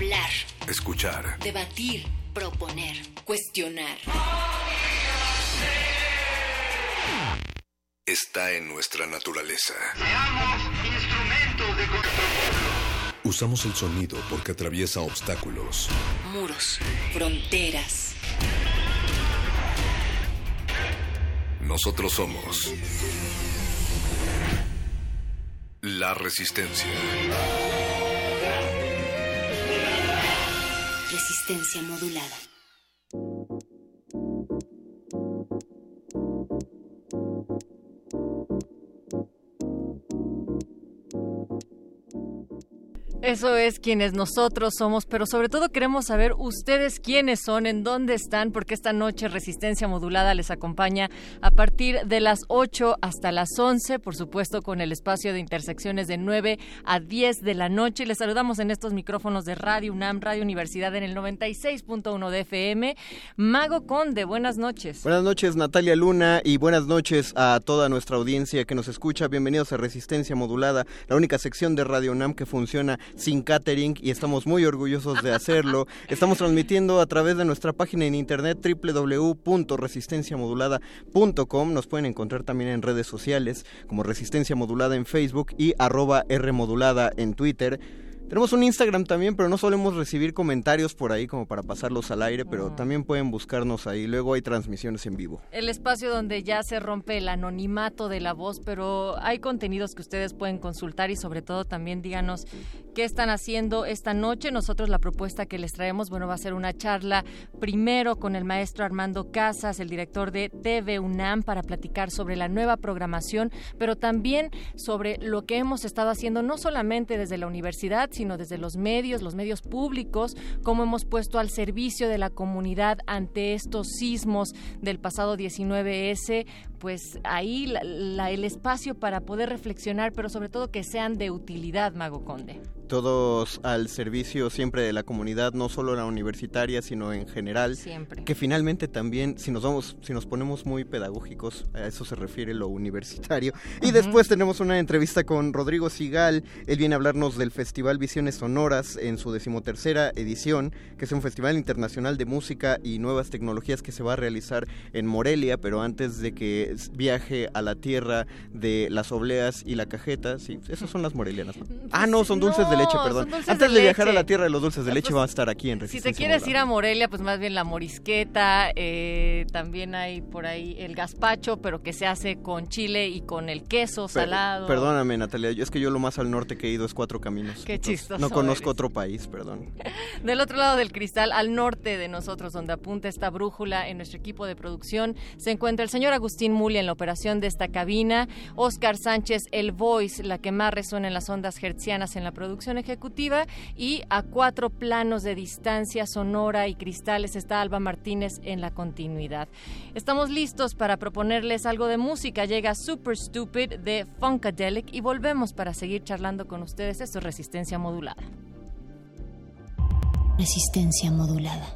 Hablar. Escuchar. Debatir. Proponer. Cuestionar. Está en nuestra naturaleza. Seamos instrumentos de Usamos el sonido porque atraviesa obstáculos. Muros. Fronteras. Nosotros somos la resistencia. Resistencia modulada. Eso es quienes nosotros somos, pero sobre todo queremos saber ustedes quiénes son, en dónde están, porque esta noche Resistencia Modulada les acompaña a partir de las 8 hasta las 11, por supuesto con el espacio de intersecciones de 9 a 10 de la noche. Les saludamos en estos micrófonos de Radio UNAM, Radio Universidad en el 96.1 de FM. Mago Conde, buenas noches. Buenas noches Natalia Luna y buenas noches a toda nuestra audiencia que nos escucha. Bienvenidos a Resistencia Modulada, la única sección de Radio UNAM que funciona sin catering y estamos muy orgullosos de hacerlo. Estamos transmitiendo a través de nuestra página en internet www.resistenciamodulada.com. Nos pueden encontrar también en redes sociales como Resistencia Modulada en Facebook y arroba R Modulada en Twitter. Tenemos un Instagram también, pero no solemos recibir comentarios por ahí como para pasarlos al aire, pero también pueden buscarnos ahí. Luego hay transmisiones en vivo. El espacio donde ya se rompe el anonimato de la voz, pero hay contenidos que ustedes pueden consultar y sobre todo también díganos qué están haciendo esta noche. Nosotros la propuesta que les traemos, bueno, va a ser una charla primero con el maestro Armando Casas, el director de TV UNAM, para platicar sobre la nueva programación, pero también sobre lo que hemos estado haciendo no solamente desde la universidad, sino desde los medios, los medios públicos, cómo hemos puesto al servicio de la comunidad ante estos sismos del pasado 19S, pues ahí el espacio para poder reflexionar, pero sobre todo que sean de utilidad, Mago Conde todos al servicio siempre de la comunidad, no solo la universitaria, sino en general. Siempre. Que finalmente también, si nos vamos, si nos ponemos muy pedagógicos, a eso se refiere lo universitario. Y después tenemos una entrevista con Rodrigo Sigal. Él viene a hablarnos del Festival Visiones Sonoras en su decimotercera edición, que es un festival internacional de música y nuevas tecnologías que se va a realizar en Morelia, pero antes de que viaje a la tierra de las obleas y la cajeta, sí, esas son las morelianas. ah, no, son dulces de leche, perdón. Antes de, viajar a la tierra de los dulces de leche, va a estar aquí en Resistencia. Si te quieres ir a Morelia, pues más bien la morisqueta. Eh, también hay por ahí el gazpacho, pero que se hace con chile y con el queso salado. Perdóname, Natalia. Es que yo lo más al norte que he ido es Cuatro Caminos. Qué chistoso. No conozco otro país, perdón. Del otro lado del cristal, al norte de nosotros, donde apunta esta brújula en nuestro equipo de producción, se encuentra el señor Agustín Muli en la operación de esta cabina, Oscar Sánchez, el voice, la que más resuena en las ondas hertzianas en la producción ejecutiva y a cuatro planos de distancia sonora y cristales está Alba Martínez en la continuidad. Estamos listos para proponerles algo de música. Llega Super Stupid de Funkadelic y volvemos para seguir charlando con ustedes. Esto es Resistencia Modulada. Resistencia Modulada.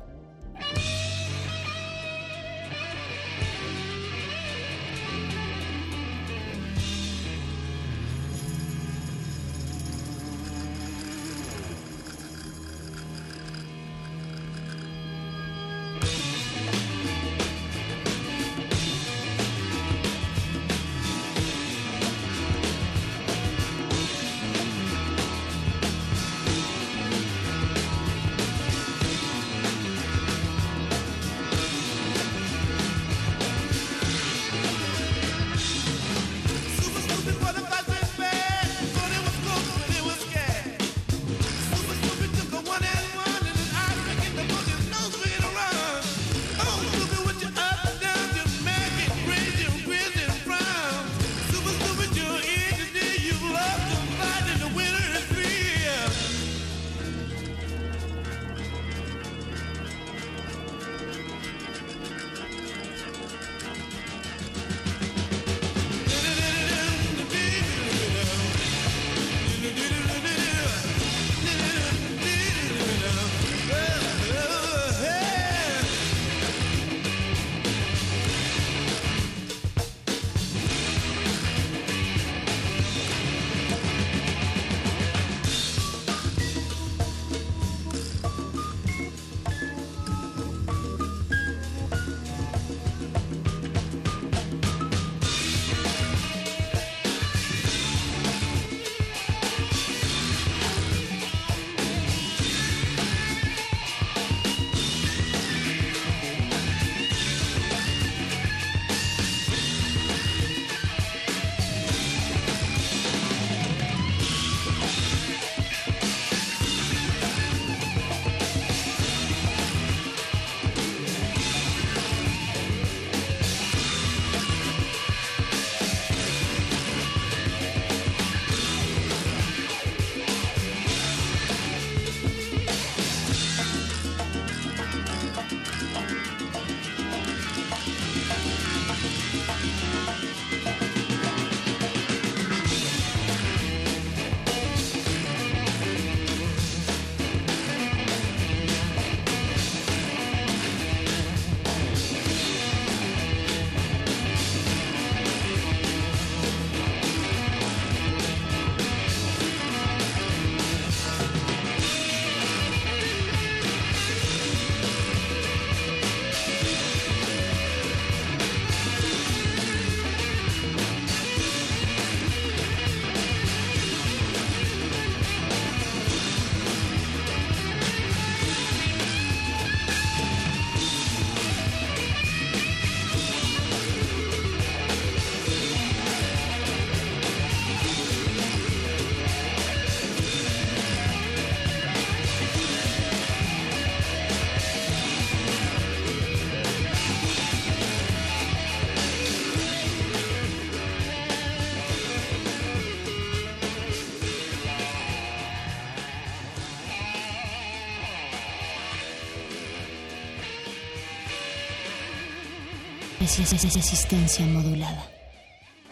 Resistencia modulada.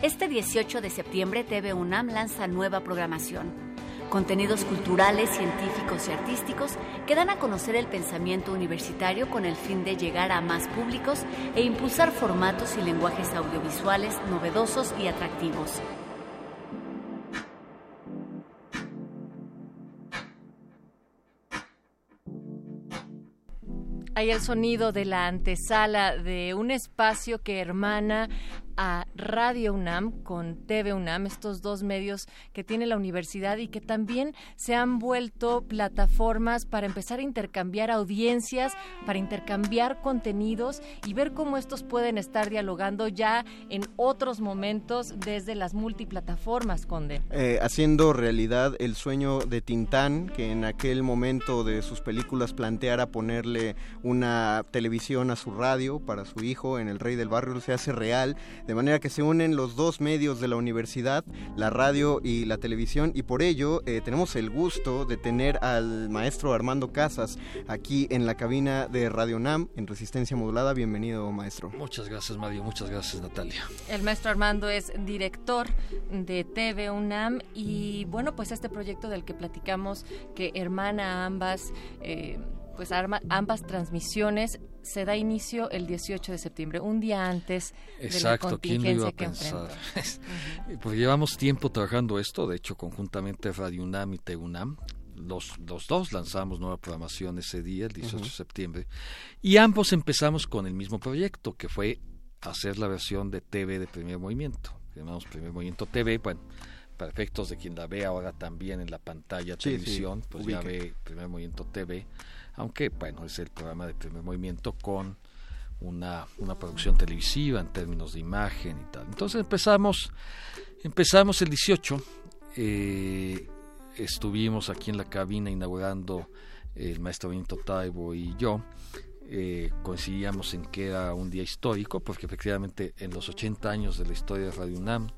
Este 18 de septiembre TV UNAM lanza nueva programación. Contenidos culturales, científicos y artísticos que dan a conocer el pensamiento universitario con el fin de llegar a más públicos e impulsar formatos y lenguajes audiovisuales novedosos y atractivos. Hay el sonido de la antesala de un espacio que hermana a Radio UNAM con TV UNAM, estos dos medios que tiene la universidad y que también se han vuelto plataformas para empezar a intercambiar audiencias, para intercambiar contenidos y ver cómo estos pueden estar dialogando ya en otros momentos desde las multiplataformas, Conde. Eh, haciendo realidad el sueño de Tintán, que en aquel momento de sus películas planteara ponerle una televisión a su radio para su hijo en El Rey del Barrio, se hace real de manera que se unen los dos medios de la universidad, la radio y la televisión, y por ello eh, tenemos el gusto de tener al maestro Armando Casas aquí en la cabina de Radio NAM en Resistencia Modulada. Bienvenido, maestro. Muchas gracias, Mario. Muchas gracias, Natalia. El maestro Armando es director de TV UNAM y bueno, pues este proyecto del que platicamos que hermana ambas... Eh, pues ambas transmisiones se da inicio el 18 de septiembre, un día antes de la contingencia ¿quién lo iba a pensar? pues llevamos tiempo trabajando esto, de hecho conjuntamente Radio UNAM y TEUNAM, los, los dos lanzamos nueva programación ese día, el 18 de septiembre, y ambos empezamos con el mismo proyecto, que fue hacer la versión de TV de Primer Movimiento, llamamos Primer Movimiento TV, bueno, para efectos de quien la ve ahora también en la pantalla televisión, pues ya ve Primer Movimiento TV, aunque bueno, es el programa de primer movimiento con una, una producción televisiva en términos de imagen y tal. Entonces empezamos, empezamos el 18, eh, estuvimos aquí en la cabina inaugurando el maestro Benito Taibo y yo, eh, coincidíamos en que era un día histórico, porque efectivamente en los 80 años de la historia de Radio UNAM,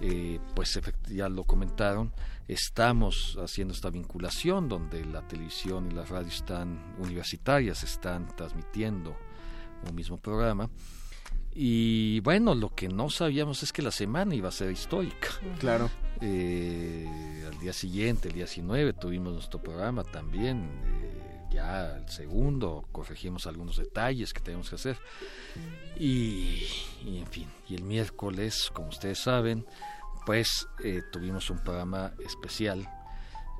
eh, pues ya lo comentaron, estamos haciendo esta vinculación donde la televisión y la radio están universitarias, están transmitiendo un mismo programa. Y bueno, lo que no sabíamos es que la semana iba a ser histórica. Claro. Eh, al día siguiente, el día 19, tuvimos nuestro programa también. Eh, ya el segundo, corregimos algunos detalles que tenemos que hacer. Y, y en fin, y el miércoles, como ustedes saben, pues tuvimos un programa especial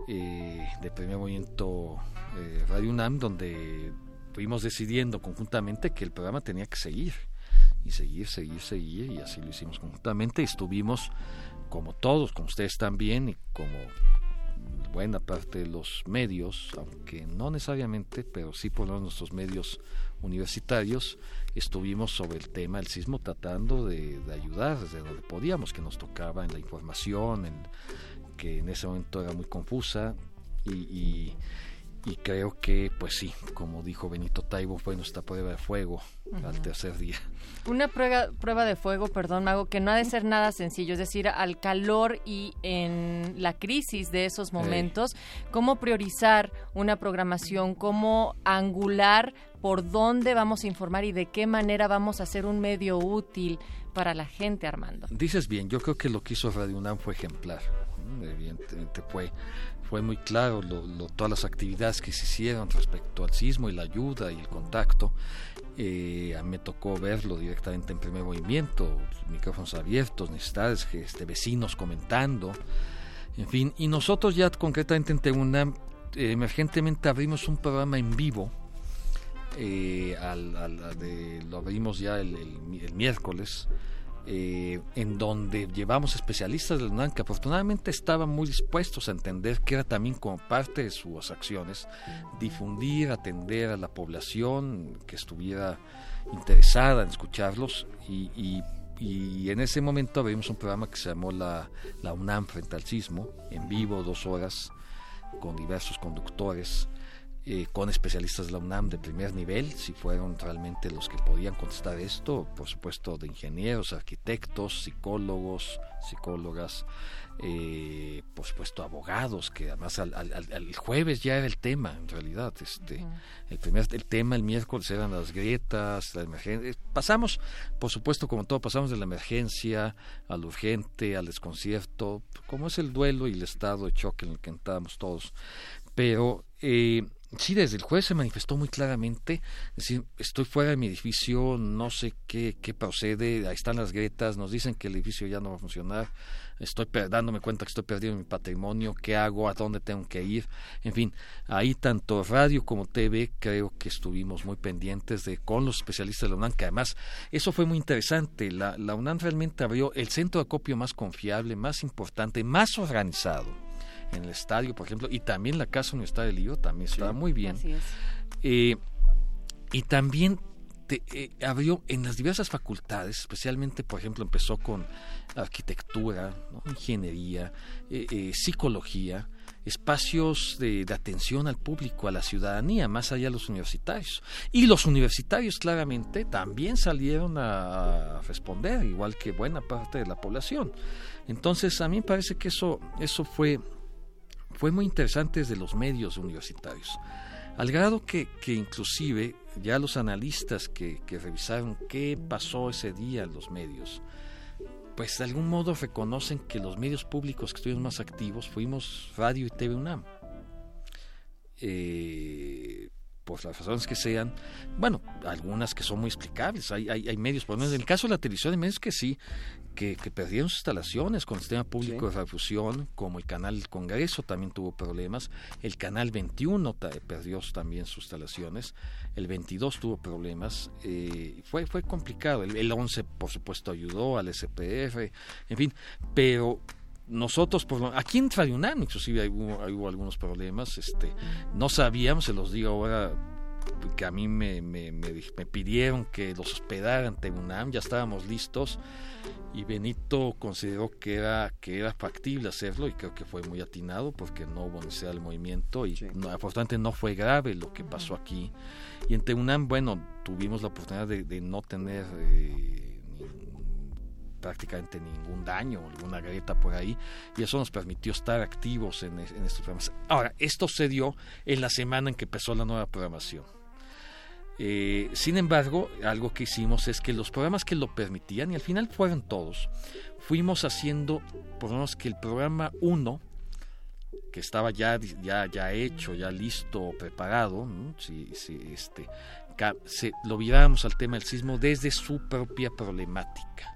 eh, de primer movimiento eh, Radio UNAM donde fuimos decidiendo conjuntamente que el programa tenía que seguir y seguir, seguir, seguir y así lo hicimos conjuntamente. Estuvimos como todos, como ustedes también y como buena parte de los medios, aunque no necesariamente, pero sí por nuestros medios universitarios, estuvimos sobre el tema del sismo tratando de, ayudar desde donde podíamos, que nos tocaba en la información, que en ese momento era muy confusa y y creo que, pues sí, como dijo Benito Taibo, fue nuestra prueba de fuego al tercer día. Una prueba, prueba de fuego, perdón, Mago, que no ha de ser nada sencillo, es decir, al calor y en la crisis de esos momentos, cómo priorizar una programación, cómo angular por dónde vamos a informar y de qué manera vamos a hacer un medio útil para la gente, Armando. Dices bien, yo creo que lo que hizo Radio UNAM fue ejemplar. Evidentemente fue fue muy claro lo, todas las actividades que se hicieron respecto al sismo y la ayuda y el contacto. Eh, me tocó verlo directamente en primer movimiento, micrófonos abiertos, necesidades este, vecinos comentando, en fin. Y nosotros ya concretamente en Teguna, eh, emergentemente abrimos un programa en vivo. Eh, lo abrimos ya el miércoles eh, en donde llevamos especialistas del UNAM que afortunadamente estaban muy dispuestos a entender que era también como parte de sus acciones difundir, atender a la población que estuviera interesada en escucharlos. Y, en ese momento abrimos un programa que se llamó la, la UNAM frente al sismo, en vivo, dos horas, con diversos conductores eh, con especialistas de la UNAM de primer nivel, si fueron realmente los que podían contestar esto, por supuesto de ingenieros, arquitectos, psicólogos, psicólogas, eh, por supuesto abogados, que además al, jueves ya era el tema, en realidad. este El primer el tema el miércoles eran las grietas, la emergencia. Pasamos, por supuesto, como todo, pasamos de la emergencia al urgente, al desconcierto, como es el duelo y el estado de choque en el que entramos todos. Pero eh, sí, desde el jueves se manifestó muy claramente, es decir, estoy fuera de mi edificio, no sé qué, qué procede, ahí están las grietas, nos dicen que el edificio ya no va a funcionar, estoy dándome cuenta que estoy perdiendo mi patrimonio, qué hago, a dónde tengo que ir, en fin, ahí tanto radio como TV creo que estuvimos muy pendientes de con los especialistas de la UNAM, que además eso fue muy interesante, la, la UNAM realmente abrió el centro de acopio más confiable, más importante, más organizado en el estadio, por ejemplo, y también la Casa Universitaria del Lío también estaba muy bien. Eh, y también eh, abrió en las diversas facultades, especialmente, por ejemplo, empezó con arquitectura, ingeniería, eh, psicología, espacios de, atención al público, a la ciudadanía, más allá de los universitarios. Y los universitarios claramente también salieron a responder, igual que buena parte de la población. Entonces, a mí me parece que eso, eso fue fue muy interesante desde los medios universitarios, al grado que, que inclusive ya los analistas que, que, revisaron qué pasó ese día en los medios, pues de algún modo reconocen que los medios públicos que estuvimos más activos fuimos Radio y TV UNAM. Eh, por las razones que sean, bueno, algunas que son muy explicables, hay, hay, hay medios, por lo menos en el caso de la televisión, hay medios que sí, que, perdieron sus instalaciones con el sistema público de refusión, como el canal Congreso también tuvo problemas, el canal 21 perdió también sus instalaciones, el 22 tuvo problemas, eh, fue, fue complicado, el, 11 por supuesto ayudó al SPF, en fin, pero nosotros, aquí en Radio inclusive hubo, algunos problemas, este, no sabíamos, se los digo ahora que a mí me, me, me, me pidieron que los hospedaran en UNAM, ya estábamos listos y Benito consideró que era que era factible hacerlo y creo que fue muy atinado porque no hubo necesidad del movimiento y no, afortunadamente no fue grave lo que pasó aquí. Y en Teunam bueno tuvimos la oportunidad de, no tener eh, prácticamente ningún daño alguna grieta por ahí y eso nos permitió estar activos en, en estos programas. Ahora esto se dio en la semana en que empezó la nueva programación eh, sin embargo, algo que hicimos es que los programas que lo permitían, y al final fueron todos, fuimos haciendo, por lo menos que el programa 1, que estaba ya, ya, ya hecho, ya listo, preparado, si, este, se, lo viéramos al tema del sismo desde su propia problemática.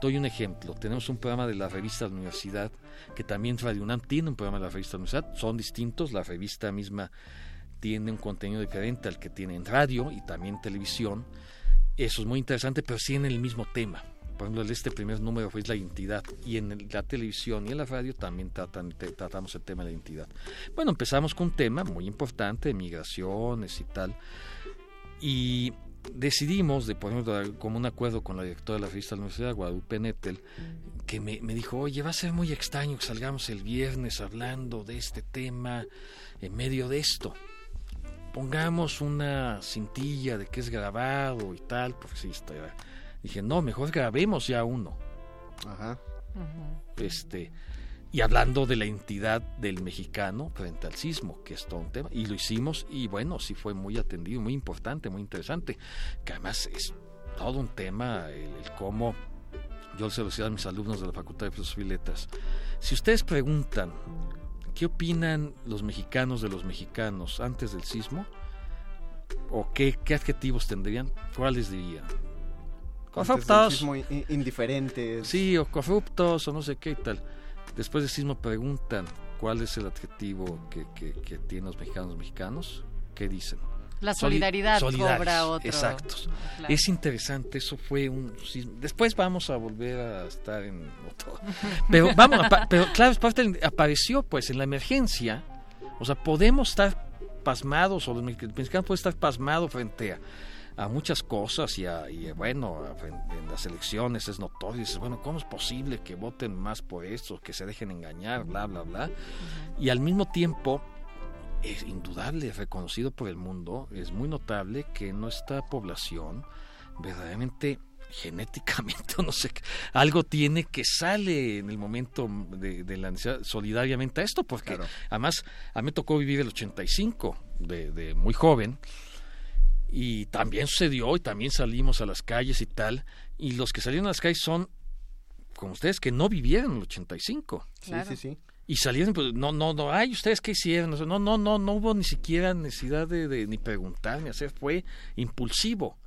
Doy un ejemplo. Tenemos un programa de la revista de la universidad, que también Radio UNAM tiene un programa de la revista de la universidad. Son distintos. La revista misma tiene un contenido diferente al que tiene en radio y también televisión. Eso es muy interesante, pero sí en el mismo tema. Por ejemplo, este primer número fue la identidad y en la televisión y en la radio también tratan, tratamos el tema de la identidad. Bueno, empezamos con un tema muy importante, migraciones y tal. Y decidimos, de, por ejemplo, como un acuerdo con la directora de la revista de la Universidad, Guadalupe Nettel, que me, dijo, oye, va a ser muy extraño que salgamos el viernes hablando de este tema en medio de esto pongamos una cintilla de que es grabado y tal, porque sí, está, dije, no, mejor grabemos ya uno. Ajá. Este, y hablando de la entidad del mexicano frente al sismo, que es todo un tema, y lo hicimos, y bueno, sí fue muy atendido, muy importante, muy interesante, que además es todo un tema, el, cómo, yo se lo decía a mis alumnos de la Facultad de Filosofía y Letras, si ustedes preguntan ¿Qué opinan los mexicanos de los mexicanos antes del sismo? ¿O qué, qué adjetivos tendrían? ¿Cuáles dirían? Corruptos. indiferentes. Sí, o corruptos, o no sé qué y tal. Después del sismo preguntan cuál es el adjetivo que, que, que tienen los mexicanos mexicanos. ¿Qué dicen? La solidaridad cobra otro. Exacto. Es interesante, eso fue un después vamos a volver a estar en otro. Pero vamos, pero claro, apareció pues en la emergencia. O sea, podemos estar pasmados o los mexicanos pueden estar pasmados frente a, muchas cosas y, a, y bueno, en las elecciones es notorio, dices, bueno, ¿cómo es posible que voten más por esto, que se dejen engañar, bla, bla, bla? Y al mismo tiempo es indudable, reconocido por el mundo, es muy notable que nuestra población verdaderamente genéticamente o no sé, algo tiene que sale en el momento de, la necesidad solidariamente a esto, porque además a mí me tocó vivir el 85 de, de muy joven y también sucedió y también salimos a las calles y tal, y los que salieron a las calles son como ustedes que no vivieron en el 85. Sí, sí, sí. Y salieron, pues, no, no, no, ay, ¿ustedes qué hicieron? No, no, no, no hubo ni siquiera necesidad de, de ni preguntar ni hacer, fue impulsivo.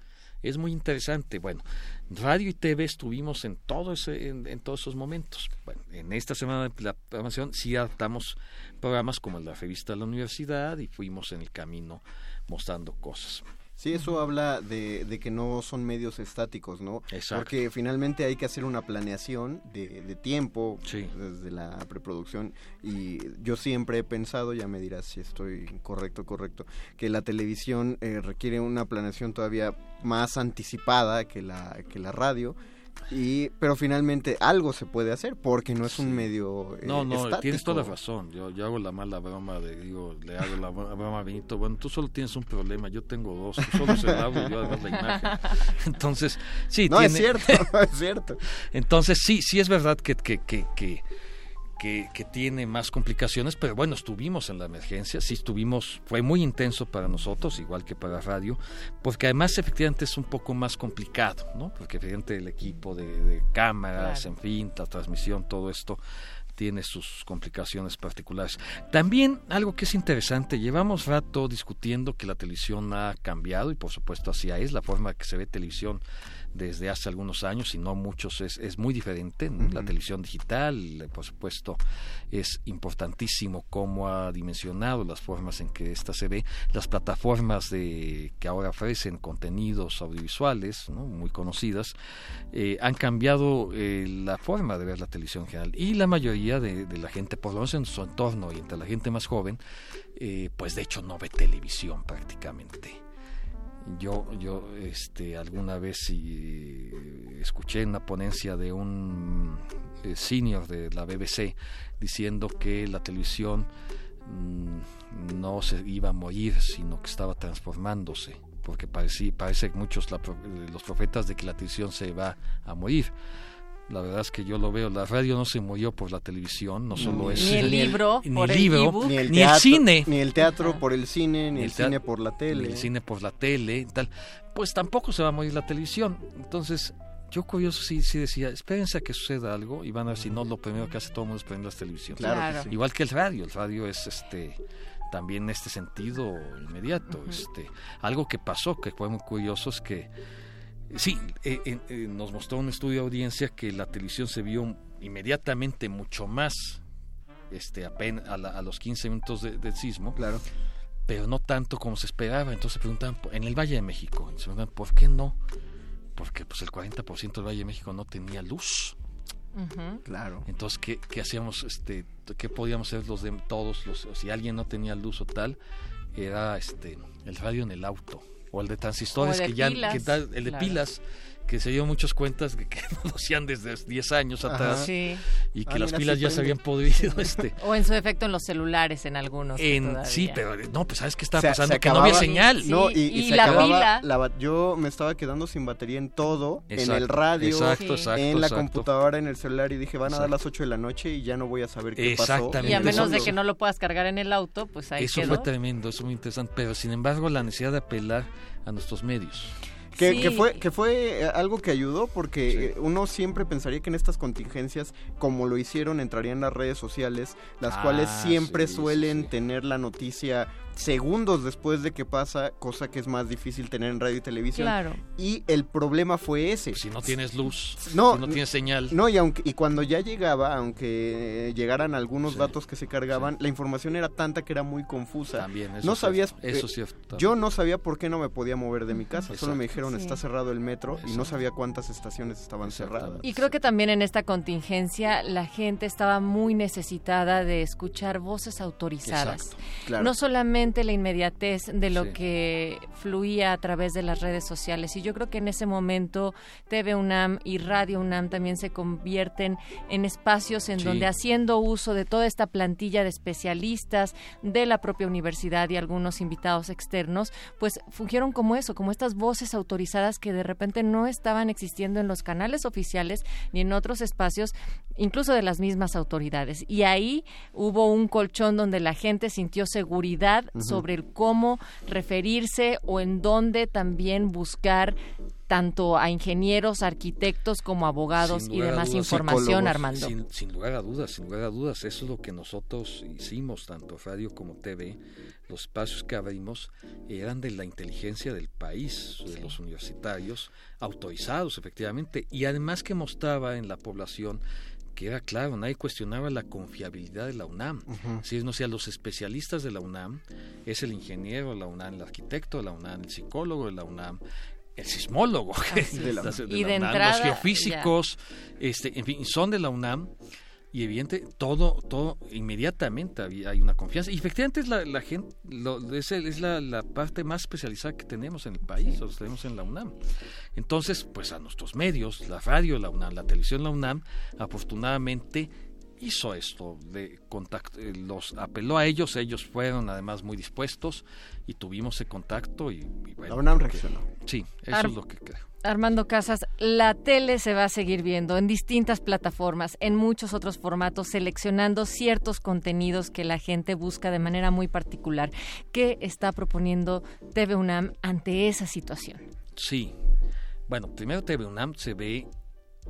Es muy interesante. Bueno, radio y TV estuvimos en, todo ese, en, todos esos momentos. Bueno, en esta semana de la programación sí adaptamos programas como la revista de la universidad y fuimos en el camino mostrando cosas. Sí, eso habla de, de, que no son medios estáticos, ¿no? Exacto. Porque finalmente hay que hacer una planeación de, de tiempo desde la preproducción y yo siempre he pensado, ya me dirás si estoy correcto, correcto, que la televisión eh, requiere una planeación todavía más anticipada que la, que la radio y pero finalmente algo se puede hacer porque no es un medio eh, no no tienes toda la razón. Yo, yo hago la mala broma de digo le hago la broma a Benito. Bueno tú solo tienes un problema yo tengo dos. Tú solo se audio y yo además la imagen. Entonces sí no es cierto no es cierto. Entonces sí sí es verdad que que, que, que que, tiene más complicaciones, pero bueno, estuvimos en la emergencia, sí estuvimos, fue muy intenso para nosotros, igual que para radio, porque además efectivamente es un poco más complicado, ¿no? Porque efectivamente el equipo de, cámaras, en fin, la transmisión, todo esto tiene sus complicaciones particulares. También algo que es interesante, llevamos rato discutiendo que la televisión ha cambiado y por supuesto así es, la forma que se ve televisión desde hace algunos años y no muchos es, es muy diferente. La televisión digital, por supuesto, es importantísimo cómo ha dimensionado las formas en que ésta se ve. Las plataformas de, que ahora ofrecen contenidos audiovisuales muy conocidas eh, han cambiado eh, la forma de ver la televisión general y la mayoría de, la gente, por lo menos en su entorno y entre la gente más joven, eh, pues de hecho no ve televisión prácticamente yo, yo este, alguna vez escuché una ponencia de un eh, senior de la BBC diciendo que la televisión mm, no se iba a morir, sino que estaba transformándose, porque parece, parece muchos los profetas de que la televisión se va a morir. La verdad es que yo lo veo. La radio no se murió por la televisión, no solo es. Ni el libro, ni el, libro, ni el, cine. Ni el teatro por el cine, ni, el, cine por la tele. Ni el cine por la tele, tal. Pues tampoco se va a morir la televisión. Entonces, yo curioso sí, sí decía, espérense a que suceda algo y van a ver si no, lo primero que hace todo el mundo es prender la televisión. Claro. Igual que el radio. El radio es este también en este sentido inmediato. este Algo que pasó, que fue muy curioso, es que Sí, eh, eh, nos mostró un estudio de audiencia que la televisión se vio inmediatamente mucho más este, apenas a, los 15 minutos del sismo. Claro. Pero no tanto como se esperaba. Entonces se preguntaban, en el Valle de México, se preguntaban, ¿por qué no? Porque pues el 40% del Valle de México no tenía luz. Claro. Entonces, ¿qué, ¿qué, hacíamos? Este, ¿Qué podíamos hacer los de todos? Los, si alguien no tenía luz o tal, era este el radio en el auto o el de transistores que ya el de pilas que se dio muchas cuentas de que lo hacían desde 10 años atrás y que ah, las pilas ya se habían podido este o en su efecto en los celulares en algunos en, sí pero no pues sabes qué estaba pasando que no había señal. Y, la pila yo me estaba quedando sin batería en todo en el radio exacto, exacto, en la computadora en el celular y dije van a dar las 8 de la noche y ya no voy a saber qué pasó y a menos de que no lo puedas cargar en el auto pues ahí eso fue tremendo eso muy interesante pero sin embargo la necesidad de apelar a nuestros medios que, fue, que fue eh, algo que ayudó porque uno siempre pensaría que en estas contingencias, como lo hicieron, entrarían las redes sociales, las cuales ah, siempre suelen tener la noticia segundos después de que pasa, cosa que es más difícil tener en radio y televisión. Claro. Y el problema fue ese. Si no tienes luz, no, si no tienes señal. No, y, aunque, y cuando ya llegaba, aunque llegaran algunos datos que se cargaban, la información era tanta que era muy confusa. También, eso no sabías, eso eh, yo no sabía por qué no me podía mover de mi casa. Solo me dijeron está cerrado el metro y no sabía cuántas estaciones estaban cerradas. Y creo que también en esta contingencia la gente estaba muy necesitada de escuchar voces autorizadas. No solamente la inmediatez de lo que fluía a través de las redes sociales. Y yo creo que en ese momento TV UNAM y Radio UNAM también se convierten en espacios en donde haciendo uso de toda esta plantilla de especialistas de la propia universidad y algunos invitados externos, pues fungieron como eso, como estas voces autorizadas que de repente no estaban existiendo en los canales oficiales ni en otros espacios, incluso de las mismas autoridades. Y ahí hubo un colchón donde la gente sintió seguridad sobre el cómo referirse o en dónde también buscar tanto a ingenieros, arquitectos como abogados y demás información, Armando. Sin, lugar a dudas, sin lugar a dudas, eso es lo que nosotros hicimos, tanto radio como TV. Los espacios que abrimos eran de la inteligencia del país, de los universitarios, autorizados efectivamente, y además que mostraba en la población que era claro, nadie cuestionaba la confiabilidad de la UNAM. Si no sea, los especialistas de la UNAM, es el ingeniero de la UNAM, el arquitecto de la UNAM, el psicólogo de la UNAM, el sismólogo, de la, y de UNAM, entrada, los geofísicos, este, en fin, son de la UNAM y evidente todo todo inmediatamente hay una confianza. Y efectivamente es la, la gente es, es la, la, parte más especializada que tenemos en el país los tenemos en la UNAM. Entonces pues a nuestros medios la radio la UNAM la televisión la UNAM afortunadamente hizo esto de contacto eh, los apeló a ellos ellos fueron además muy dispuestos y tuvimos ese contacto y, la UNAM reaccionó. Sí eso es lo que creo Armando Casas, la tele se va a seguir viendo en distintas plataformas, en muchos otros formatos, seleccionando ciertos contenidos que la gente busca de manera muy particular. ¿Qué está proponiendo TV UNAM ante esa situación? Sí. Bueno, primero TV UNAM se ve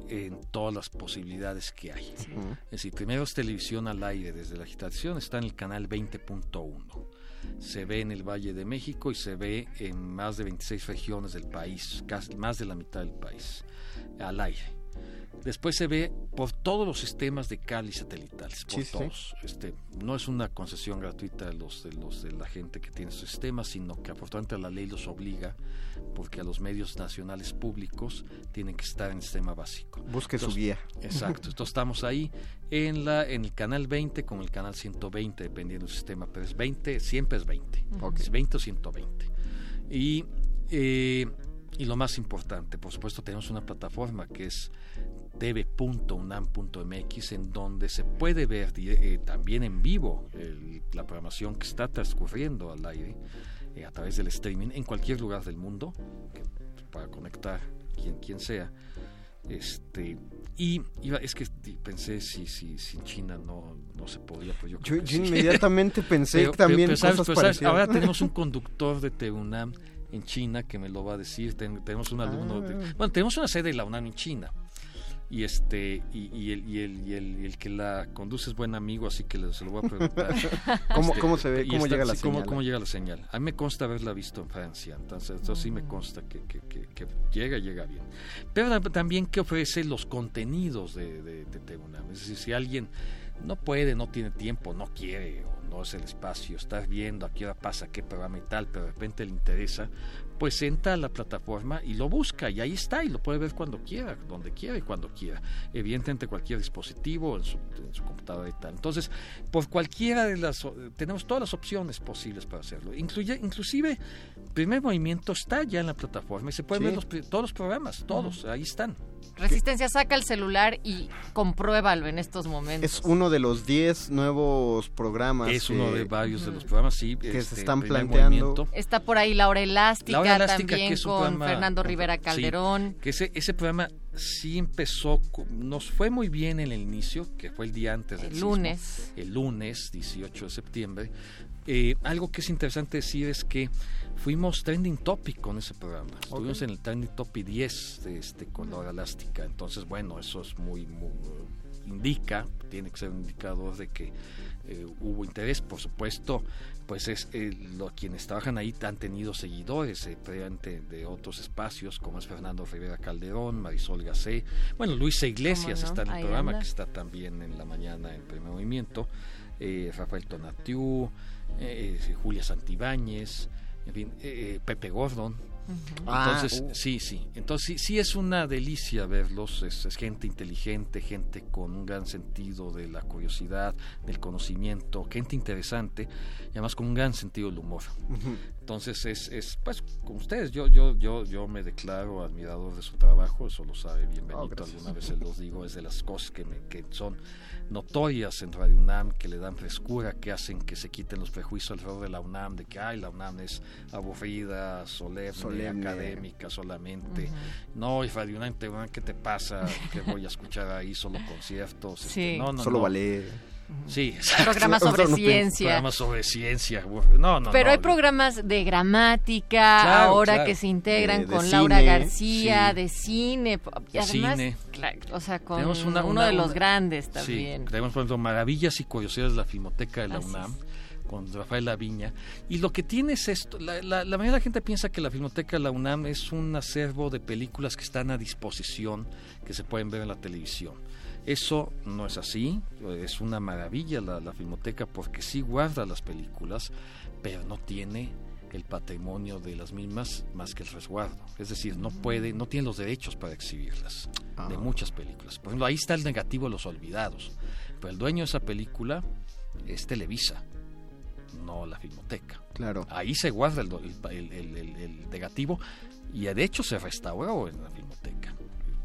en todas las posibilidades que hay. Es decir, primero es televisión al aire desde la agitación, está en el canal 20.1 se ve en el Valle de México y se ve en más de 26 regiones del país, casi más de la mitad del país, al aire. Después se ve por todos los sistemas de cali satelitales, por todos. Este, no es una concesión gratuita de los, de los de la gente que tiene su sistema, sino que afortunadamente la ley los obliga, porque a los medios nacionales públicos tienen que estar en el sistema básico. Busque su guía. Exacto. Entonces estamos ahí en la en el canal 20 con el canal 120, dependiendo del sistema, pero es 20, siempre es 20. Es 20 o 120. Y eh, y lo más importante, por supuesto, tenemos una plataforma que es tv.unam.mx en donde se puede ver eh, también en vivo la programación que está transcurriendo al aire eh, a través del streaming en cualquier lugar del mundo para conectar quien, quien sea. Este, y iba, es que pensé si, si sin China no, no se podía, pues yo, yo, inmediatamente pensé también cosas Ahora tenemos un conductor de TVUNAM en China que me lo va a decir. tenemos un alumno, ah. bueno, tenemos una sede de la UNAM en China. Y este y, el, y, el, y, el, el, que la conduce es buen amigo así que se lo voy a preguntar. ¿Cómo, este, ¿Cómo, se ve cómo llega la señal cómo, llega la señal a mí me consta haberla visto en Francia entonces eso sí me consta que, que, que, llega llega bien. Pero también que ofrece los contenidos de, de, de es decir si alguien no puede no tiene tiempo no quiere o no es el espacio, estás viendo a qué hora pasa qué programa y tal, pero de repente le interesa, pues entra a la plataforma y lo busca y ahí está y lo puede ver cuando quiera, donde quiera y cuando quiera. Evidentemente cualquier dispositivo, en su, computadora y tal. Entonces, por cualquiera de las, tenemos todas las opciones posibles para hacerlo. Incluye, inclusive, primer movimiento está ya en la plataforma y se pueden ver los, todos los programas, todos, ahí están. Resistencia, saca el celular y compruébalo en estos momentos. Es uno de los 10 nuevos programas. Es uno de varios de los programas, sí. Que se este, están planteando. Está por ahí Laura Elástica, también con Fernando Rivera Calderón. que ese, ese programa sí empezó, nos fue muy bien en el inicio, que fue el día antes del el lunes. El lunes, 18 de septiembre. Eh, algo que es interesante decir es que fuimos trending topic con ese programa. Estuvimos en el trending topic 10 de este, con la hora elástica. Entonces, bueno, eso es muy, muy indica, tiene que ser un indicador de que eh, hubo interés, por supuesto, pues es eh, lo, quienes trabajan ahí han tenido seguidores eh, de otros espacios, como es Fernando Rivera Calderón, Marisol Gacé, bueno, Luisa Iglesias está en el programa, que está también en la mañana en primer movimiento, eh, Rafael Tonatiu, Julia Santibáñez, en fin, Pepe Gordon, Entonces, ah, uh. sí, sí. Entonces, sí, es una delicia verlos. Es, gente inteligente, gente con un gran sentido de la curiosidad, del conocimiento, gente interesante y además con un gran sentido del humor. Entonces, es, es, pues, con ustedes, yo, yo, yo, yo me declaro admirador de su trabajo, eso lo sabe bienvenido. Oh, alguna vez se los digo, es de las cosas que, me, que son notorias en Radio UNAM, que le dan frescura, que hacen que se quiten los prejuicios alrededor de la UNAM, de que ay, la UNAM es aburrida, solemne, académica solamente. No, y Radio UNAM, ¿qué te pasa? que voy a escuchar ahí solo conciertos? Este, no, no, solo ballet. Sí, programas sobre ciencia. Programas sobre ciencia. No, no, Pero hay programas de gramática ahora que se integran con Laura García, de cine. Y además, cine. o sea, con uno de los grandes también. Sí, tenemos, por ejemplo, Maravillas y Curiosidades de la Filmoteca de la UNAM. con Rafael Laviña. Y lo que tiene es esto, la, la, la, mayoría de la gente piensa que la Filmoteca de la UNAM es un acervo de películas que están a disposición, que se pueden ver en la televisión. Eso no es así, es una maravilla la, filmoteca porque sí guarda las películas, pero no tiene el patrimonio de las mismas más que el resguardo. Es decir, no puede, no tiene los derechos para exhibirlas de ah. muchas películas. Por ejemplo, ahí está el negativo de los olvidados. Pero el dueño de esa película es Televisa, no la filmoteca. Claro. Ahí se guarda el, el negativo y de hecho se restauró en la filmoteca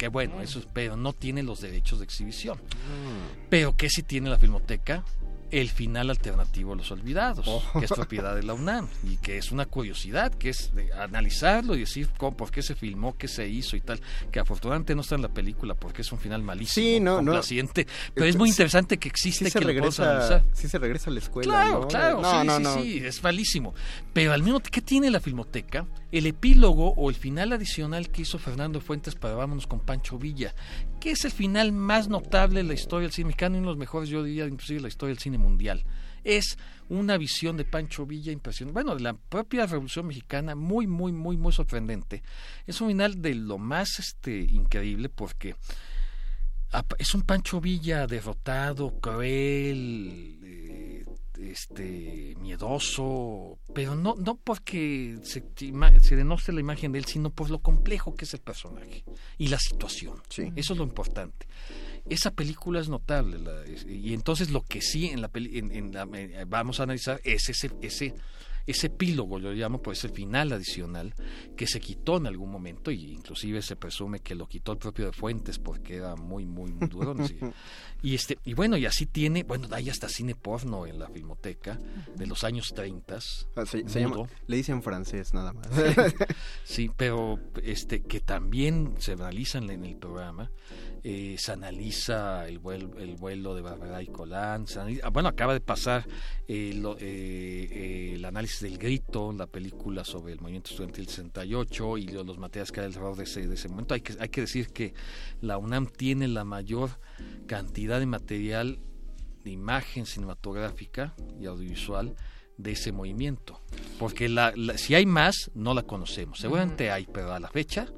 que bueno, eso, pero no tiene los derechos de exhibición. Mm. Pero que sí tiene la Filmoteca el final alternativo a Los Olvidados, oh. que es propiedad de la UNAM y que es una curiosidad, que es de analizarlo y decir cómo, por qué se filmó, qué se hizo y tal, que afortunadamente no está en la película porque es un final malísimo, sí, no, complaciente, pero es muy interesante que existe sí que regresa, Sí se regresa a la escuela, Claro, claro, sí, sí, sí, es malísimo. Pero al mismo tiempo, ¿qué tiene la Filmoteca? El epílogo o el final adicional que hizo Fernando Fuentes para Vámonos con Pancho Villa, que es el final más notable de la historia del cine mexicano y uno de los mejores, yo diría, inclusive la historia del cine mundial. Es una visión de Pancho Villa impresionante. Bueno, de la propia Revolución Mexicana, muy, muy, muy, muy sorprendente. Es un final de lo más este, increíble porque es un Pancho Villa derrotado, cruel, eh, este miedoso, pero no no porque se, se denoste la imagen de él, sino por lo complejo que es el personaje y la situación. Eso es lo importante. Esa película es notable y entonces lo que sí en la, en, eh, vamos a analizar es ese ese ese epílogo, yo lo llamo, pues ese final adicional que se quitó en algún momento y inclusive se presume que lo quitó el propio de Fuentes porque era muy, muy, muy duro. y, este, y bueno, y así tiene, bueno, hay hasta cine porno en la filmoteca de los años 30. Ah, se, le dicen francés nada más. sí, pero este que también se analizan en el programa eh, se analiza el vuelo, el vuelo de Barbara y Colán, ah, bueno, acaba de pasar eh, eh, el análisis del grito, la película sobre el movimiento estudiantil 68 y los materiales que hay alrededor de ese, de ese momento. Hay que, hay que decir que la UNAM tiene la mayor cantidad de material de imagen cinematográfica y audiovisual de ese movimiento. Porque la, si hay más, no la conocemos. Seguramente hay, pero a la fecha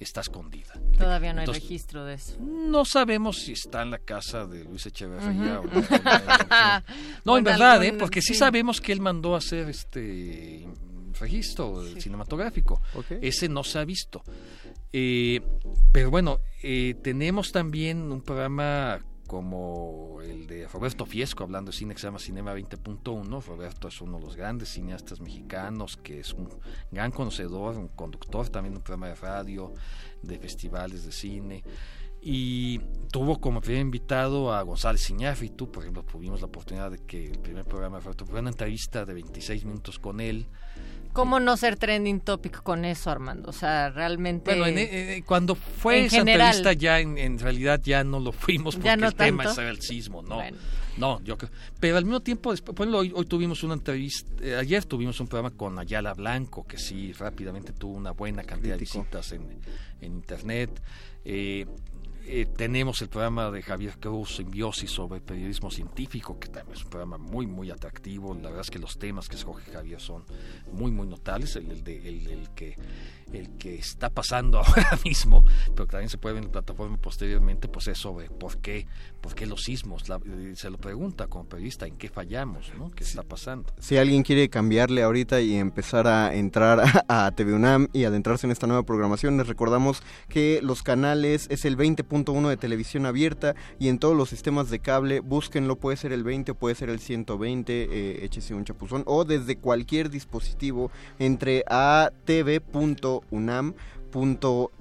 está escondida. Todavía no hay registro de eso. No sabemos si está en la casa de Luis Echeverría o no. no, en verdad, ¿eh? porque sí. sabemos que él mandó a hacer este registro cinematográfico. Ese no se ha visto. Eh, pero bueno, eh, tenemos también un programa como el de Roberto Fiesco, hablando de cine que se llama Cinema 20.1. Roberto es uno de los grandes cineastas mexicanos, que es un gran conocedor, un conductor también de un programa de radio, de festivales de cine. Y tuvo como primer invitado a González tú por ejemplo, tuvimos la oportunidad de que el primer programa de Roberto fue una entrevista de 26 minutos con él ¿Cómo no ser trending topic con eso, Armando? O sea, realmente... Bueno, eh, eh, cuando fue esa entrevista ya en, realidad ya no lo fuimos porque el tema es el sismo, ¿no? No, yo creo. Pero al mismo tiempo, después, hoy, hoy tuvimos una entrevista, eh, ayer tuvimos un programa con Ayala Blanco, que sí, rápidamente tuvo una buena cantidad de visitas en, en Internet. eh, tenemos el programa de Javier Cruz, Simbiosis, sobre periodismo científico, que también es un programa muy, muy atractivo. La verdad es que los temas que escoge Javier son muy, muy notables. El, de, el, que el que está pasando ahora mismo, pero también se puede ver en la plataforma posteriormente, pues es sobre por qué, por qué los sismos. se lo pregunta como periodista, ¿en qué fallamos? ¿no? ¿Qué está pasando? Si alguien quiere cambiarle ahorita y empezar a entrar a, a TV UNAM y adentrarse en esta nueva programación, les recordamos que los canales es el 20.1 de televisión abierta y en todos los sistemas de cable, búsquenlo, puede ser el 20, puede ser el 120, eh, échese un chapuzón, o desde cualquier dispositivo entre a tv.unam.mx.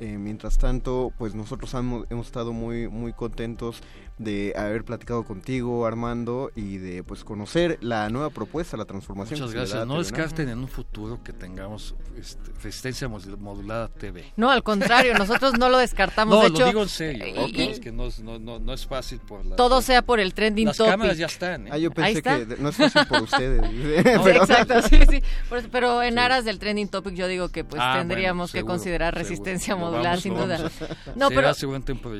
Eh, mientras tanto, pues nosotros hemos, hemos estado muy, muy contentos de haber platicado contigo, Armando, y de pues conocer la nueva propuesta, la transformación. Muchas gracias. No descarten en un futuro que tengamos este, resistencia modulada TV. No, al contrario, nosotros no lo descartamos. No, de lo hecho, digo en serio. es que no, no, no, es fácil por la, Todo sea por el trending las cámaras ya están. ¿eh? Ah, yo pensé que no es fácil por ustedes. Exacto, sí, sí. Pero en aras del trending topic yo digo que pues ah, tendríamos que considerar resistencia modulada sin duda. No, pero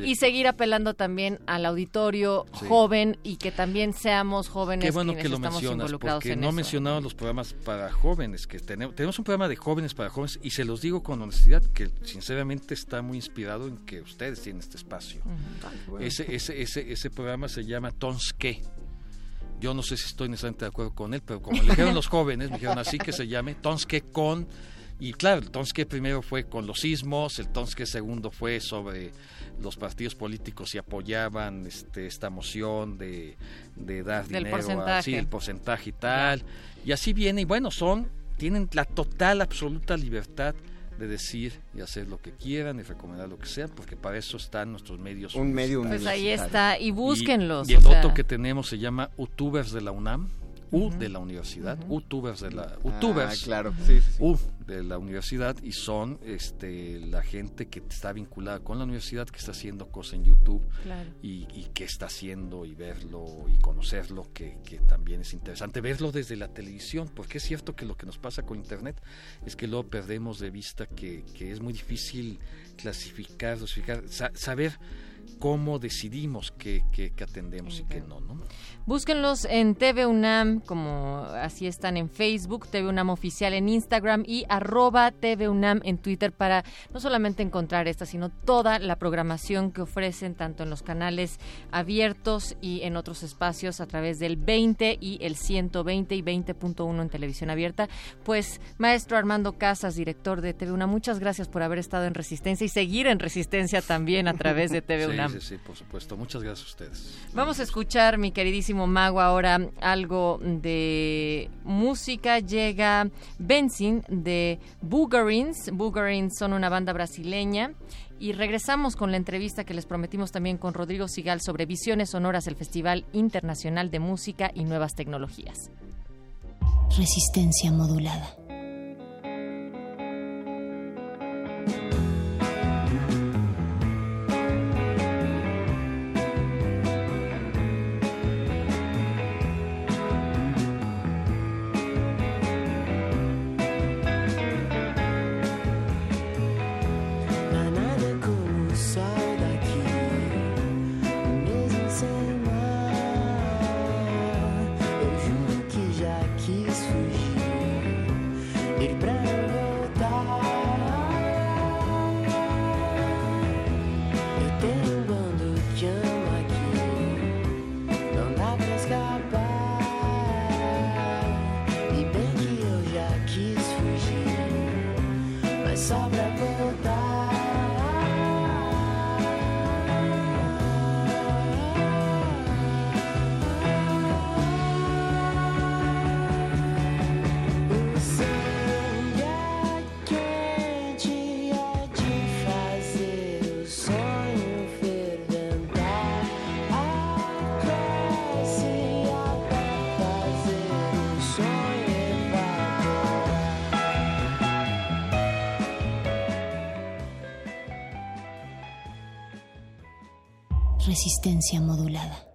y seguir apelando también al auditorio joven y que también seamos jóvenes Qué bueno que lo mencionas, porque no mencionamos los programas para jóvenes, que tenemos, tenemos un programa de jóvenes para jóvenes y se los digo con honestidad que sinceramente está muy inspirado en que ustedes tienen este espacio. ese, ese, ese, ese programa se llama Tonske. Yo no sé si estoy necesariamente de acuerdo con él, pero como le dijeron los jóvenes, me dijeron así que se llame Tonske con y claro, el Tonske primero fue con los sismos, el Tonske segundo fue sobre los partidos políticos si apoyaban este, esta moción de, de dar dinero porcentaje. el porcentaje y tal. Y así viene, y bueno, son, tienen la total, absoluta libertad de decir y hacer lo que quieran y recomendar lo que sea, porque para eso están nuestros medios. Un medio Pues ahí está, y búsquenlos. Y, el otro que tenemos se llama YouTubers de la UNAM U de la universidad, UTubers de la UTubers, ah, claro. U de la universidad y son este la gente que está vinculada con la universidad que está haciendo cosas en YouTube y, y que está haciendo y verlo y conocerlo que, que, también es interesante verlo desde la televisión porque es cierto que lo que nos pasa con internet es que luego perdemos de vista que, que es muy difícil clasificar, clasificar saber cómo decidimos qué, qué, atendemos y qué no, ¿no? Búsquenlos en TV UNAM, como así están en Facebook, TV UNAM Oficial en Instagram y arroba TV UNAM en Twitter para no solamente encontrar esta, sino toda la programación que ofrecen tanto en los canales abiertos y en otros espacios a través del 20 y el 120 y 20.1 en televisión abierta. Pues, maestro Armando Casas, director de TV UNAM, muchas gracias por haber estado en Resistencia y seguir en Resistencia también a través de TV UNAM. Sí, sí, por supuesto. Muchas gracias a ustedes. Vamos a escuchar, mi queridísimo mago ahora algo de música. Llega Benzin de Boogerins. Boogerins son una banda brasileña. Y regresamos con la entrevista que les prometimos también con Rodrigo Sigal sobre Visiones Sonoras, el Festival Internacional de Música y Nuevas Tecnologías. Resistencia modulada. Resistencia modulada.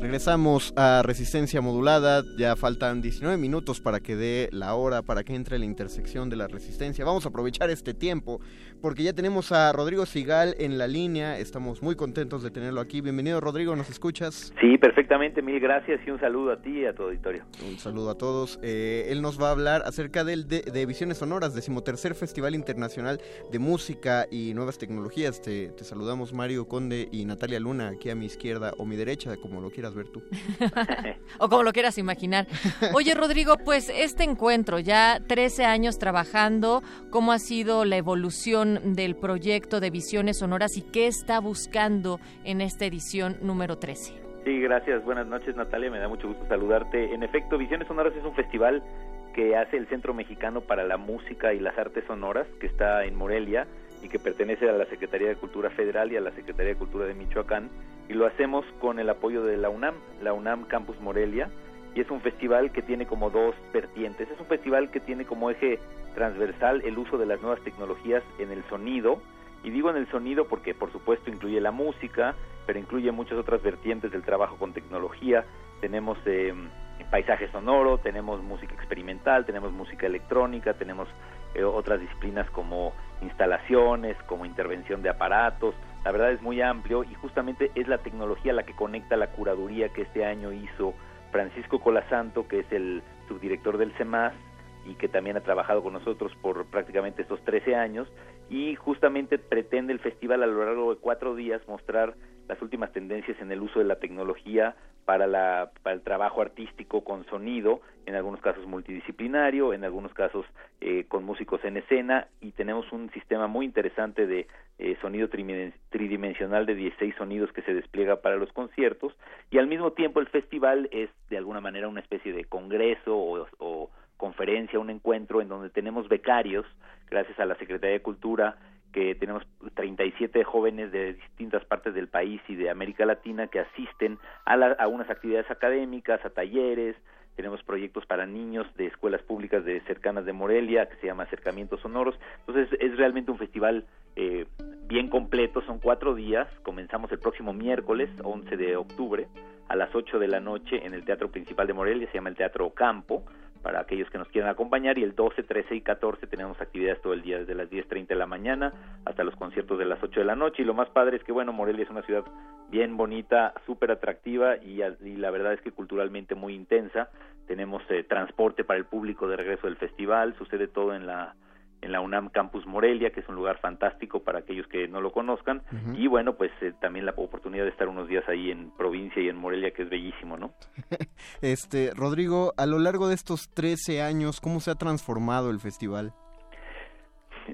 Regresamos a Resistencia Modulada, ya faltan 19 minutos para que dé la hora, para que entre la intersección de la resistencia. Vamos a aprovechar este tiempo porque ya tenemos a Rodrigo Sigal en la línea, estamos muy contentos de tenerlo aquí. Bienvenido Rodrigo, ¿nos escuchas? Sí, perfectamente, mil gracias y un saludo a ti y a tu auditorio. Un saludo a todos. Eh, él nos va a hablar acerca del de, de, Visiones Sonoras, decimotercer Festival Internacional de Música y Nuevas Tecnologías. Te, te saludamos Mario Conde y Natalia Luna, aquí a mi izquierda o mi derecha, como lo quieras ver tú. o como lo quieras imaginar. Oye Rodrigo, pues este encuentro, ya 13 años trabajando, ¿cómo ha sido la evolución del proyecto de Visiones Sonoras y qué está buscando en esta edición número 13. Sí, gracias. Buenas noches, Natalia. Me da mucho gusto saludarte. En efecto, Visiones Sonoras es un festival que hace el Centro Mexicano para la Música y las Artes Sonoras, que está en Morelia y que pertenece a la Secretaría de Cultura Federal y a la Secretaría de Cultura de Michoacán. Y lo hacemos con el apoyo de la UNAM, la UNAM Campus Morelia. Y es un festival que tiene como dos vertientes. Es un festival que tiene como eje transversal el uso de las nuevas tecnologías en el sonido. Y digo en el sonido porque por supuesto incluye la música, pero incluye muchas otras vertientes del trabajo con tecnología. Tenemos eh, paisaje sonoro, tenemos música experimental, tenemos música electrónica, tenemos eh, otras disciplinas como instalaciones, como intervención de aparatos. La verdad es muy amplio y justamente es la tecnología la que conecta la curaduría que este año hizo Francisco Colasanto, que es el subdirector del CEMAS, y que también ha trabajado con nosotros por prácticamente estos 13 años y justamente pretende el festival a lo largo de cuatro días mostrar las últimas tendencias en el uso de la tecnología para, la, para el trabajo artístico con sonido, en algunos casos multidisciplinario, en algunos casos eh, con músicos en escena y tenemos un sistema muy interesante de eh, sonido tridimensional de 16 sonidos que se despliega para los conciertos y al mismo tiempo el festival es de alguna manera una especie de congreso o, o conferencia, un encuentro en donde tenemos becarios, gracias a la Secretaría de Cultura, que tenemos 37 jóvenes de distintas partes del país y de América Latina que asisten a, a unas actividades académicas, a talleres, tenemos proyectos para niños de escuelas públicas de cercanas de Morelia que se llama Acercamientos Sonoros. Entonces es realmente un festival eh, bien completo, son cuatro días, comenzamos el próximo miércoles 11 de octubre a las 8 de la noche en el Teatro Principal de Morelia, se llama el Teatro Campo, para aquellos que nos quieran acompañar y el 12, 13 y 14 tenemos actividades todo el día desde las 10.30 de la mañana hasta los conciertos de las 8 de la noche. Y lo más padre es que bueno, Morelia es una ciudad bien bonita, súper atractiva y, y, la verdad es que culturalmente muy intensa, tenemos eh, transporte para el público de regreso del festival, sucede todo en la en la UNAM Campus Morelia, que es un lugar fantástico para aquellos que no lo conozcan, y bueno, pues eh, también la oportunidad de estar unos días ahí en provincia y en Morelia, que es bellísimo, ¿no? este, Rodrigo, a lo largo de estos 13 años, ¿cómo se ha transformado el festival?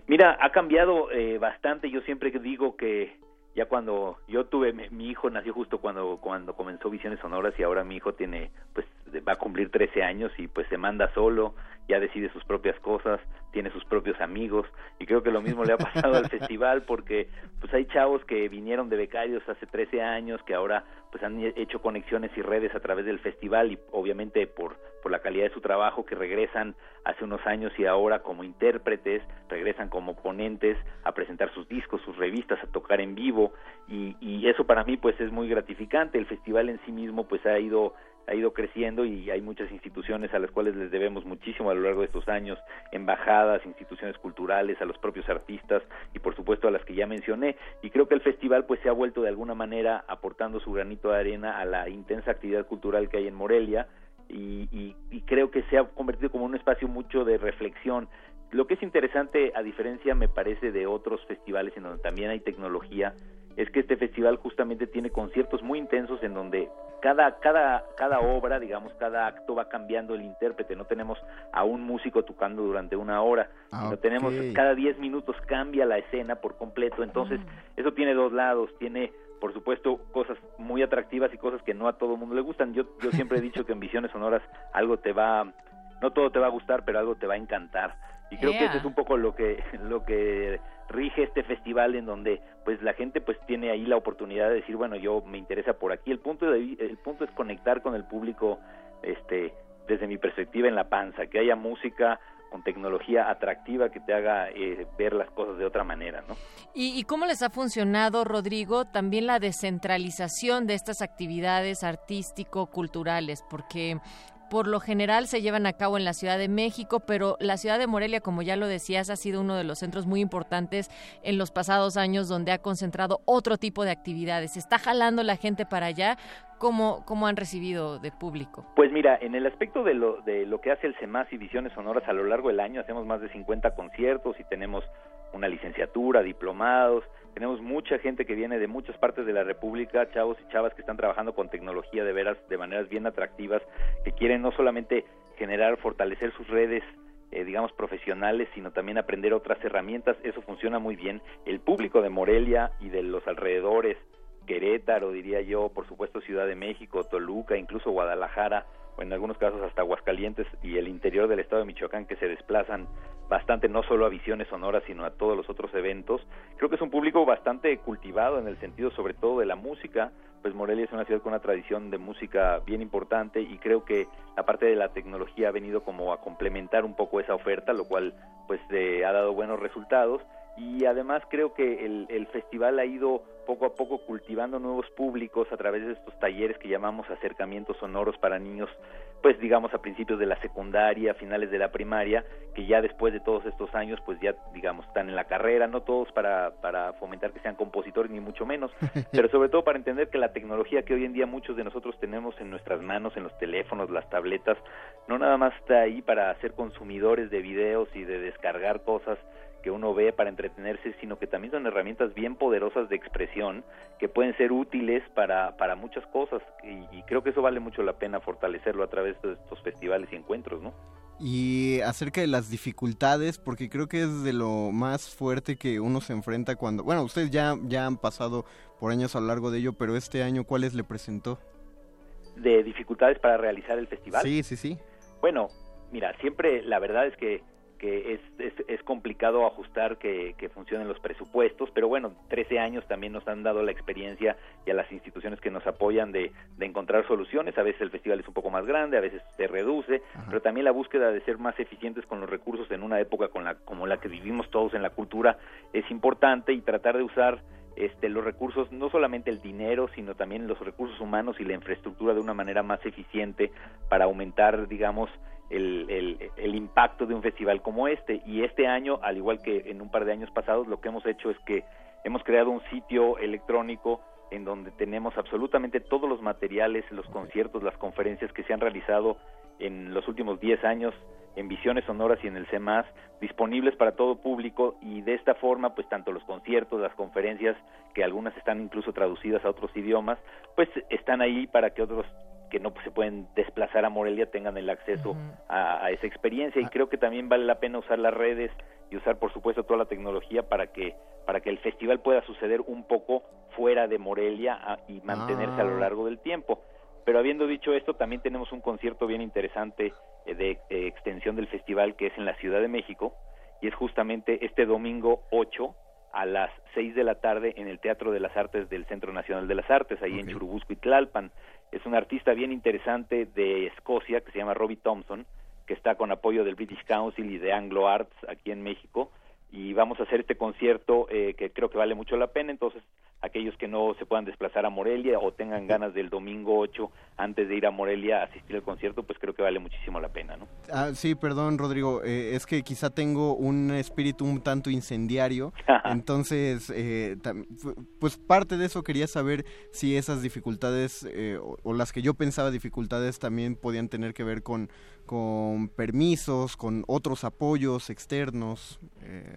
Mira, ha cambiado eh, bastante, yo siempre digo que ya cuando yo tuve mi, hijo nació justo cuando cuando comenzó Visiones Sonoras y ahora mi hijo tiene pues va a cumplir 13 años y pues se manda solo ya decide sus propias cosas, tiene sus propios amigos y creo que lo mismo le ha pasado al festival porque pues hay chavos que vinieron de becarios hace 13 años que ahora pues han hecho conexiones y redes a través del festival y obviamente por por la calidad de su trabajo que regresan hace unos años y ahora como intérpretes, regresan como ponentes a presentar sus discos, sus revistas, a tocar en vivo y, y eso para mí pues es muy gratificante. El festival en sí mismo pues ha ido ha ido creciendo y hay muchas instituciones a las cuales les debemos muchísimo a lo largo de estos años, embajadas, instituciones culturales, a los propios artistas y por supuesto a las que ya mencioné. Y creo que el festival pues se ha vuelto de alguna manera aportando su granito de arena a la intensa actividad cultural que hay en Morelia y, y, y creo que se ha convertido como un espacio mucho de reflexión. Lo que es interesante, a diferencia me parece de otros festivales en donde también hay tecnología, es que este festival justamente tiene conciertos muy intensos en donde cada, cada, cada obra, digamos, cada acto va cambiando el intérprete. No tenemos a un músico tocando durante una hora, ah, sino tenemos cada 10 minutos cambia la escena por completo. Entonces, ah. eso tiene dos lados. Tiene, por supuesto, cosas muy atractivas y cosas que no a todo el mundo le gustan. Yo, yo siempre he dicho que en Visiones Sonoras algo te va, no todo te va a gustar, pero algo te va a encantar. Y creo que eso es un poco lo que, lo que rige este festival en donde pues la gente pues tiene ahí la oportunidad de decir bueno yo me interesa por aquí el punto de, el punto es conectar con el público este desde mi perspectiva en la panza que haya música con tecnología atractiva que te haga eh, ver las cosas de otra manera, ¿no? ¿Y, cómo les ha funcionado, Rodrigo, también la descentralización de estas actividades artístico-culturales? Porque por lo general se llevan a cabo en la Ciudad de México, pero la ciudad de Morelia, como ya lo decías, ha sido uno de los centros muy importantes en los pasados años donde ha concentrado otro tipo de actividades. ¿Está jalando la gente para allá? ¿Cómo, cómo han recibido de público? Pues mira, en el aspecto de lo, de lo que hace el CEMAS y Visiones Sonoras a lo largo del año, hacemos más de 50 conciertos y tenemos una licenciatura, diplomados, tenemos mucha gente que viene de muchas partes de la República, chavos y chavas que están trabajando con tecnología de veras, de maneras bien atractivas, que quieren no solamente generar, fortalecer sus redes eh, digamos, profesionales, sino también aprender otras herramientas. Eso funciona muy bien. El público de Morelia y de los alrededores, Querétaro, diría yo, por supuesto Ciudad de México, Toluca, incluso Guadalajara, o en algunos casos hasta Aguascalientes y el interior del estado de Michoacán que se desplazan bastante no solo a visiones sonoras sino a todos los otros eventos. Creo que es un público bastante cultivado en el sentido sobre todo de la música, pues Morelia es una ciudad con una tradición de música bien importante y creo que la parte de la tecnología ha venido como a complementar un poco esa oferta, lo cual pues eh, ha dado buenos resultados y además creo que el, el, festival ha ido poco a poco cultivando nuevos públicos a través de estos talleres que llamamos acercamientos sonoros para niños, pues digamos a principios de la secundaria, a finales de la primaria, que ya después de todos estos años pues ya digamos están en la carrera, no todos para, para fomentar que sean compositores ni mucho menos, pero sobre todo para entender que la tecnología que hoy en día muchos de nosotros tenemos en nuestras manos, en los teléfonos, las tabletas, no nada más está ahí para ser consumidores de videos y de descargar cosas, que uno ve para entretenerse, sino que también son herramientas bien poderosas de expresión que pueden ser útiles para, para muchas cosas y, creo que eso vale mucho la pena fortalecerlo a través de estos festivales y encuentros, ¿no? Y acerca de las dificultades, porque creo que es de lo más fuerte que uno se enfrenta cuando, bueno, ustedes ya, ya han pasado por años a lo largo de ello, pero este año, ¿cuáles le presentó? ¿De dificultades para realizar el festival? Sí, sí, sí. Bueno, mira, siempre la verdad es que que es, es, complicado ajustar que, funcionen los presupuestos, pero bueno, 13 años también nos han dado la experiencia y a las instituciones que nos apoyan de, encontrar soluciones. A veces el festival es un poco más grande, a veces se reduce, pero también la búsqueda de ser más eficientes con los recursos en una época con la, como la que vivimos todos en la cultura es importante y tratar de usar este, los recursos, no solamente el dinero, sino también los recursos humanos y la infraestructura de una manera más eficiente para aumentar, digamos, el, el, impacto de un festival como este. Y este año, al igual que en un par de años pasados, lo que hemos hecho es que hemos creado un sitio electrónico en donde tenemos absolutamente todos los materiales, los conciertos, las conferencias que se han realizado en los últimos 10 años en Visiones Sonoras y en el CEMAS, disponibles para todo público y de esta forma, pues tanto los conciertos, las conferencias, que algunas están incluso traducidas a otros idiomas, pues están ahí para que otros que no se pueden desplazar a Morelia tengan el acceso a, esa experiencia y ah. creo que también vale la pena usar las redes y usar por supuesto toda la tecnología para que para que el festival pueda suceder un poco fuera de Morelia y mantenerse a lo ah. largo del tiempo. Pero habiendo dicho esto, también tenemos un concierto bien interesante eh, de extensión del festival que es en la Ciudad de México y es justamente este domingo 8 a las 6 de la tarde en el Teatro de las Artes del Centro Nacional de las Artes, ahí en Churubusco y Tlalpan es un artista bien interesante de Escocia que se llama Robbie Thompson, que está con apoyo del British Council y de Anglo Arts aquí en México. Y vamos a hacer este concierto eh, que creo que vale mucho la pena. Entonces, aquellos que no se puedan desplazar a Morelia o tengan ganas del domingo 8 antes de ir a Morelia a asistir al concierto, pues creo que vale muchísimo la pena, ¿no? Ah, sí, perdón, Rodrigo, eh, es que quizá tengo un espíritu un tanto incendiario, entonces, eh, pues parte de eso quería saber si esas dificultades eh, o, las que yo pensaba dificultades también podían tener que ver con, con permisos, con otros apoyos externos,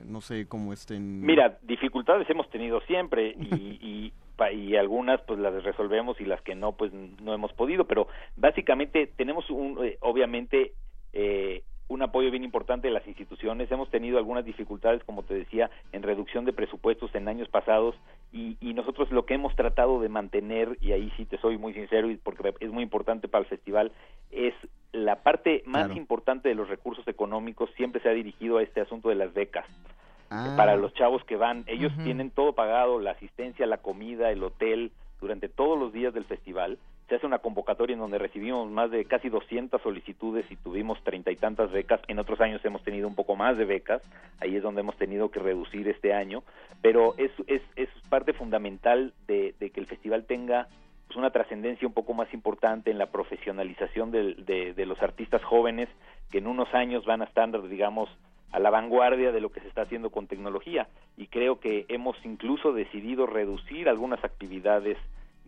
no sé cómo estén. Mira, dificultades hemos tenido siempre y y, y, algunas pues las resolvemos y las que no pues no hemos podido pero básicamente tenemos un eh, obviamente eh, un apoyo bien importante de las instituciones. Hemos tenido algunas dificultades, como te decía, en reducción de presupuestos en años pasados y, y, nosotros lo que hemos tratado de mantener, y ahí sí te soy muy sincero y porque es muy importante para el festival, es la parte más importante de los recursos económicos siempre se ha dirigido a este asunto de las becas. Ah. para los chavos que van. Ellos tienen todo pagado, la asistencia, la comida, el hotel, durante todos los días del festival se hace una convocatoria en donde recibimos más de casi 200 solicitudes y tuvimos treinta y tantas becas. En otros años hemos tenido un poco más de becas, ahí es donde hemos tenido que reducir este año, pero es, es, es parte fundamental de, que el festival tenga pues, una trascendencia un poco más importante en la profesionalización de, de los artistas jóvenes que en unos años van a estar, digamos, a la vanguardia de lo que se está haciendo con tecnología y creo que hemos incluso decidido reducir algunas actividades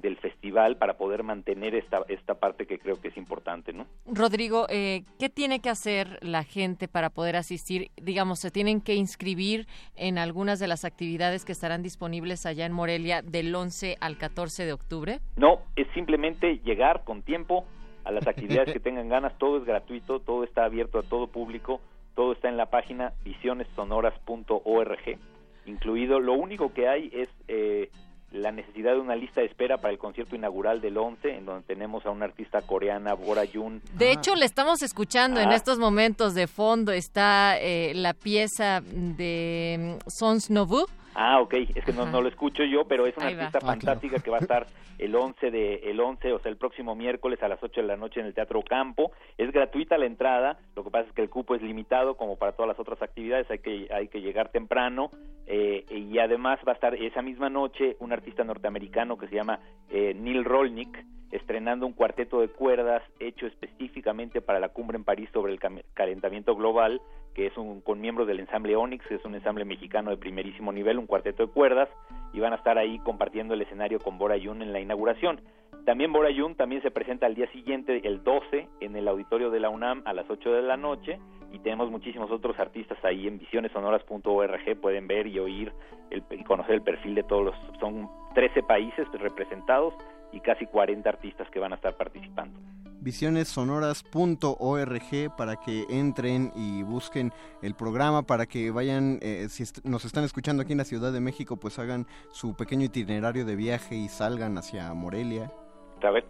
del festival para poder mantener esta, esta parte que creo que es importante, ¿no? Rodrigo, eh, ¿qué tiene que hacer la gente para poder asistir? Digamos, ¿se tienen que inscribir en algunas de las actividades que estarán disponibles allá en Morelia del 11 al 14 de octubre? No, es simplemente llegar con tiempo a las actividades que tengan ganas, todo es gratuito, todo está abierto a todo público, todo está en la página visionessonoras.org, incluido, lo único que hay es... Eh, la necesidad de una lista de espera para el concierto inaugural del 11, en donde tenemos a una artista coreana, Bora Yoon. De hecho, le estamos escuchando en ah. estos momentos de fondo, está eh, la pieza de mm, Sons Novu. Ah, ok, es que no, no, lo escucho yo, pero es una artista ah, fantástica que va a estar el 11 de el 11, o sea, el próximo miércoles a las 8 de la noche en el Teatro Campo. Es gratuita la entrada, lo que pasa es que el cupo es limitado como para todas las otras actividades, hay que hay que llegar temprano eh, y además va a estar esa misma noche un artista norteamericano que se llama eh, Neil Rolnick estrenando un cuarteto de cuerdas hecho específicamente para la cumbre en París sobre el calentamiento global, que es un con miembros del ensamble Onyx, que es un ensamble mexicano de primerísimo nivel, un cuarteto de cuerdas, y van a estar ahí compartiendo el escenario con Bora Yun en la inauguración. También Bora Yun también se presenta al día siguiente, el 12, en el auditorio de la UNAM a las 8 de la noche, y tenemos muchísimos otros artistas ahí en visionesonoras.org, pueden ver y oír el, y conocer el perfil de todos los, son 13 países representados y casi 40 artistas que van a estar participando. Visionessonoras.org para que entren y busquen el programa, para que vayan, eh, si nos están escuchando aquí en la Ciudad de México, pues hagan su pequeño itinerario de viaje y salgan hacia Morelia.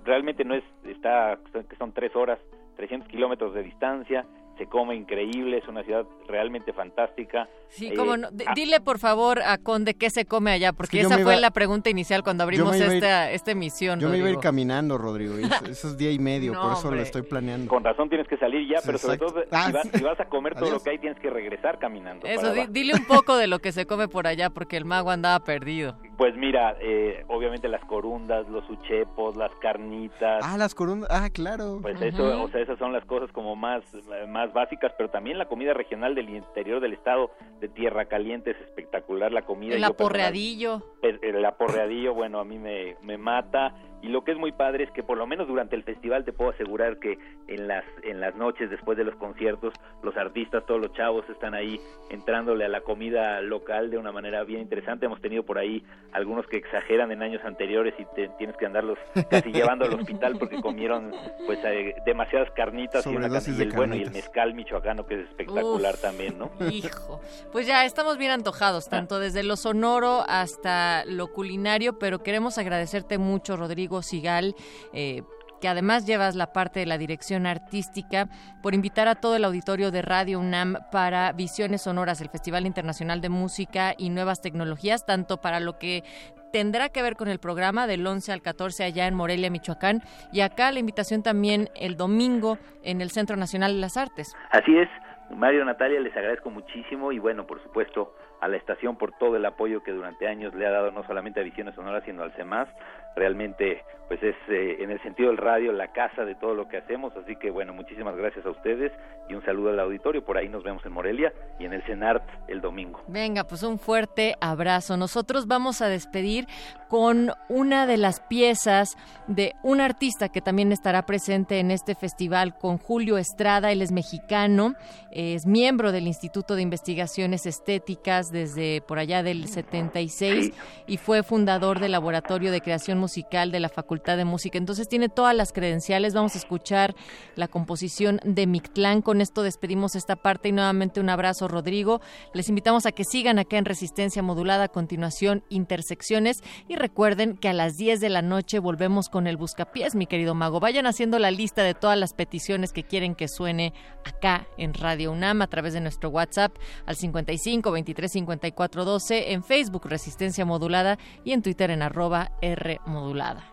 Realmente no es, está, son tres horas, 300 kilómetros de distancia, se come increíble, es una ciudad realmente fantástica. Sí, eh, como no. Ah. Dile por favor a Conde qué se come allá, porque esa fue la pregunta inicial cuando abrimos esta, esta emisión. Yo me iba a ir caminando, Rodrigo, eso, es día y medio, por eso lo estoy planeando. Con razón tienes que salir ya, pero sobre todo ah, si, vas, a comer todo lo que hay, tienes que regresar caminando. Eso, dile un poco de lo que se come por allá, porque el mago andaba perdido. Pues mira, eh, obviamente las corundas, los uchepos, las carnitas. Ah, las corundas, ah, claro. Pues eso, o sea, esas son las cosas como más, más básicas, pero también la comida regional del interior del estado de Tierra Caliente es espectacular, la comida. El aporreadillo. El, aporreadillo, bueno, a mí me, me mata y lo que es muy padre es que por lo menos durante el festival te puedo asegurar que en las en las noches después de los conciertos los artistas todos los chavos están ahí entrándole a la comida local de una manera bien interesante. Hemos tenido por ahí algunos que exageran en años anteriores y te, tienes que andarlos casi llevando al hospital porque comieron pues eh, demasiadas carnitas y, una, el bueno y el mezcal michoacano que es espectacular también no hijo. Pues ya estamos bien antojados tanto desde lo sonoro hasta lo culinario pero queremos agradecerte mucho Rodrigo Sigal, eh, que además llevas la parte de la dirección artística, por invitar a todo el auditorio de Radio UNAM para Visiones Sonoras, el Festival Internacional de Música y Nuevas Tecnologías, tanto para lo que tendrá que ver con el programa del 11 al 14 allá en Morelia, Michoacán, y acá la invitación también el domingo en el Centro Nacional de las Artes. Así es, Mario Natalia, les agradezco muchísimo y bueno, por supuesto, a la estación por todo el apoyo que durante años le ha dado no solamente a Visiones Sonoras, sino al CEMAS. Realmente, pues es eh, en el sentido del radio la casa de todo lo que hacemos, así que bueno, muchísimas gracias a ustedes y un saludo al auditorio. Por ahí nos vemos en Morelia y en el CENART el domingo. Venga, pues un fuerte abrazo. Nosotros vamos a despedir con una de las piezas de un artista que también estará presente en este festival, con Julio Estrada. Él es mexicano, es miembro del Instituto de Investigaciones Estéticas desde por allá del 76 y fue fundador del Laboratorio de Creación Musical de la Facultad de Música. Entonces tiene todas las credenciales. Vamos a escuchar la composición de Mictlán. Con esto despedimos esta parte y nuevamente un abrazo, Rodrigo. Les invitamos a que sigan acá en Resistencia Modulada. A continuación, Intersecciones. Y recuerden que a las 10 de la noche volvemos con el Buscapiés, mi querido mago. Vayan haciendo la lista de todas las peticiones que quieren que suene acá en Radio UNAM a través de nuestro WhatsApp al 55 23 5412, en Facebook Resistencia Modulada y en Twitter en arroba R Modulada.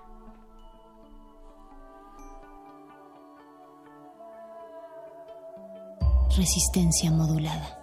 Resistencia Modulada.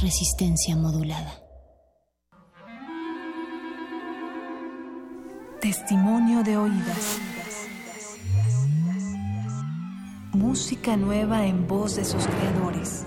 Resistencia modulada. Testimonio de oídas. Música nueva en voz de sus creadores.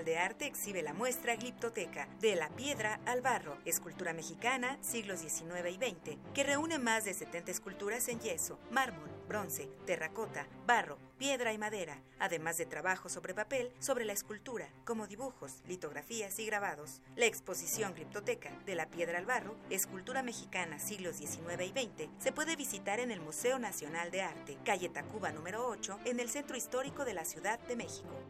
Nacional de Arte exhibe la muestra Gliptoteca, de la piedra al barro, escultura mexicana, siglos XIX y XX, que reúne más de 70 esculturas en yeso, mármol, bronce, terracota, barro, piedra y madera, además de trabajos sobre papel, sobre la escultura, como dibujos, litografías y grabados. La exposición Criptoteca de la piedra al barro, escultura mexicana siglos XIX y XX, se puede visitar en el Museo Nacional de Arte, calle Tacuba número 8, en el Centro Histórico de la Ciudad de México.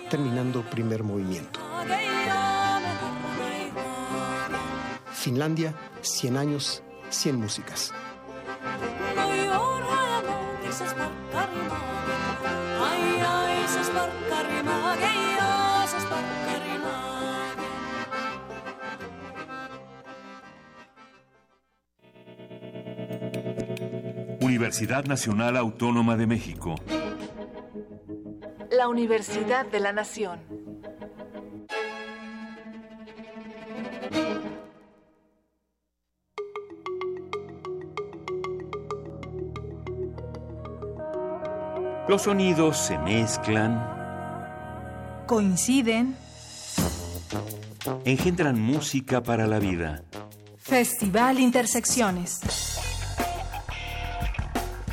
terminando primer movimiento. Finlandia, 100 años, 100 músicas. Universidad Nacional Autónoma de México. La Universidad de la Nación. Los sonidos se mezclan. Coinciden. Engendran música para la vida. Festival Intersecciones.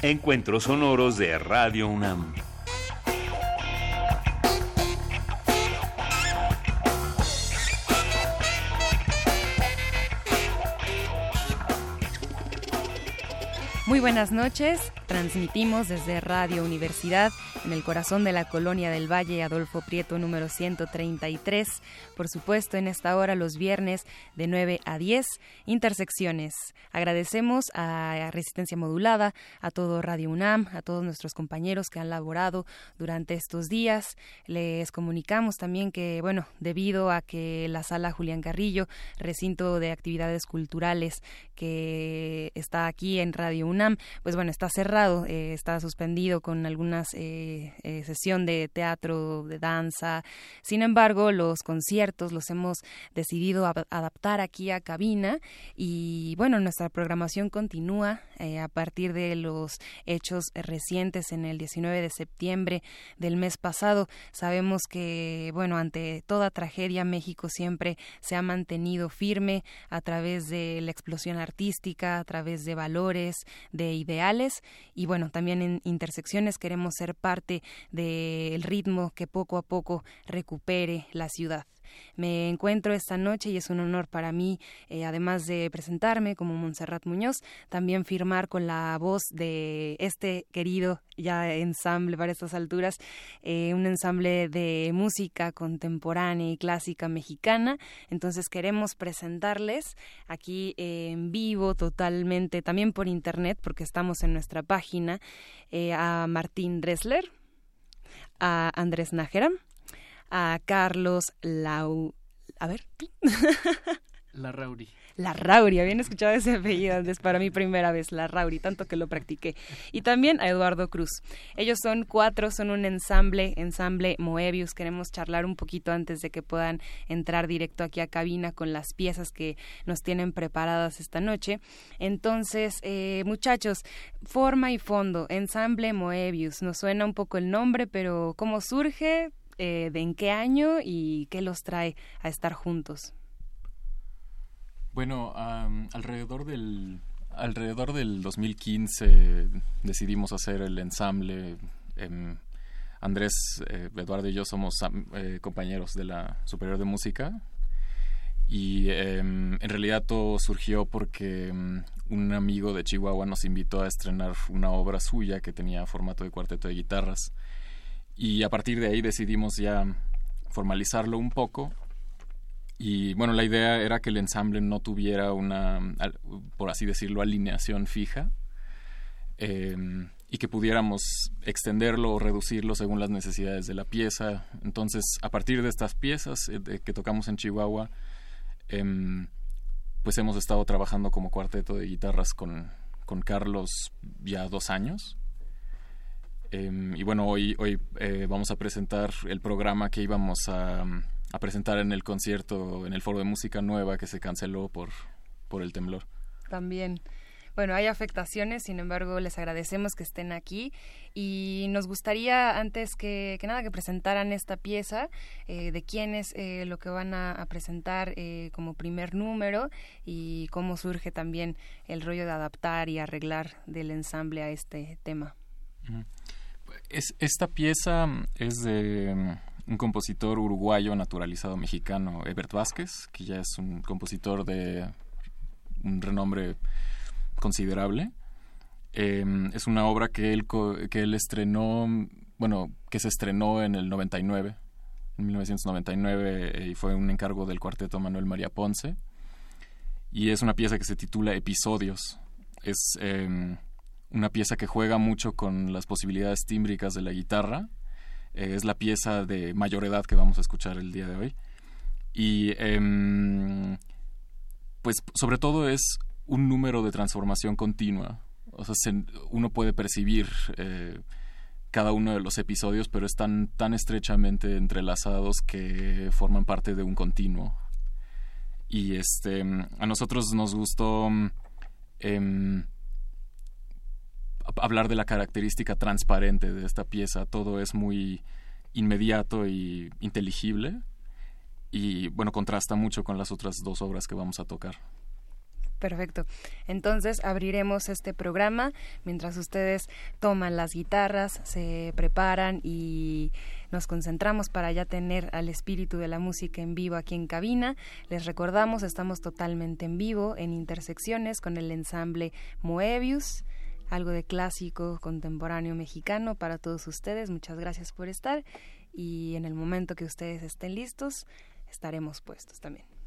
Encuentros sonoros de Radio UNAM. Muy buenas noches. Transmitimos desde Radio Universidad en el corazón de la colonia del Valle Adolfo Prieto número 133. Por supuesto, en esta hora los viernes de 9 a 10, intersecciones. Agradecemos a Resistencia Modulada, a todo Radio UNAM, a todos nuestros compañeros que han laborado durante estos días. Les comunicamos también que, bueno, debido a que la sala Julián Carrillo, recinto de actividades culturales que está aquí en Radio UNAM, pues bueno, está cerrado, eh, está suspendido con algunas eh, eh, sesión de teatro, de danza. Sin embargo, los conciertos los hemos decidido adaptar aquí a cabina y bueno, nuestra programación continúa a partir de los hechos recientes en el 19 de septiembre del mes pasado. Sabemos que, bueno, ante toda tragedia, México siempre se ha mantenido firme a través de la explosión artística, a través de valores, de ideales y bueno, también en intersecciones queremos ser parte del ritmo que poco a poco recupere la ciudad. Me encuentro esta noche y es un honor para mí, eh, además de presentarme como Montserrat Muñoz, también firmar con la voz de este querido ya ensamble para estas alturas, eh, un ensamble de música contemporánea y clásica mexicana. Entonces queremos presentarles aquí en vivo totalmente, también por internet, porque estamos en nuestra página, eh, a Martín Dressler, a Andrés Nájera, a Carlos Lau... A ver. La Rauri. La Rauri, habían escuchado ese apellido antes para mi primera vez, La Rauri, tanto que lo practiqué. Y también a Eduardo Cruz. Ellos son cuatro, son un ensamble, ensamble Moebius. Queremos charlar un poquito antes de que puedan entrar directo aquí a cabina con las piezas que nos tienen preparadas esta noche. Entonces, eh, muchachos, forma y fondo, ensamble Moebius. Nos suena un poco el nombre, pero ¿cómo surge? Eh, de en qué año y qué los trae a estar juntos. Bueno, alrededor del alrededor del 2015 decidimos hacer el ensamble. Em, Andrés, eh, Eduardo y yo somos eh, compañeros de la Superior de Música y em, en realidad todo surgió porque em, un amigo de Chihuahua nos invitó a estrenar una obra suya que tenía formato de cuarteto de guitarras y a partir de ahí decidimos ya formalizarlo un poco y bueno la idea era que el ensamble no tuviera una por así decirlo alineación fija em, y que pudiéramos extenderlo o reducirlo según las necesidades de la pieza entonces a partir de estas piezas eh, que tocamos en Chihuahua em, pues hemos estado trabajando como cuarteto de guitarras con, con Carlos ya dos años. Em, y bueno, hoy, hoy eh, vamos a presentar el programa que íbamos a, a, presentar en el concierto, en el foro de música nueva que se canceló por, por el temblor. También. Bueno, hay afectaciones, sin embargo, les agradecemos que estén aquí y nos gustaría, antes que, nada, que presentaran esta pieza, eh, de quién es eh, lo que van a, presentar eh, como primer número y cómo surge también el rollo de adaptar y arreglar del ensamble a este tema. Es, esta pieza es de mm, un compositor uruguayo naturalizado mexicano, Ebert Vázquez, que ya es un compositor de un renombre considerable. Em, es una obra que él, que él estrenó, bueno, que se estrenó en el 99, en 1999, eh, y fue un encargo del cuarteto Manuel María Ponce. Y es una pieza que se titula Episodios. Es em, una pieza que juega mucho con las posibilidades tímbricas de la guitarra. Eh, es la pieza de mayor edad que vamos a escuchar el día de hoy. Y em, pues sobre todo es un número de transformación continua. O sea, uno puede percibir eh, cada uno de los episodios, pero están tan estrechamente entrelazados que forman parte de un continuo. Y este, a nosotros nos gustó em, hablar de la característica transparente de esta pieza. Todo es muy inmediato y inteligible. Y bueno, contrasta mucho con las otras dos obras que vamos a tocar. Perfecto. Entonces abriremos este programa mientras ustedes toman las guitarras, se preparan y nos concentramos para ya tener al espíritu de la música en vivo aquí en cabina. Les recordamos, estamos totalmente en vivo en intersecciones con el ensamble Moebius algo de clásico contemporáneo mexicano para todos ustedes. Muchas gracias por estar y en el momento que ustedes estén listos estaremos puestos también.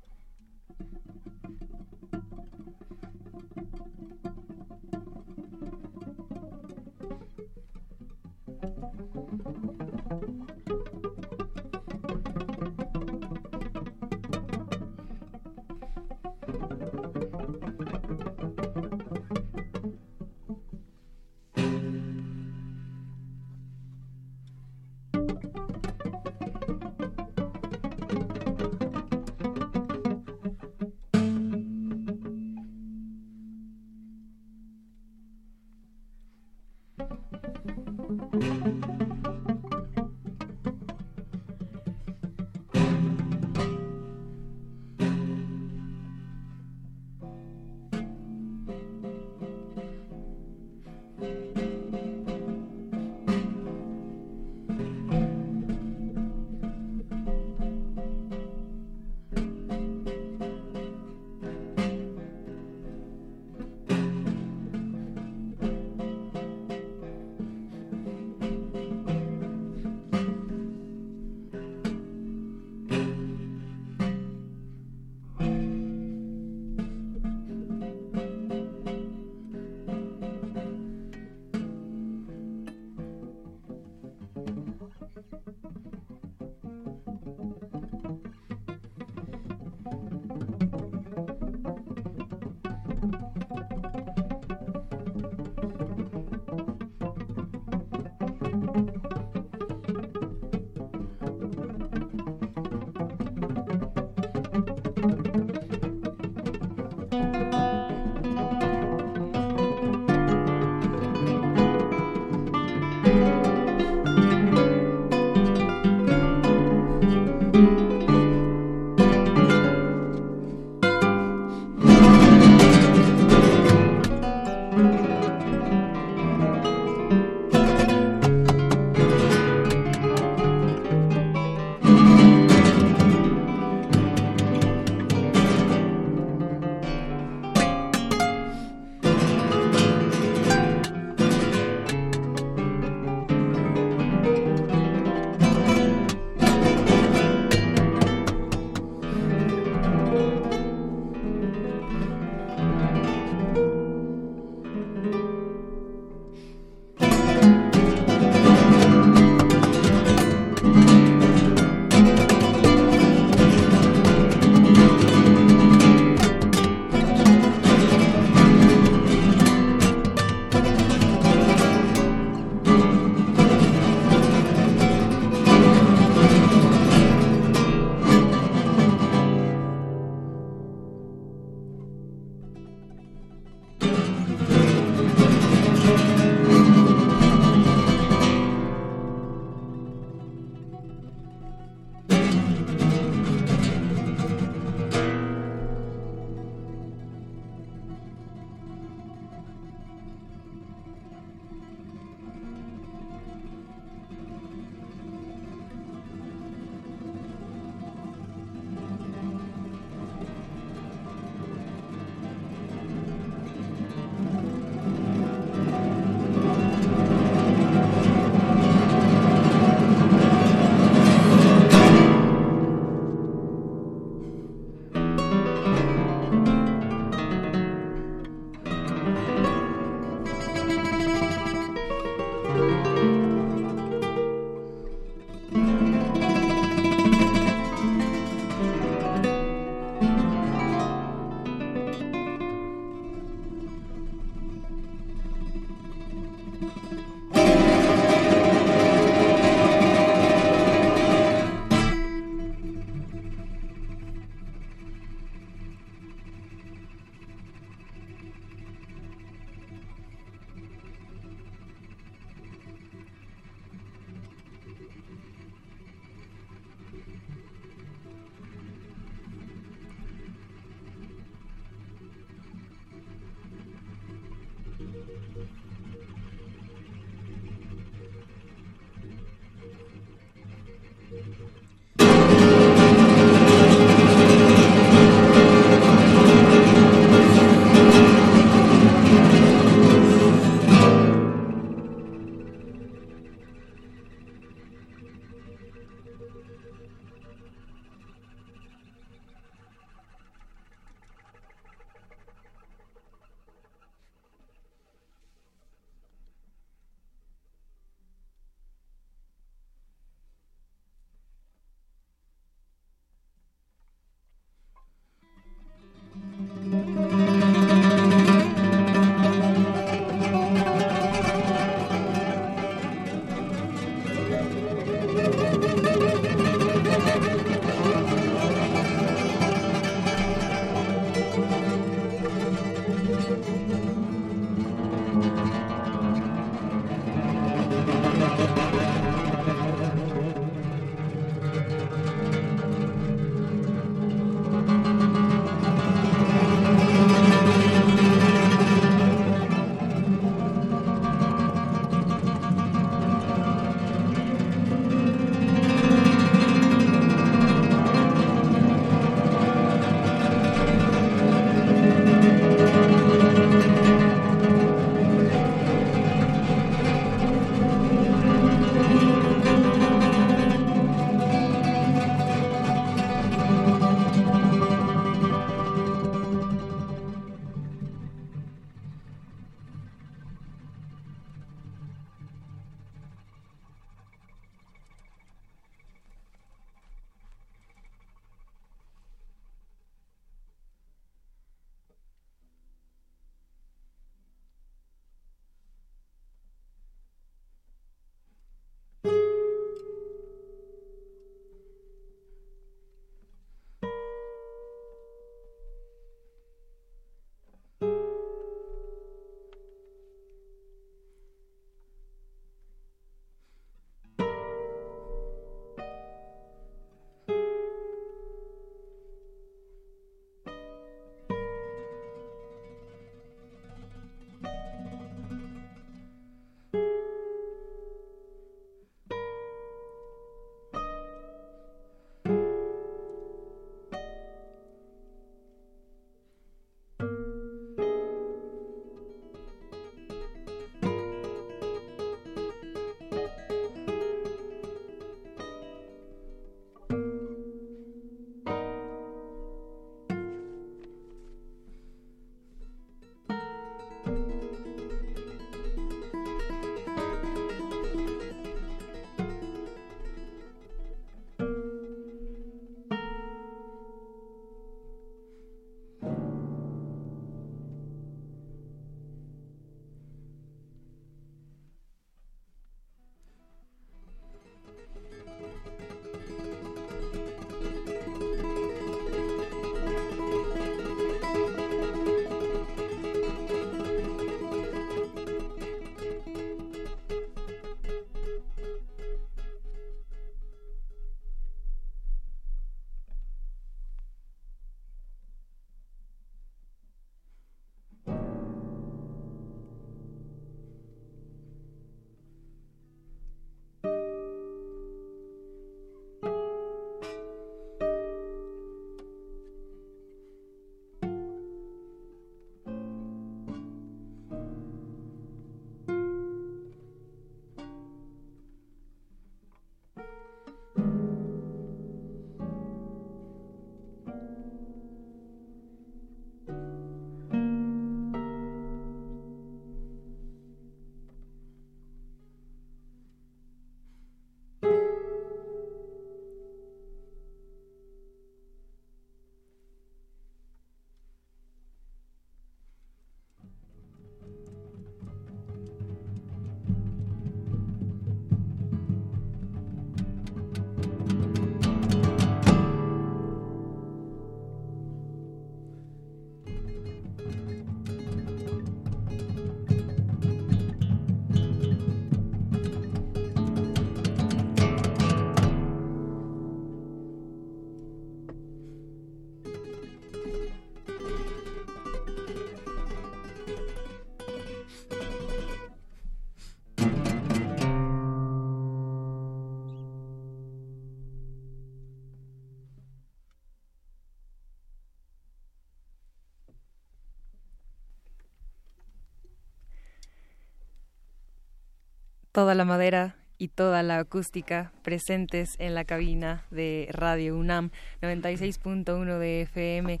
toda la madera y toda la acústica presentes en la cabina de Radio UNAM 96.1 de FM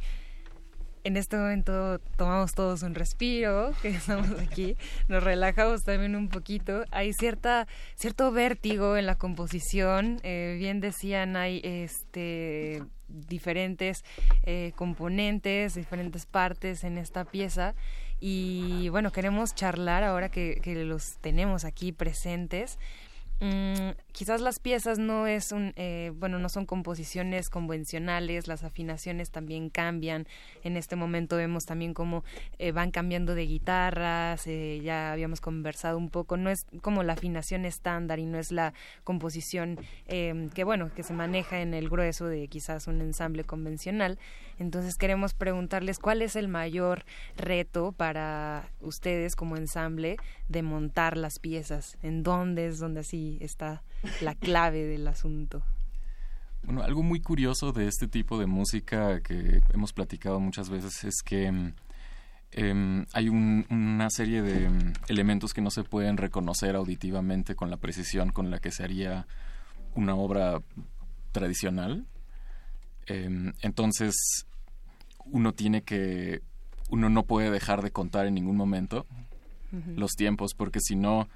en este momento tomamos todos un respiro, que estamos aquí, nos relajamos también un poquito. Hay cierta cierto vértigo en la composición. Eh, bien decían, hay este diferentes eh, componentes, diferentes partes en esta pieza. Y bueno, queremos charlar ahora que, los tenemos aquí presentes. Mm, quizás las piezas no es un eh, bueno no son composiciones convencionales las afinaciones también cambian en este momento vemos también cómo eh, van cambiando de guitarras eh, ya habíamos conversado un poco no es como la afinación estándar y no es la composición em, que bueno que se maneja en el grueso de quizás un ensamble convencional entonces queremos preguntarles cuál es el mayor reto para ustedes como ensamble de montar las piezas en dónde es donde así está la clave del asunto. Bueno, algo muy curioso de este tipo de música que hemos platicado muchas veces es que mm, em, hay una serie de mm, elementos que no se pueden reconocer auditivamente con la precisión con la que se haría una obra tradicional. Em, entonces, uno tiene que, uno no puede dejar de contar en ningún momento los tiempos, porque si no,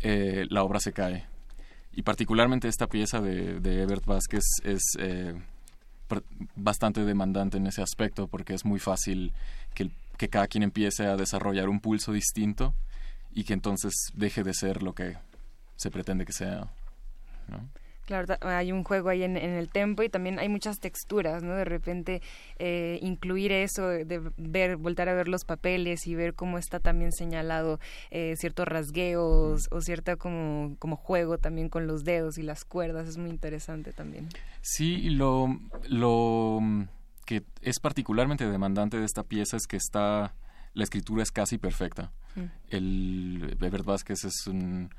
eh, la obra se cae y particularmente esta pieza de, de Ebert Vázquez es eh, bastante demandante en ese aspecto porque es muy fácil que, que cada quien empiece a desarrollar un pulso distinto y que entonces deje de ser lo que se pretende que sea. ¿no? Claro, hay un juego ahí en, el tempo y también hay muchas texturas, ¿no? De repente eh, incluir eso, de ver, voltar a ver los papeles y ver cómo está también señalado eh, ciertos rasgueos o cierta como, como juego también con los dedos y las cuerdas, es muy interesante también. Sí, lo, lo que es particularmente demandante de esta pieza es que está, la escritura es casi perfecta. Mm. El Bebert Vázquez es un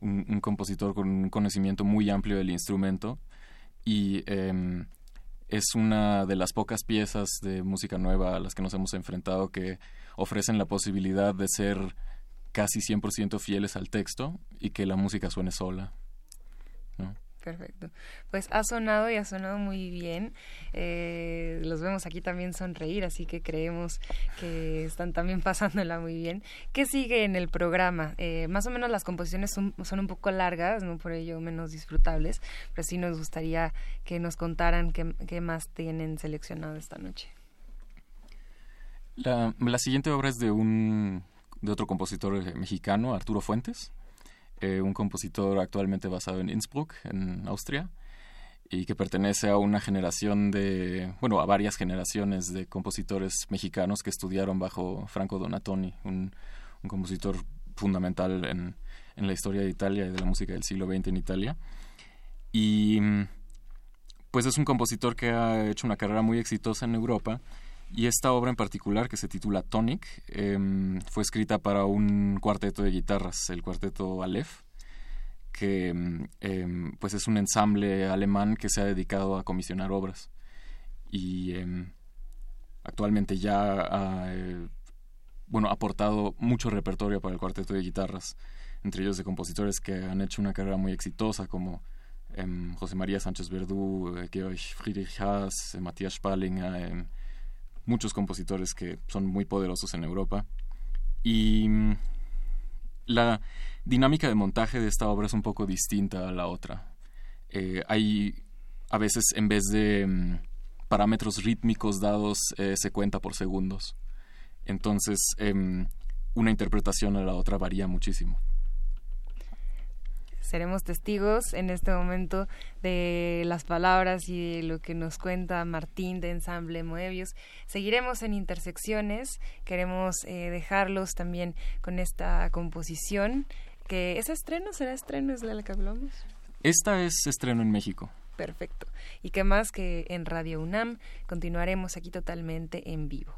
un, compositor con un conocimiento muy amplio del instrumento y em, es una de las pocas piezas de música nueva a las que nos hemos enfrentado que ofrecen la posibilidad de ser casi 100% fieles al texto y que la música suene sola. Perfecto. Pues ha sonado y ha sonado muy bien. Eh, los vemos aquí también sonreír, así que creemos que están también pasándola muy bien. ¿Qué sigue en el programa? Eh, más o menos las composiciones son, un poco largas, no por ello menos disfrutables, pero sí nos gustaría que nos contaran qué, más tienen seleccionado esta noche. La, la siguiente obra es de un de otro compositor mexicano, Arturo Fuentes. Eh, un compositor actualmente basado en Innsbruck, en Austria, y que pertenece a una generación de, bueno, a varias generaciones de compositores mexicanos que estudiaron bajo Franco Donatoni, un, compositor fundamental en, en, la historia de Italia y de la música del siglo XX en Italia. Y pues es un compositor que ha hecho una carrera muy exitosa en Europa. Y esta obra en particular, que se titula Tonic, em, fue escrita para un cuarteto de guitarras, el cuarteto Aleph, que em, em, pues es un ensamble alemán que se ha dedicado a comisionar obras. Y actualmente ya ha eh, aportado mucho repertorio para el cuarteto de guitarras, entre ellos de compositores que han hecho una carrera muy exitosa, como José María Sánchez Verdú, eh, Georg Friedrich Haas, eh, Matías Spalling, muchos compositores que son muy poderosos en Europa. Y mm, la dinámica de montaje de esta obra es un poco distinta a la otra. Eh, hay a veces en vez de mm, parámetros rítmicos dados eh, se cuenta por segundos. Entonces em, una interpretación a la otra varía muchísimo seremos testigos en este momento de las palabras y de lo que nos cuenta Martín de Ensamble Moebius. Seguiremos en intersecciones, queremos eh, dejarlos también con esta composición. que ¿Es estreno? ¿Será estreno? ¿Es la que hablamos? Esta es estreno en México. Perfecto. Y qué más que en Radio UNAM continuaremos aquí totalmente en vivo.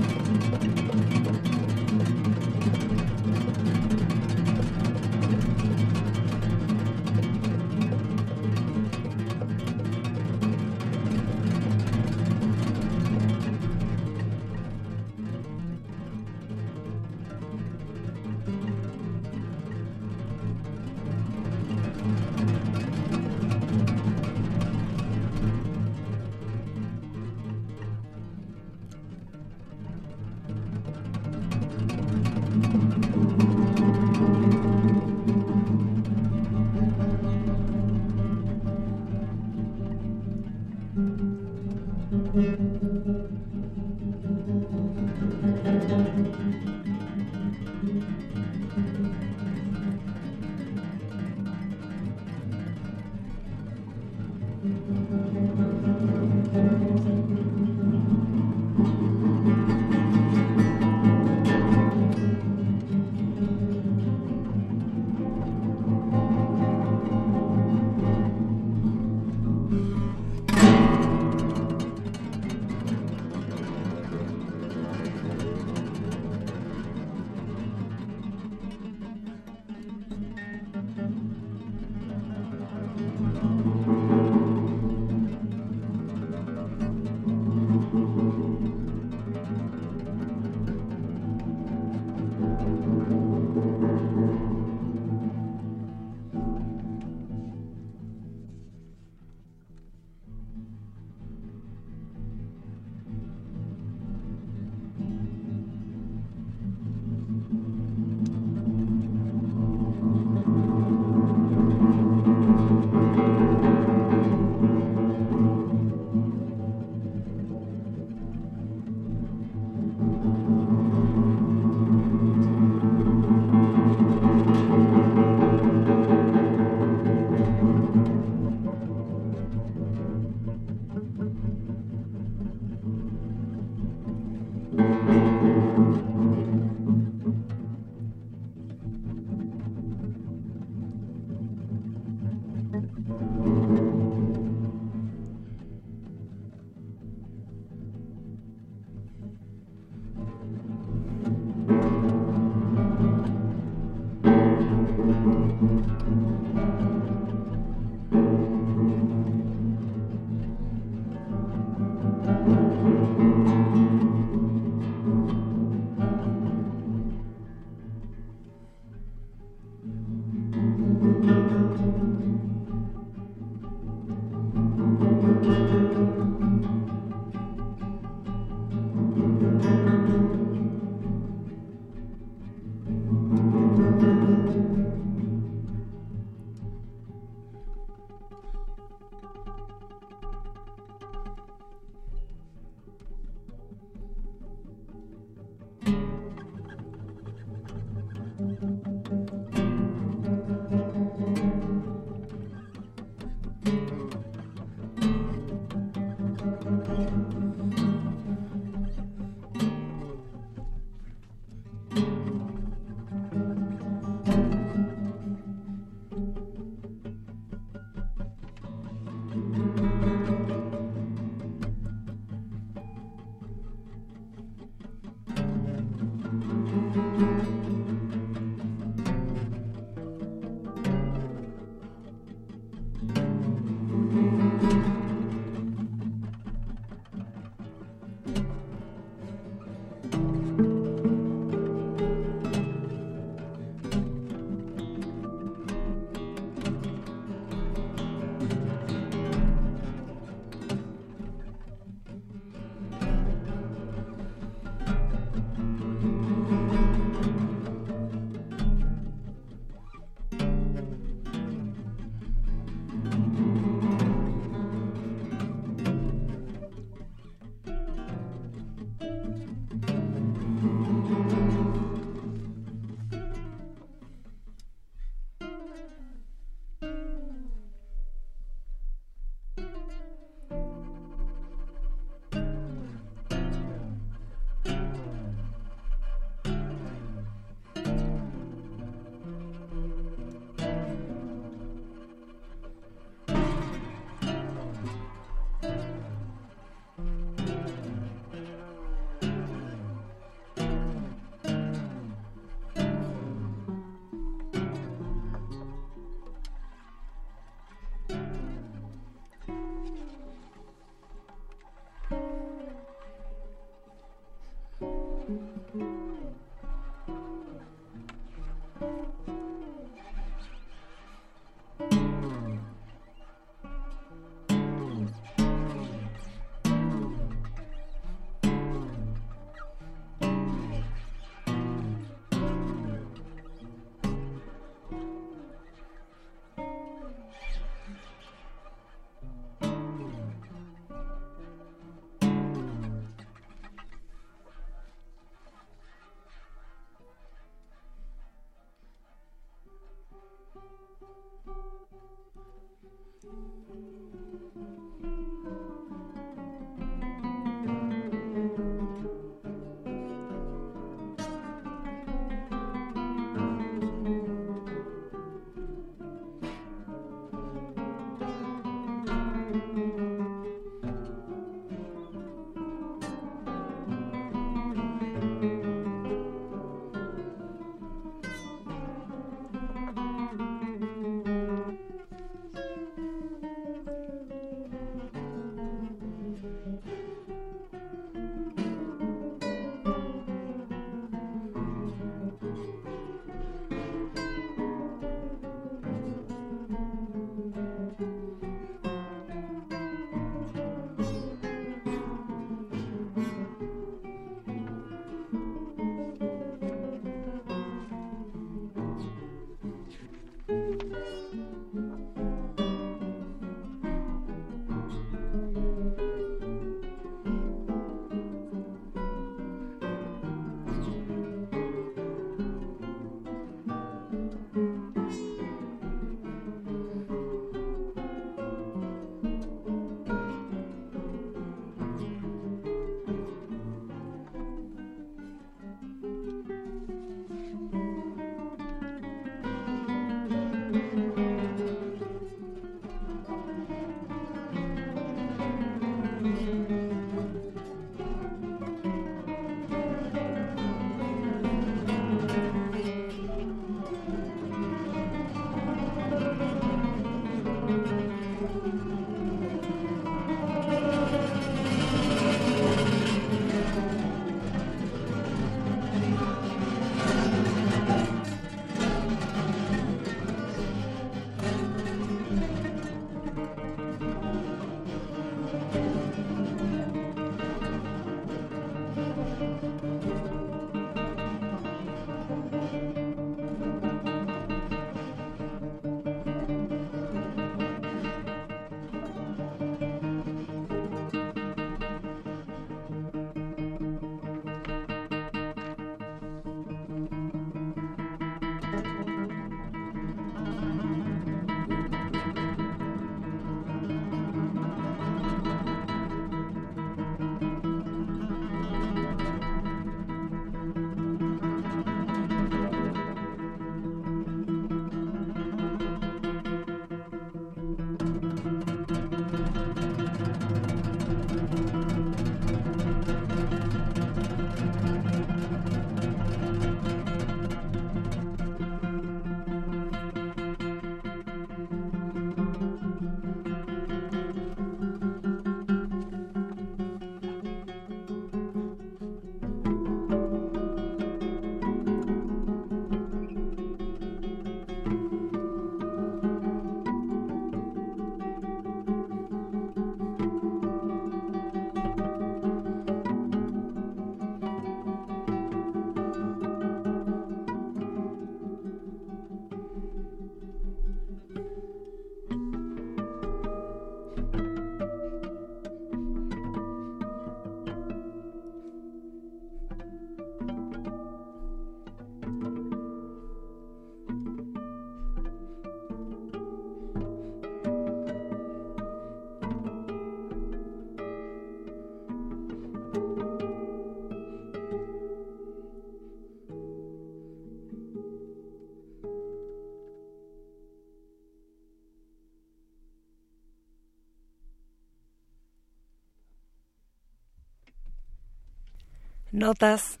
notas,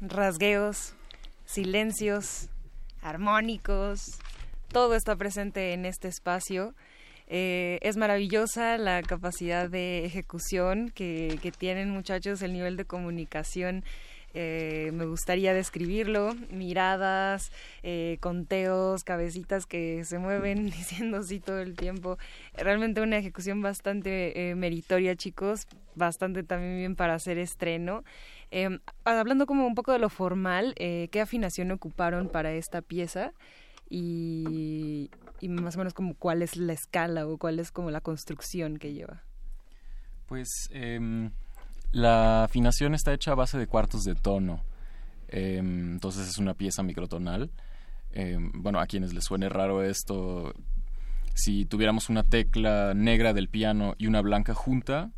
rasgueos, silencios, armónicos, todo está presente en este espacio. Eh, es maravillosa la capacidad de ejecución que, tienen muchachos, el nivel de comunicación. Eh, me gustaría describirlo, miradas, eh, conteos, cabecitas que se mueven diciendo sí todo el tiempo. Realmente una ejecución bastante meritoria, chicos, bastante también bien para hacer estreno. Em, hablando como un poco de lo formal, ¿qué afinación ocuparon para esta pieza? Y, más o menos como cuál es la escala o cuál es como la construcción que lleva. Pues eh, la afinación está hecha a base de cuartos de tono. Em, entonces es una pieza microtonal. Em, bueno, a quienes les suene raro esto, si tuviéramos una tecla negra del piano y una blanca junta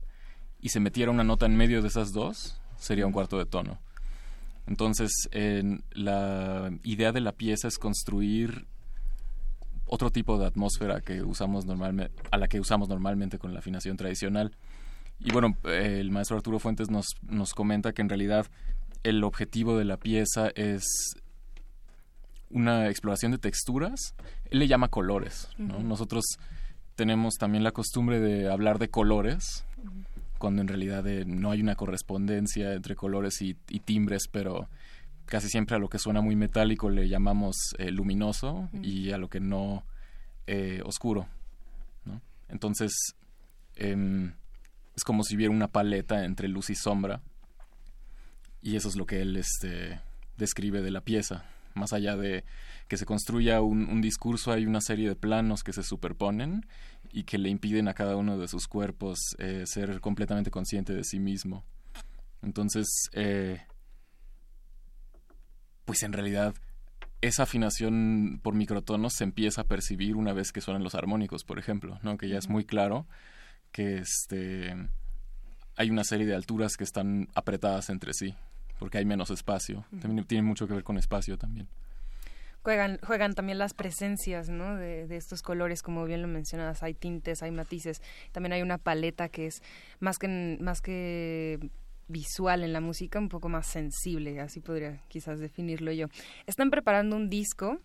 y se metiera una nota en medio de esas dos, sería un cuarto de tono. Entonces, la idea de la pieza es construir otro tipo de atmósfera que usamos normalmente, a la que usamos normalmente con la afinación tradicional. Y bueno, el maestro Arturo Fuentes nos, nos comenta que en realidad el objetivo de la pieza es una exploración de texturas. Él le llama colores. Nosotros tenemos también la costumbre de hablar de colores, cuando en realidad eh, no hay una correspondencia entre colores y, timbres, pero casi siempre a lo que suena muy metálico le llamamos eh, luminoso y a lo que no eh, oscuro. Entonces, em, es como si hubiera una paleta entre luz y sombra. Y eso es lo que él este, describe de la pieza. Más allá de que se construya un, discurso, hay una serie de planos que se superponen y que le impiden a cada uno de sus cuerpos eh, ser completamente consciente de sí mismo. Entonces, eh, pues en realidad esa afinación por microtonos se empieza a percibir una vez que suenan los armónicos, por ejemplo, ¿no? Que ya es muy claro que este hay una serie de alturas que están apretadas entre sí, porque hay menos espacio. También tiene mucho que ver con espacio también. Juegan, juegan también las presencias ¿no? de, de, estos colores, como bien lo mencionabas, hay tintes, hay matices, también hay una paleta que es más que, más que visual en la música, un poco más sensible, así podría quizás definirlo yo. Están preparando un disco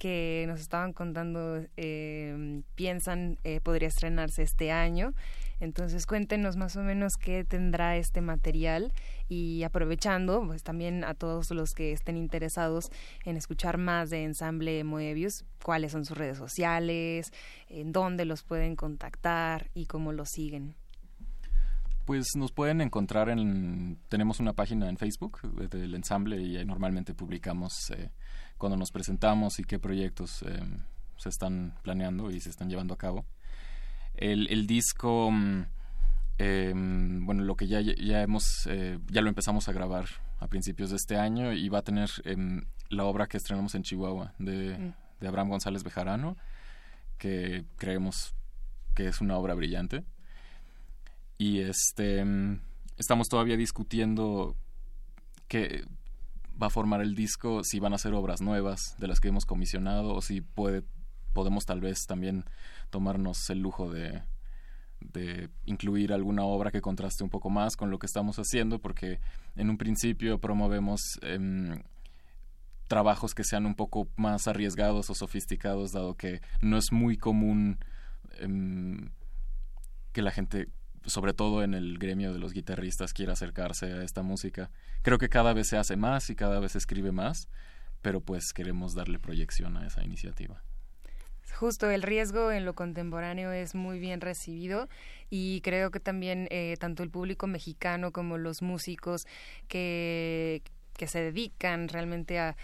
que nos estaban contando eh, piensan eh, podría estrenarse este año. Entonces cuéntenos más o menos qué tendrá este material y aprovechando pues también a todos los que estén interesados en escuchar más de Ensamble Moebius, cuáles son sus redes sociales, en dónde los pueden contactar y cómo los siguen. Pues nos pueden encontrar en tenemos una página en Facebook del ensamble y ahí normalmente publicamos eh, cuando nos presentamos y qué proyectos eh, se están planeando y se están llevando a cabo. El, el disco, mm, em, bueno, lo que ya, ya hemos, eh, ya lo empezamos a grabar a principios de este año y va a tener em, la obra que estrenamos en Chihuahua de, mm. de Abraham González Bejarano, que creemos que es una obra brillante. Y este mm, estamos todavía discutiendo que va a formar el disco, si van a ser obras nuevas de las que hemos comisionado o si puede, podemos tal vez también tomarnos el lujo de, de incluir alguna obra que contraste un poco más con lo que estamos haciendo, porque en un principio promovemos em, trabajos que sean un poco más arriesgados o sofisticados, dado que no es muy común em, que la gente sobre todo en el gremio de los guitarristas, quiere acercarse a esta música. Creo que cada vez se hace más y cada vez se escribe más, pero pues queremos darle proyección a esa iniciativa. Justo el riesgo en lo contemporáneo es muy bien recibido y creo que también eh, tanto el público mexicano como los músicos que que se dedican realmente a,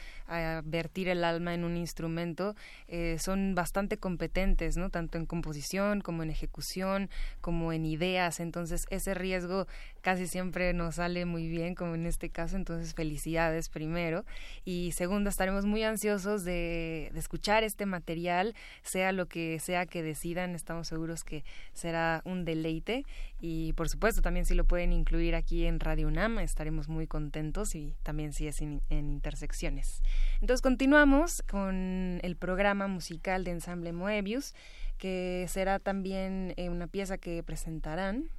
vertir el alma en un instrumento eh, son bastante competentes, ¿no? Tanto en composición como en ejecución, como en ideas. Entonces ese riesgo casi siempre nos sale muy bien, como en este caso. Entonces felicidades primero. Y segundo, estaremos muy ansiosos de, escuchar este material, sea lo que sea que decidan. Estamos seguros que será un deleite. Y por supuesto, también si lo pueden incluir aquí en Radio UNAM, estaremos muy contentos y también si es en intersecciones. Entonces continuamos con el programa musical de Ensamble Moebius, que será también eh, una pieza que presentarán.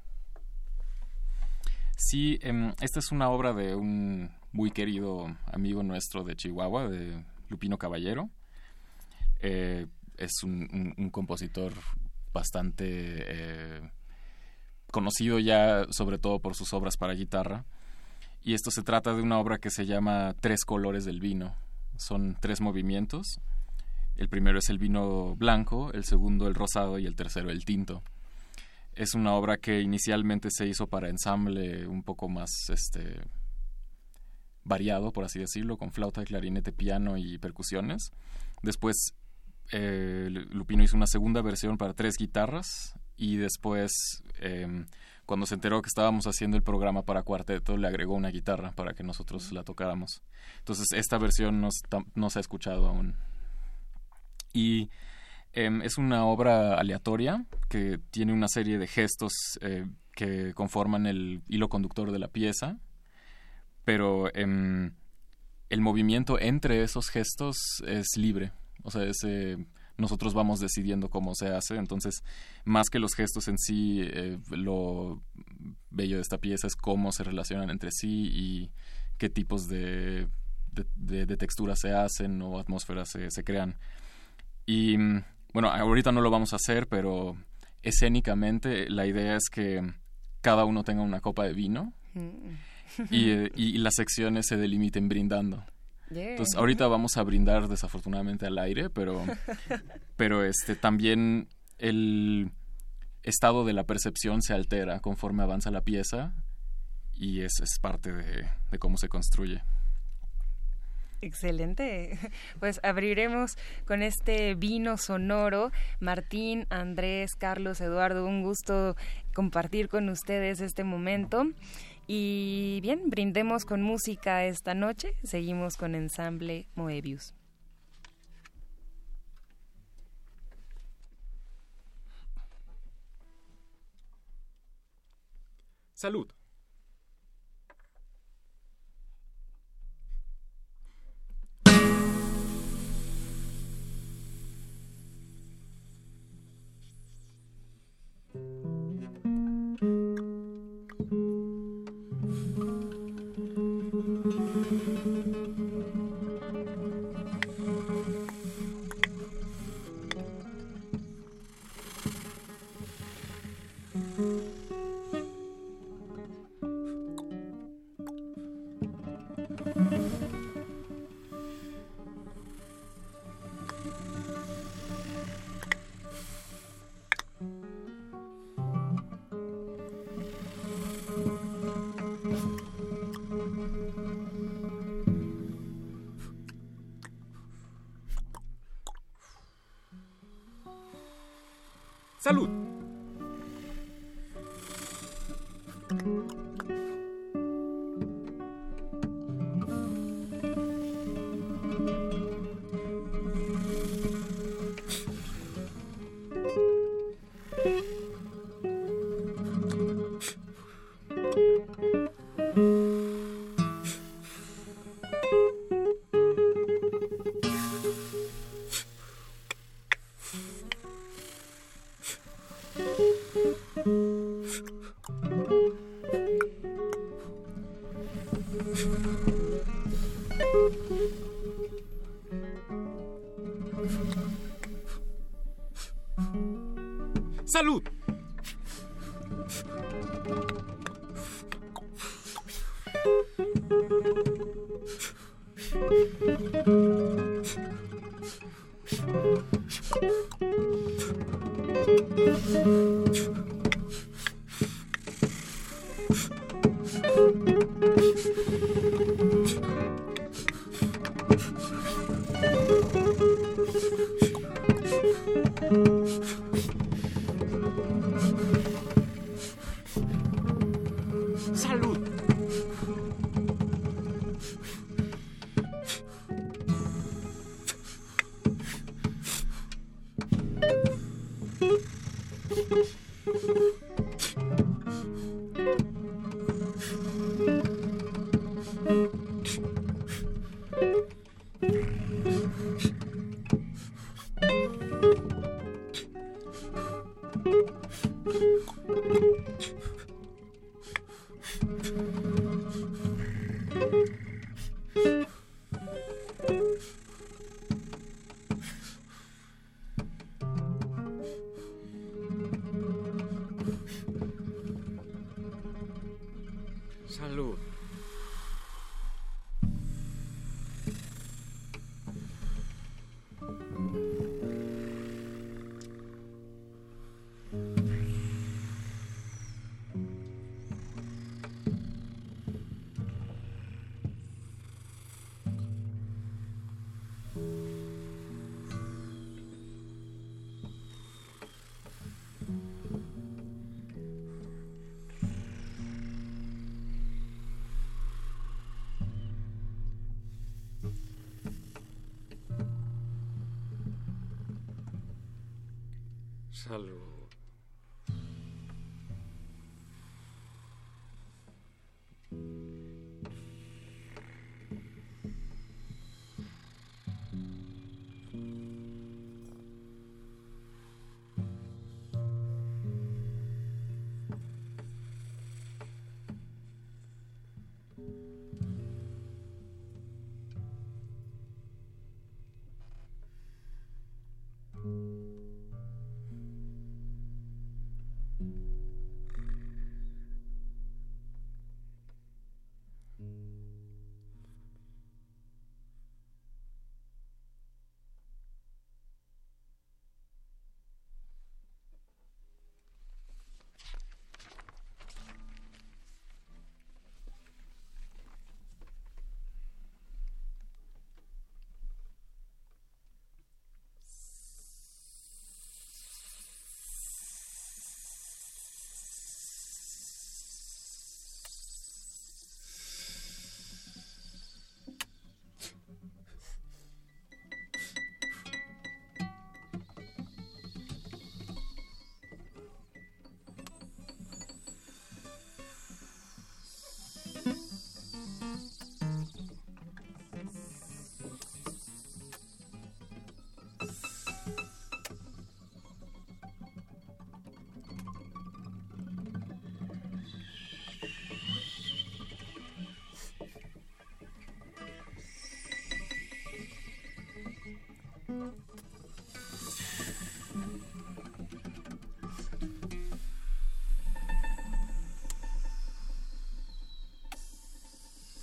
Sí, em, esta es una obra de un muy querido amigo nuestro de Chihuahua, de Lupino Caballero. Eh, es un, compositor bastante eh, conocido ya sobre todo por sus obras para guitarra y esto se trata de una obra que se llama Tres colores del vino. Son tres movimientos. El primero es el vino blanco, el segundo el rosado y el tercero el tinto. Es una obra que inicialmente se hizo para ensamble un poco más este variado, por así decirlo, con flauta, clarinete, piano y percusiones. Después eh, Lupino hizo una segunda versión para tres guitarras y después em, cuando se enteró que estábamos haciendo el programa para cuarteto le agregó una guitarra para que nosotros la tocáramos. Entonces esta versión no, no se ha escuchado aún. Y Em, es una obra aleatoria que tiene una serie de gestos eh, que conforman el hilo conductor de la pieza, pero em, el movimiento entre esos gestos es libre. O sea, nosotros vamos decidiendo cómo se hace, entonces más que los gestos en sí, eh, lo bello de esta pieza es cómo se relacionan entre sí y qué tipos de, de, texturas se hacen o atmósferas se, se crean. Y bueno, ahorita no lo vamos a hacer, pero escénicamente la idea es que cada uno tenga una copa de vino mm. y, las secciones se delimiten brindando. Entonces, ahorita vamos a brindar desafortunadamente al aire, pero, pero este, también el estado de la percepción se altera conforme avanza la pieza y es, es parte de cómo se construye. Excelente. Pues abriremos con este vino sonoro. Martín, Andrés, Carlos, Eduardo, un gusto compartir con ustedes este momento. Y bien, brindemos con música esta noche. Seguimos con ensamble Moebius. Salud. うん。Salud.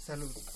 Salud.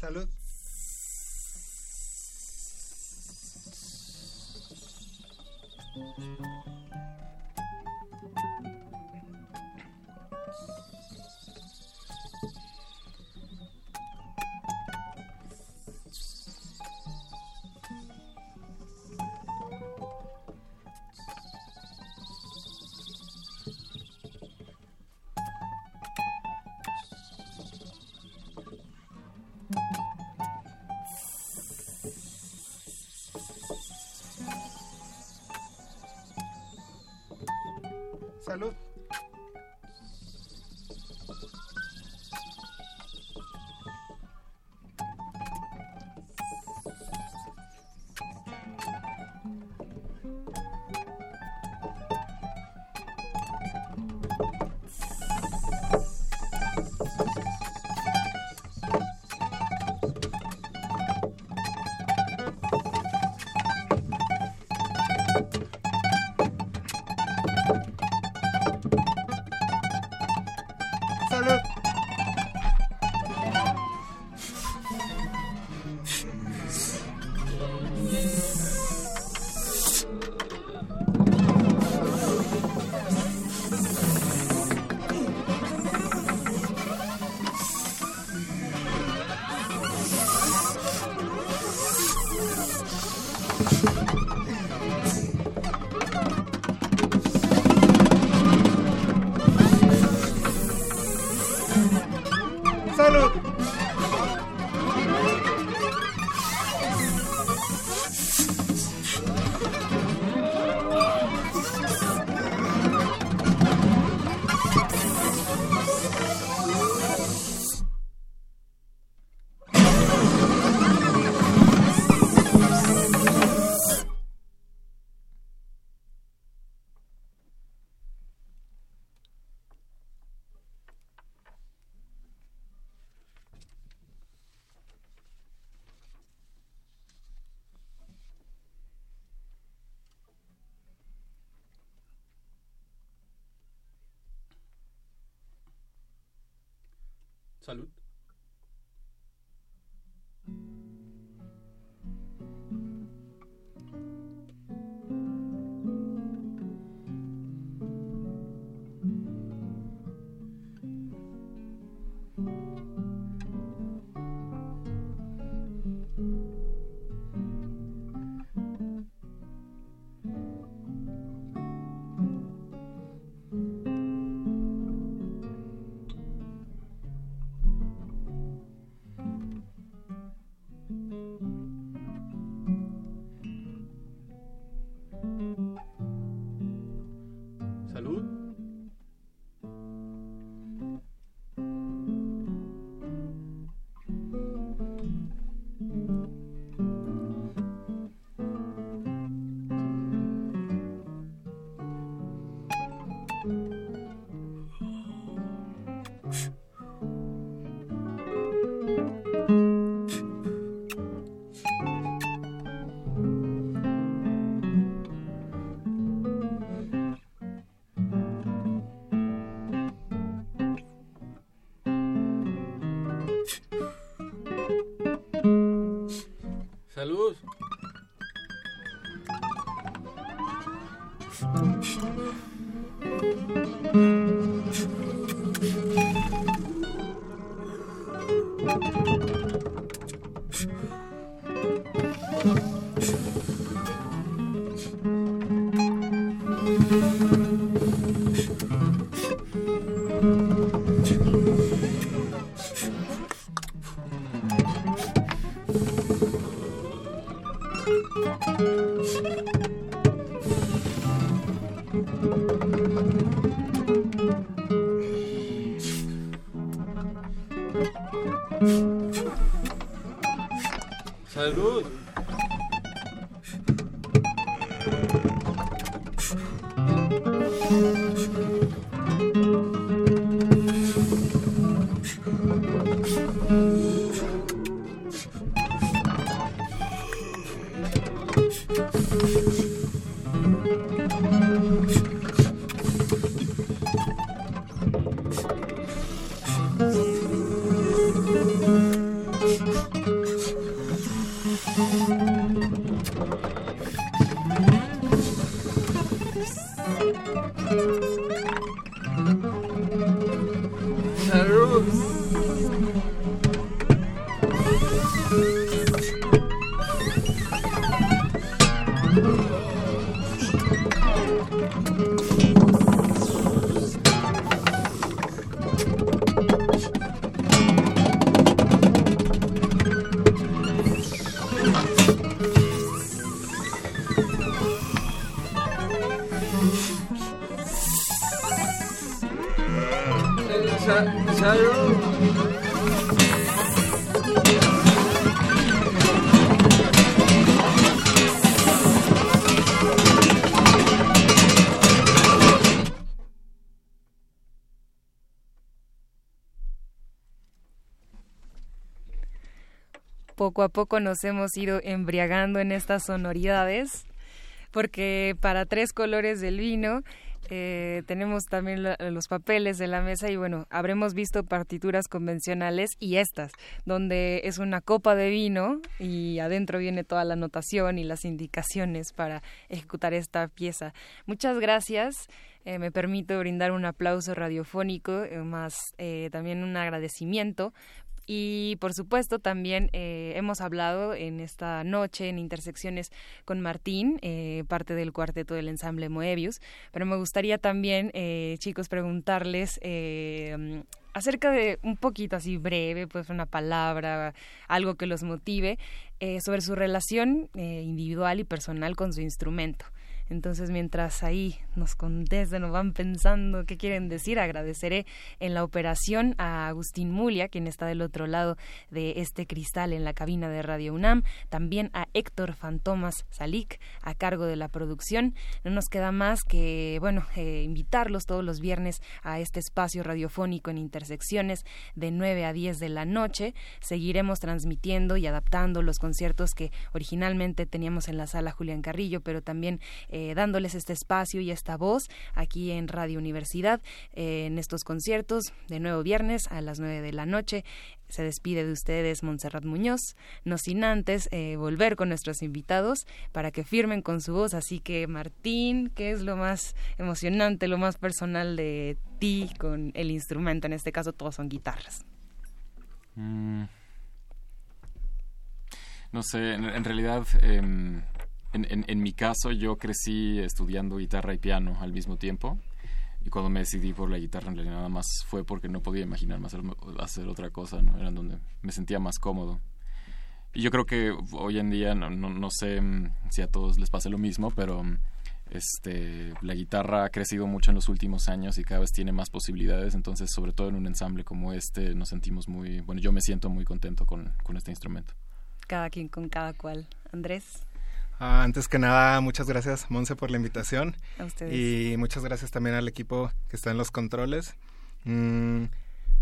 Salud. Salud. Salud. Poco a poco nos hemos ido embriagando en estas sonoridades, porque para tres colores del vino eh, tenemos también los papeles de la mesa y bueno, habremos visto partituras convencionales y estas, donde es una copa de vino y adentro viene toda la notación y las indicaciones para ejecutar esta pieza. Muchas gracias. Eh, me permito brindar un aplauso radiofónico, eh, más también un agradecimiento y por supuesto también eh, hemos hablado en esta noche en Intersecciones con Martín, eh, parte del cuarteto del ensamble Moebius, pero me gustaría también, eh, chicos, preguntarles acerca de un poquito así breve, pues una palabra, algo que los motive, sobre su relación individual y personal con su instrumento. Entonces, mientras ahí nos contesten o van pensando qué quieren decir, agradeceré en la operación a Agustín Mulia, quien está del otro lado de este cristal en la cabina de Radio UNAM, también a Héctor Fantomas Salik, a cargo de la producción. No nos queda más que, bueno, eh, invitarlos todos los viernes a este espacio radiofónico en Intersecciones de 9 a 10 de la noche. Seguiremos transmitiendo y adaptando los conciertos que originalmente teníamos en la sala Julián Carrillo, pero también... Eh, eh, dándoles este espacio y esta voz aquí en Radio Universidad eh, en estos conciertos de nuevo viernes a las 9 de la noche. Se despide de ustedes Montserrat Muñoz, no sin antes eh, volver con nuestros invitados para que firmen con su voz. Así que Martín, ¿qué es lo más emocionante, lo más personal de ti con el instrumento? En este caso todos son guitarras. Mm. No sé, en, realidad, em, en, en, mi caso, yo crecí estudiando guitarra y piano al mismo tiempo. Y cuando me decidí por la guitarra, en realidad nada más fue porque no podía imaginarme hacer, hacer otra cosa, ¿no? Era donde me sentía más cómodo. Y yo creo que hoy en día, no, no, no sé mm, si a todos les pasa lo mismo, pero mm, este, la guitarra ha crecido mucho en los últimos años y cada vez tiene más posibilidades, entonces sobre todo en un ensamble como este nos sentimos muy, bueno, yo me siento muy contento con, con este instrumento cada quien con cada cual. Andrés. Ah, antes que nada, muchas gracias, Monse, por la invitación. A ustedes. Y muchas gracias también al equipo que está en los controles. Mm,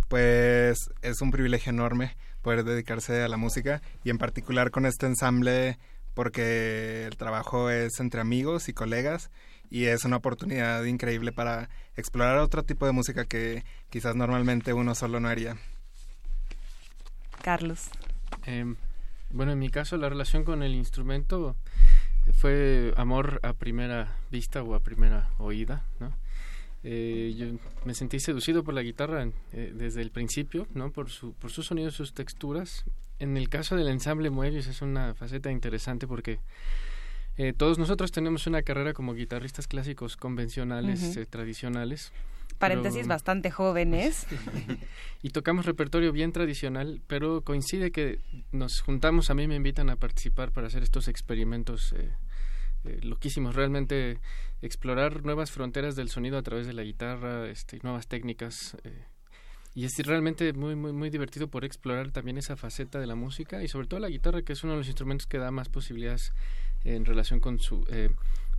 pues es un privilegio enorme poder dedicarse a la música y en particular con este ensamble porque el trabajo es entre amigos y colegas y es una oportunidad increíble para explorar otro tipo de música que quizás normalmente uno solo no haría. Carlos. Em, bueno, en mi caso la relación con el instrumento fue amor a primera vista o a primera oída, ¿no? Eh, yo me sentí seducido por la guitarra eh, desde el principio, ¿no? Por su, por sus sonidos, sus texturas. En el caso del ensamble Muebles es una faceta interesante porque eh, todos nosotros tenemos una carrera como guitarristas clásicos convencionales, tradicionales, paréntesis bastante jóvenes. y tocamos repertorio bien tradicional, pero coincide que nos juntamos, a mí me invitan a participar para hacer estos experimentos eh, eh, loquísimos, realmente explorar nuevas fronteras del sonido a través de la guitarra, este, nuevas técnicas. Eh, y es realmente muy, muy, muy divertido por explorar también esa faceta de la música y sobre todo la guitarra, que es uno de los instrumentos que da más posibilidades en relación con su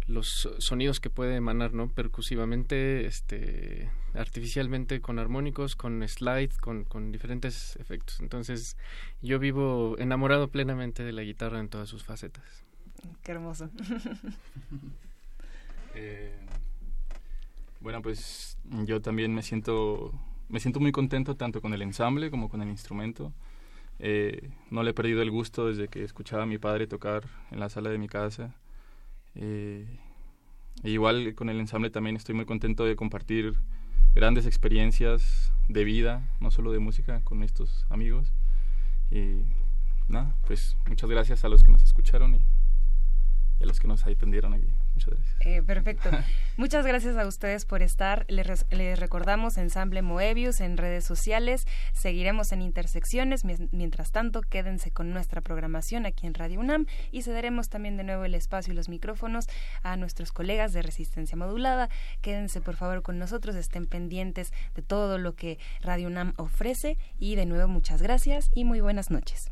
los sonidos que puede emanar, ¿no? Percusivamente, este, artificialmente, con armónicos, con slide, con, con diferentes efectos. Entonces, yo vivo enamorado plenamente de la guitarra en todas sus facetas. Qué hermoso. Eh, bueno, pues yo también me siento, me siento muy contento tanto con el ensamble como con el instrumento. Eh, no le he perdido el gusto desde que escuchaba a mi padre tocar en la sala de mi casa. Eh, igual con el ensamble también estoy muy contento de compartir grandes experiencias de vida, no solo de música, con estos amigos. Y nada, pues muchas gracias a los que nos escucharon y y a los que nos atendieron aquí. Muchas gracias. Eh, perfecto. Muchas gracias a ustedes por estar. Les, recordamos Ensamble Moebius en redes sociales. Seguiremos en intersecciones. Mientras tanto, quédense con nuestra programación aquí en Radio UNAM y cederemos también de nuevo el espacio y los micrófonos a nuestros colegas de Resistencia Modulada. Quédense por favor con nosotros, estén pendientes de todo lo que Radio UNAM ofrece y de nuevo muchas gracias y muy buenas noches.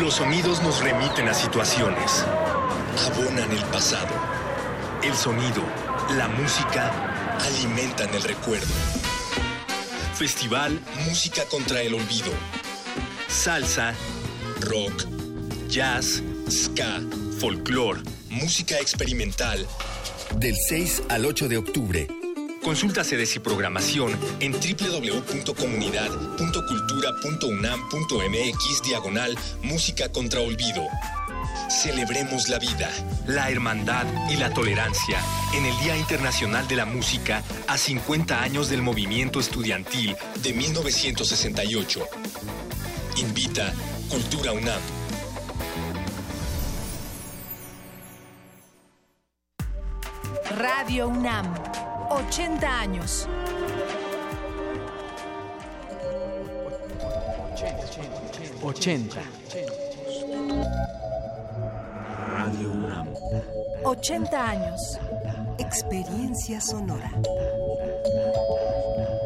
Los sonidos nos remiten a situaciones, abonan el pasado. El sonido, la música, alimentan el recuerdo. Festival Música contra el Olvido. Salsa, rock, jazz, ska, folclore, música experimental. Del 6 al 8 de octubre Consulta sedes y programación en www.comunidad.cultura.unam.mx diagonal Música contra Olvido. Celebremos la vida, la hermandad y la tolerancia en el Día Internacional de la Música a 50 años del movimiento estudiantil de 1968. Invita Cultura UNAM. Radio UNAM 80 años. 80. Radio UNAM. 80 años. Experiencia sonora.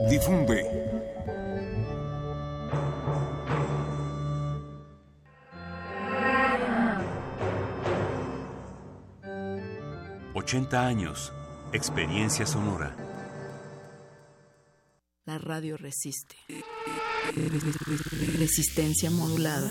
Difunde. ...80 años Experiencia sonora. La radio resiste. Resistencia modulada.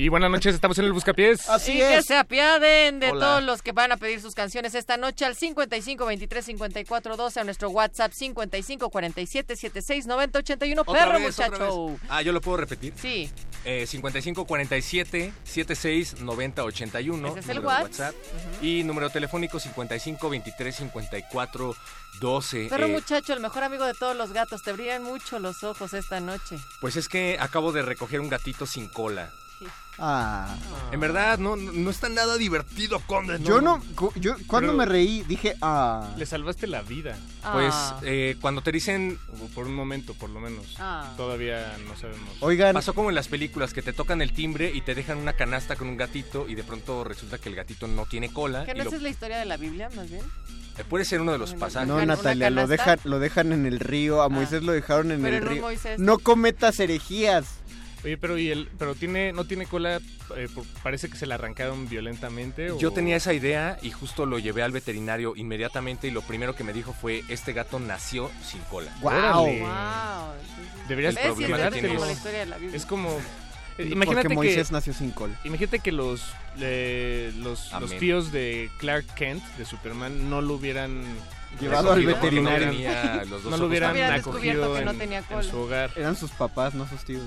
Y buenas noches, estamos en el Buscapiés. Así y que se apiaden de todos los que van a pedir sus canciones esta noche al 55 23 54 12 a nuestro WhatsApp 55 47 76 90 81. Perro, vez, muchacho. Ah, yo lo puedo repetir. Sí. Eh, 55 47 76 90 81. Ese es el WhatsApp. WhatsApp. Uh -huh. Y número telefónico 55 23 54 12. Perro, eh, muchacho, el mejor amigo de todos los gatos. Te brillan mucho los ojos esta noche. Pues es que acabo de recoger un gatito sin cola. Ah. En verdad, no, no está nada divertido, Conde. Yo no, yo cuando Pero- me reí dije, ah. Le salvaste la vida. Pues Ah. eh, cuando te dicen... Por un momento, por lo menos. Ah. Todavía no sabemos. Oigan. Pasó como en las películas, que te tocan el timbre y te dejan una canasta con un gatito y de pronto resulta que el gatito no tiene cola. ¿Que y no lo- esa es la historia de la Biblia, más bien? eh, puede ser uno de los pasajes. No, ¿Una Natalia, lo dejan, lo dejan en el río, a Moisés lo dejaron en Pero el no río. Moisés. No cometas herejías. Oye, pero y el, pero tiene, no tiene cola, eh, parece que se la arrancaron violentamente. Yo o- tenía esa idea y justo lo llevé al veterinario inmediatamente y lo primero que me dijo fue, este gato nació sin cola. Wow. Deberías es problemático. como la historia de la Biblia. Es como... eh, imagínate porque Moisés que, nació sin cola. imagínate que los, eh, los, los tíos de Clark Kent, de Superman, no lo hubieran... Llevado al veterinario. No, lo hubieran acogido que no en, tenía en cola. su hogar. Eran sus papás, no sus tíos.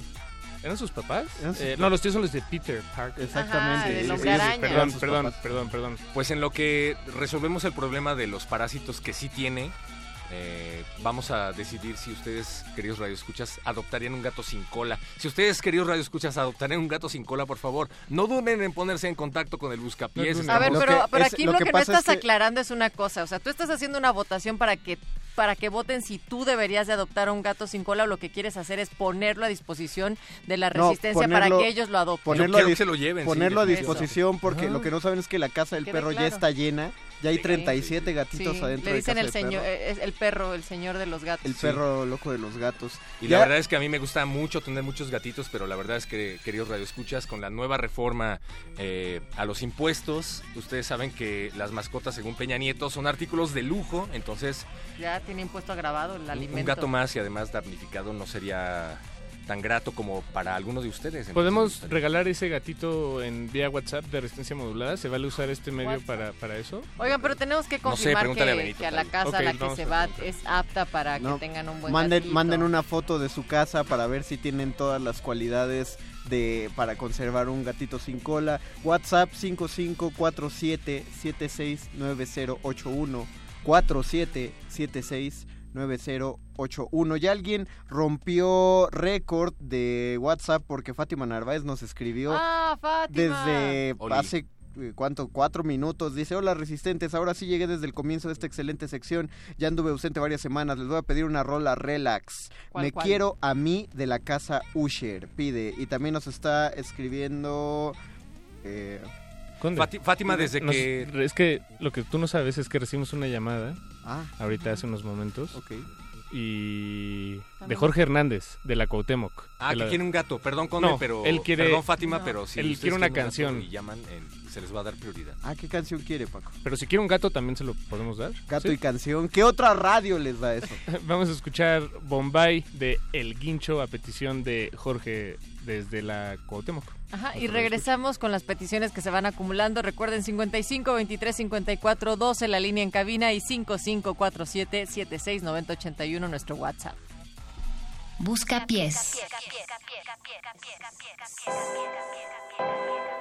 ¿Eran sus papás? Eran sus Eh, papás. no, los tíos son los de Peter Parker. Exactamente. Sí, sí. Perdón, perdón, papás. perdón, perdón. Pues en lo que resolvemos el problema de los parásitos que sí tiene, eh, vamos a decidir si ustedes, queridos radioescuchas, adoptarían un gato sin cola. Si ustedes, queridos radioescuchas, adoptarían un gato sin cola, por favor, no duden en ponerse en contacto con el buscapiés. No, no, A ver, pero, que pero aquí lo lo, que que, no es estás que- aclarando es una cosa. O sea, tú estás haciendo una votación para que para que voten si tú deberías de adoptar a un gato sin cola o lo que quieres hacer es ponerlo a disposición de la No, resistencia ponerlo- para que ellos lo adopten. Ponerlo, a, que se lo lleven, sí, ponerlo a disposición porque Ah. lo que no saben es que la casa del Quede perro ya está llena. Ya hay Sí. 37 gatitos Sí, adentro le de dicen casa el del señor, perro. eh, es el perro, el señor de los gatos. El perro loco de los gatos. Y Ya- la verdad es que a mí me gusta mucho tener muchos gatitos, pero la verdad es que, queridos radioescuchas, con la nueva reforma eh, a los impuestos, ustedes saben que las mascotas, según Peña Nieto, son artículos de lujo, entonces Ya tiene impuesto agravado el un- alimento. un gato más y además damnificado no sería tan grato como para algunos de ustedes. ¿Podemos regalar ese gatito en vía WhatsApp de resistencia modulada? ¿Se vale usar este medio para, para eso? Oigan, pero tenemos que No sé, confirmar a que, Benito, que a la casa a la que se a va es apta para No, que tengan un buen manden, gatito. manden una foto de su casa para ver si tienen todas las cualidades de para conservar un gatito sin cola. WhatsApp 5547769081 47769081. Ya alguien rompió récord de WhatsApp porque Fátima Narváez nos escribió Ah, Fátima. desde Oli. hace eh, ¿Cuánto? Cuatro minutos. Dice, hola resistentes, ahora sí llegué desde el comienzo de esta excelente sección. Ya anduve ausente varias semanas. Les voy a pedir una rola relax. ¿Cuál, Me cuál? quiero a mí de la casa Usher. Pide. Y también nos está escribiendo... eh, Conde, Fátima, desde nos- que... Es que lo que tú no sabes es que recibimos una llamada ah, ahorita hace unos momentos ok. y de Jorge Hernández de la Cuauhtémoc. Ah, que la- quiere un gato. Perdón, Conde, No, pero... él quiere- Perdón, Fátima, No. pero si Él quiere una canción. Y llaman, eh, se les va a dar prioridad. Ah, ¿qué canción quiere, Paco? Pero si quiere un gato también se lo podemos dar. Gato ¿Sí? y canción. ¿Qué otra radio les da eso? Vamos a escuchar Bombay de El Guincho a petición de Jorge desde la Cuauhtémoc. Ajá, y regresamos con las peticiones que se van acumulando. Recuerden 55 23 54 12 la línea en cabina y 5547 76 90 81 nuestro WhatsApp. Busca pies. ¡Viva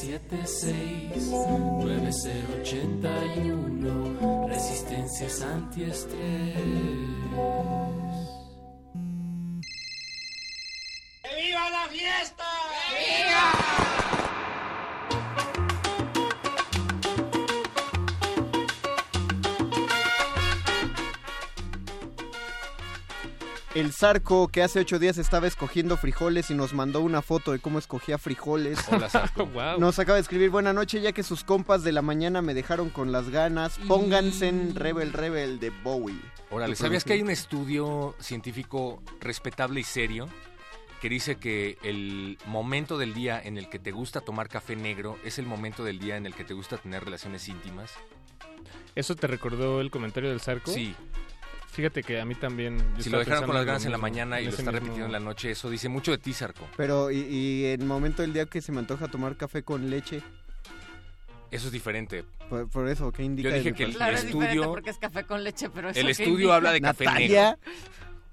4776-9081 Resistencias antiestrés. El Zarco, que hace ocho días estaba escogiendo frijoles y nos mandó una foto de cómo escogía frijoles. Hola, Zarco. Wow. Nos acaba de escribir, buena noche, ya que sus compas de la mañana me dejaron con las ganas. Pónganse en Rebel Rebel de Bowie. Órale, ¿sabías que hay un estudio científico respetable y serio que dice que el momento del día en el que te gusta tomar café negro es el momento del día en el que te gusta tener relaciones íntimas? ¿Eso te recordó el comentario del Zarco? Sí. Fíjate que a mí también... yo Si lo dejaron con las ganas en la mañana y lo está mismo- repitiendo en la noche, eso dice mucho de ti, Zarco. Pero, y, y el momento del día que se me antoja tomar café con leche, Eso es diferente. por, por eso, ¿qué indica? Yo dije que el-? Claro, diferente estudio- porque es café con leche, pero eso El estudio indica? habla de café Natalia. negro.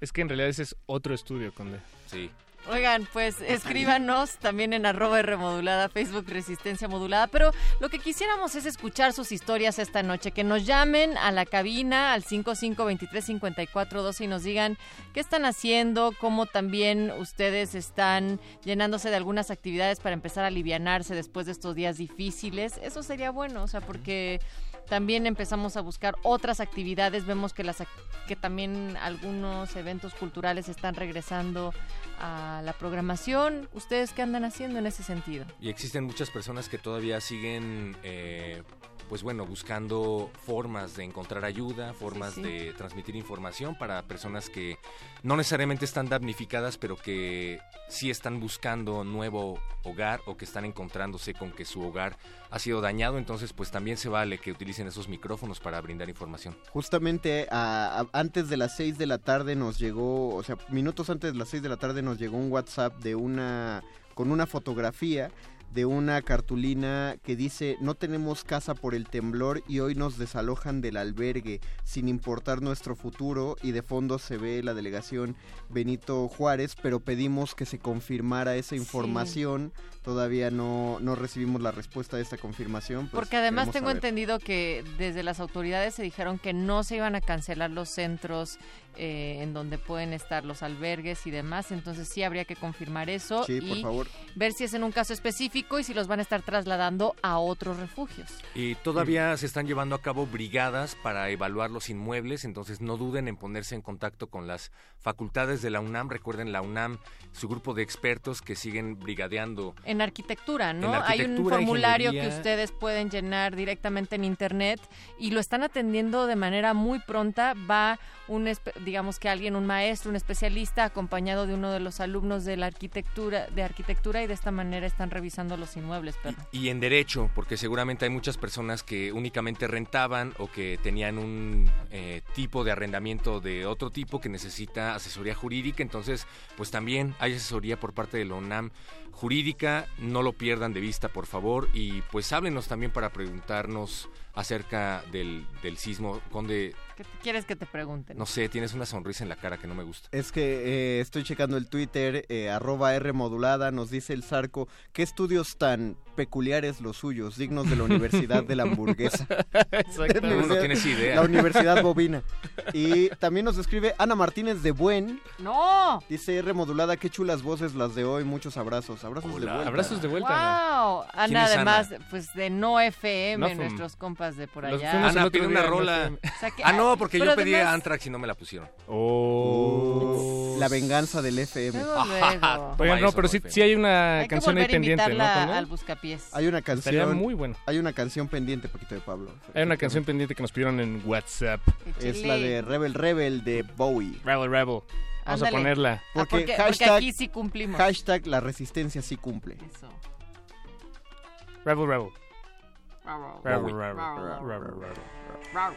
Es que en realidad ese es otro estudio, Conde. Sí. Oigan, pues escríbanos también en arroba R modulada, Facebook Resistencia Modulada, pero lo que quisiéramos es escuchar sus historias esta noche, que nos llamen a la cabina al 55235412 y nos digan qué están haciendo, cómo también ustedes están llenándose de algunas actividades para empezar a alivianarse después de estos días difíciles. Eso sería bueno, o sea, porque también empezamos a buscar otras actividades, vemos que las que también algunos eventos culturales están regresando a la programación. ¿Ustedes qué andan haciendo en ese sentido? Y existen muchas personas que todavía siguen, eh, pues bueno, buscando formas de encontrar ayuda, formas sí. de transmitir información para personas que no necesariamente están damnificadas, pero que sí están buscando nuevo hogar o que están encontrándose con que su hogar ha sido dañado. Entonces, pues también se vale que utilicen esos micrófonos para brindar información. Justamente a- a- antes de las 6 de la tarde nos llegó, o sea, minutos antes de las 6 de la tarde nos llegó un WhatsApp de una con una fotografía de una cartulina que dice no tenemos casa por el temblor y hoy nos desalojan del albergue sin importar nuestro futuro y de fondo se ve la delegación Benito Juárez pero pedimos que se confirmara esa información. Todavía no, no recibimos la respuesta de esta confirmación pues Porque además tengo saber. entendido que desde las autoridades se dijeron que no se iban a cancelar los centros eh, en donde pueden estar los albergues y demás, entonces sí habría que confirmar eso Sí, por y favor. ver si es en un caso específico y si los van a estar trasladando a otros refugios. Y todavía se están llevando a cabo brigadas para evaluar los inmuebles, entonces no duden en ponerse en contacto con las facultades de la UNAM. Recuerden, la UNAM, su grupo de expertos que siguen brigadeando. En arquitectura, ¿no? En Hay un formulario que ustedes pueden llenar directamente en internet y lo están atendiendo de manera muy pronta. Va un, digamos que alguien, un maestro, un especialista, acompañado de uno de los alumnos de la arquitectura, de arquitectura y de esta manera están revisando los inmuebles, perro. Y en derecho, porque seguramente hay muchas personas que únicamente rentaban o que tenían un eh, tipo de arrendamiento de otro tipo que necesita asesoría jurídica. Entonces, pues también hay asesoría por parte de la UNAM jurídica. No lo pierdan de vista, por favor. Y pues háblenos también para preguntarnos acerca del, del sismo. Conde, ¿Qué te- quieres que te pregunten? no sé, tienes una sonrisa en la cara que no me gusta. Es que eh, estoy checando el Twitter, eh, arroba R modulada, nos dice el Zarco, ¿qué estudios tan peculiares los suyos, dignos de la Universidad de la Hamburguesa? Exacto. No Universidad- tienes idea. La Universidad Bobina. Y también nos escribe Ana Martínez de Buen. ¡No! Dice R modulada, qué chulas voces las de hoy, muchos abrazos. Abrazos de vuelta. Abrazos de vuelta. ¡Wow! ¿Quién Ana, además, pues de No FM, No nuestros compas de por allá. Ana, pide una rola. O sea que- Ah, no, porque pero yo pedí además- Antrax y no me la pusieron. Oh. La venganza del FM. Luego, luego. Oigan, no, eso, pero sí, hay una Hay que canción ahí volver a pendiente, ¿no? invitarla al buscapiés. Hay una Estaría canción, muy bueno. hay una canción pendiente, Paquito de Pablo. Hay una canción pendiente que nos pidieron en WhatsApp. Es la de Rebel Rebel de Bowie. Rebel Rebel. Vamos Ándale. a ponerla. Ah, Porque, porque, porque hashtag, aquí sí cumplimos. hashtag la resistencia sí cumple. Eso. Rebel Rebel. Rebel. Rebel. Bravo. Rebel Rebel.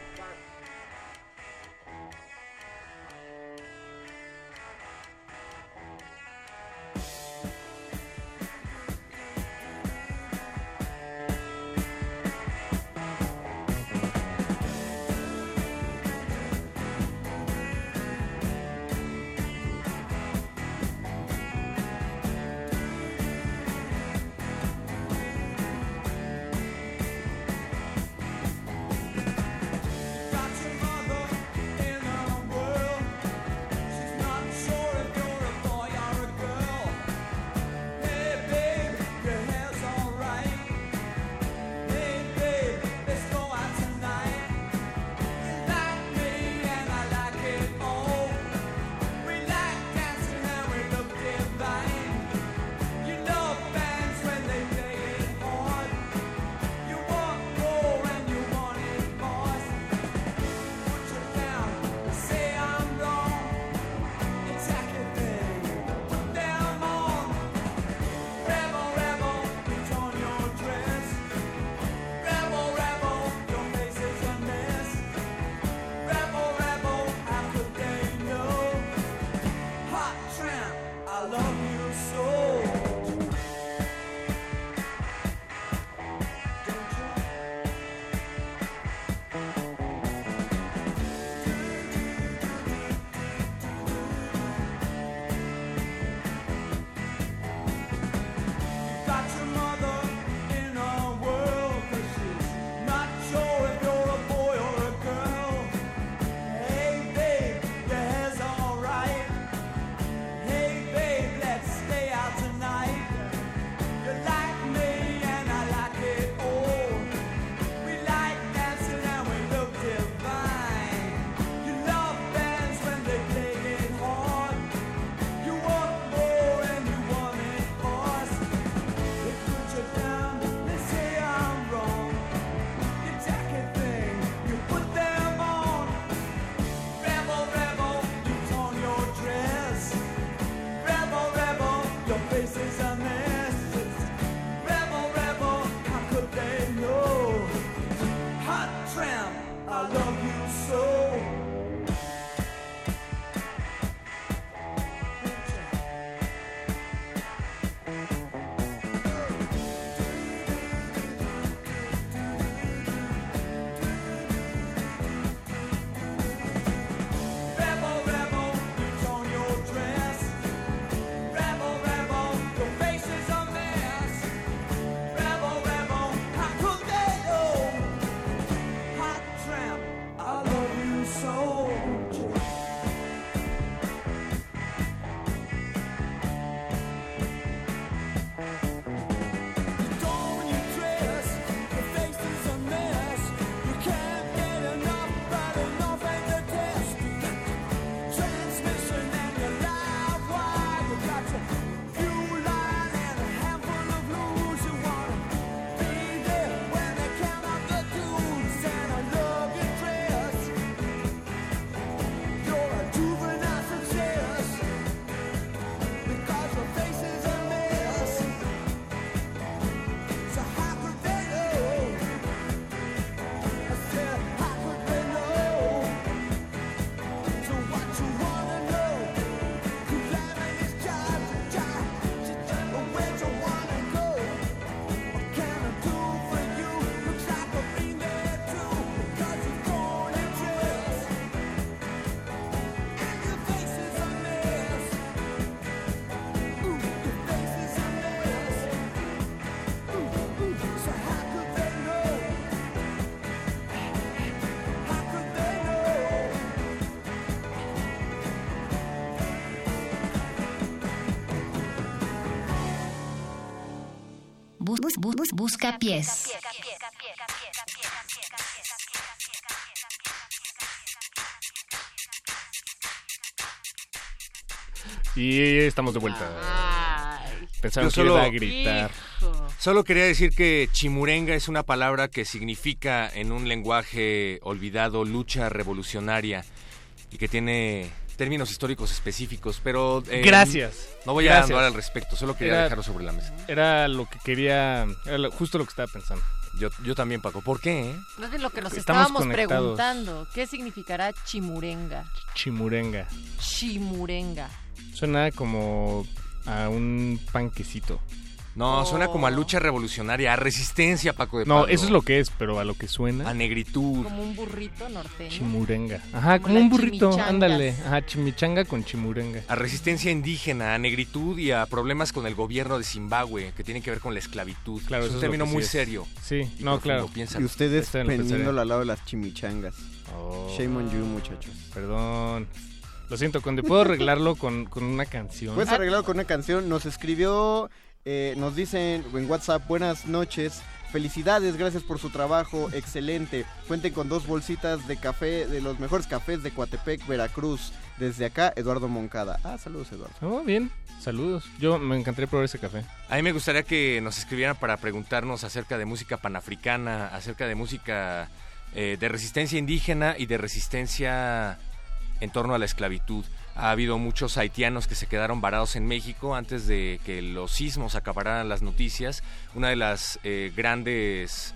Bus- bus- bus- busca pies. Y estamos de vuelta. Pensaron Yo que solo- iba a gritar. Solo quería decir que chimurenga es una palabra que significa en un lenguaje olvidado lucha revolucionaria y que tiene términos históricos específicos, pero... eh, Gracias. No voy a Gracias. andar al respecto, solo quería Era- dejarlo sobre la mesa. Era lo que quería, era lo- justo lo que estaba pensando. Yo, yo también, Paco. ¿Por qué? eh? No es de lo que nos Estamos estábamos conectados. preguntando. ¿Qué significará chimurenga? Chimurenga. Chimurenga. Suena como a un panquecito. No, suena como a Oh. lucha revolucionaria, a resistencia, Paco de No, Pablo. eso es lo que es, pero a lo que suena. A negritud. Como un burrito norteño. Chimurenga. Ajá, Como como un burrito, ándale. Ajá, chimichanga con chimurenga. A resistencia indígena, a negritud y a problemas con el gobierno de Zimbabue, que tienen que ver con la esclavitud. Claro, es eso un es lo término muy es. serio. Sí, y no, claro. piénsalo. Y ustedes Esta en lo pendiéndolo pensaría. al lado de las chimichangas. Oh. Shame on you, muchachos. Perdón. Lo siento, Conde. ¿Puedo arreglarlo con, con una canción? Puedes arreglarlo con una canción. Nos escribió, eh, nos dicen en WhatsApp, buenas noches. Felicidades, gracias por su trabajo, excelente. Cuenten con dos bolsitas de café, de los mejores cafés de Coatepec, Veracruz. Desde acá, Eduardo Moncada. Ah, saludos, Eduardo. Oh, bien. Saludos. Yo me encantaría probar ese café. A mí me gustaría que nos escribieran para preguntarnos acerca de música panafricana, acerca de música eh, de resistencia indígena y de resistencia en torno a la esclavitud. Ha habido muchos haitianos que se quedaron varados en México antes de que los sismos acapararan las noticias. Una de las eh, grandes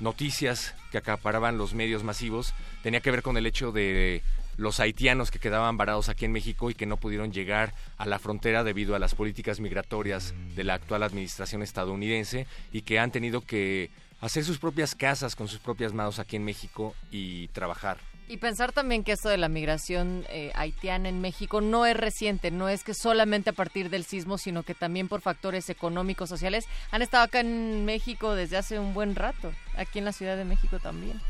noticias que acaparaban los medios masivos tenía que ver con el hecho de los haitianos que quedaban varados aquí en México y que no pudieron llegar a la frontera debido a las políticas migratorias de la actual administración estadounidense y que han tenido que hacer sus propias casas con sus propias manos aquí en México y trabajar. Y pensar también que esto de la migración eh, haitiana en México no es reciente, no es que solamente a partir del sismo, sino que también por factores económicos, sociales, han estado acá en México desde hace un buen rato, aquí en la Ciudad de México también.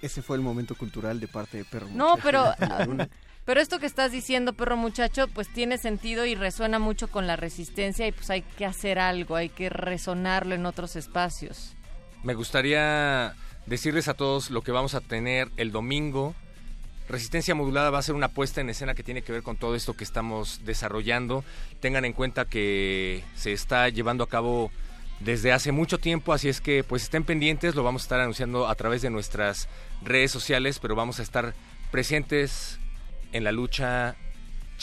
Ese fue el momento cultural de parte de Perro No, Muchacho pero, pero esto que estás diciendo, perro muchacho, pues tiene sentido y resuena mucho con la resistencia y pues hay que hacer algo, hay que resonarlo en otros espacios. Me gustaría decirles a todos lo que vamos a tener el domingo. Resistencia Modulada va a ser una puesta en escena que tiene que ver con todo esto que estamos desarrollando. Tengan en cuenta que se está llevando a cabo desde hace mucho tiempo, así es que pues estén pendientes, lo vamos a estar anunciando a través de nuestras redes sociales, pero vamos a estar presentes en la lucha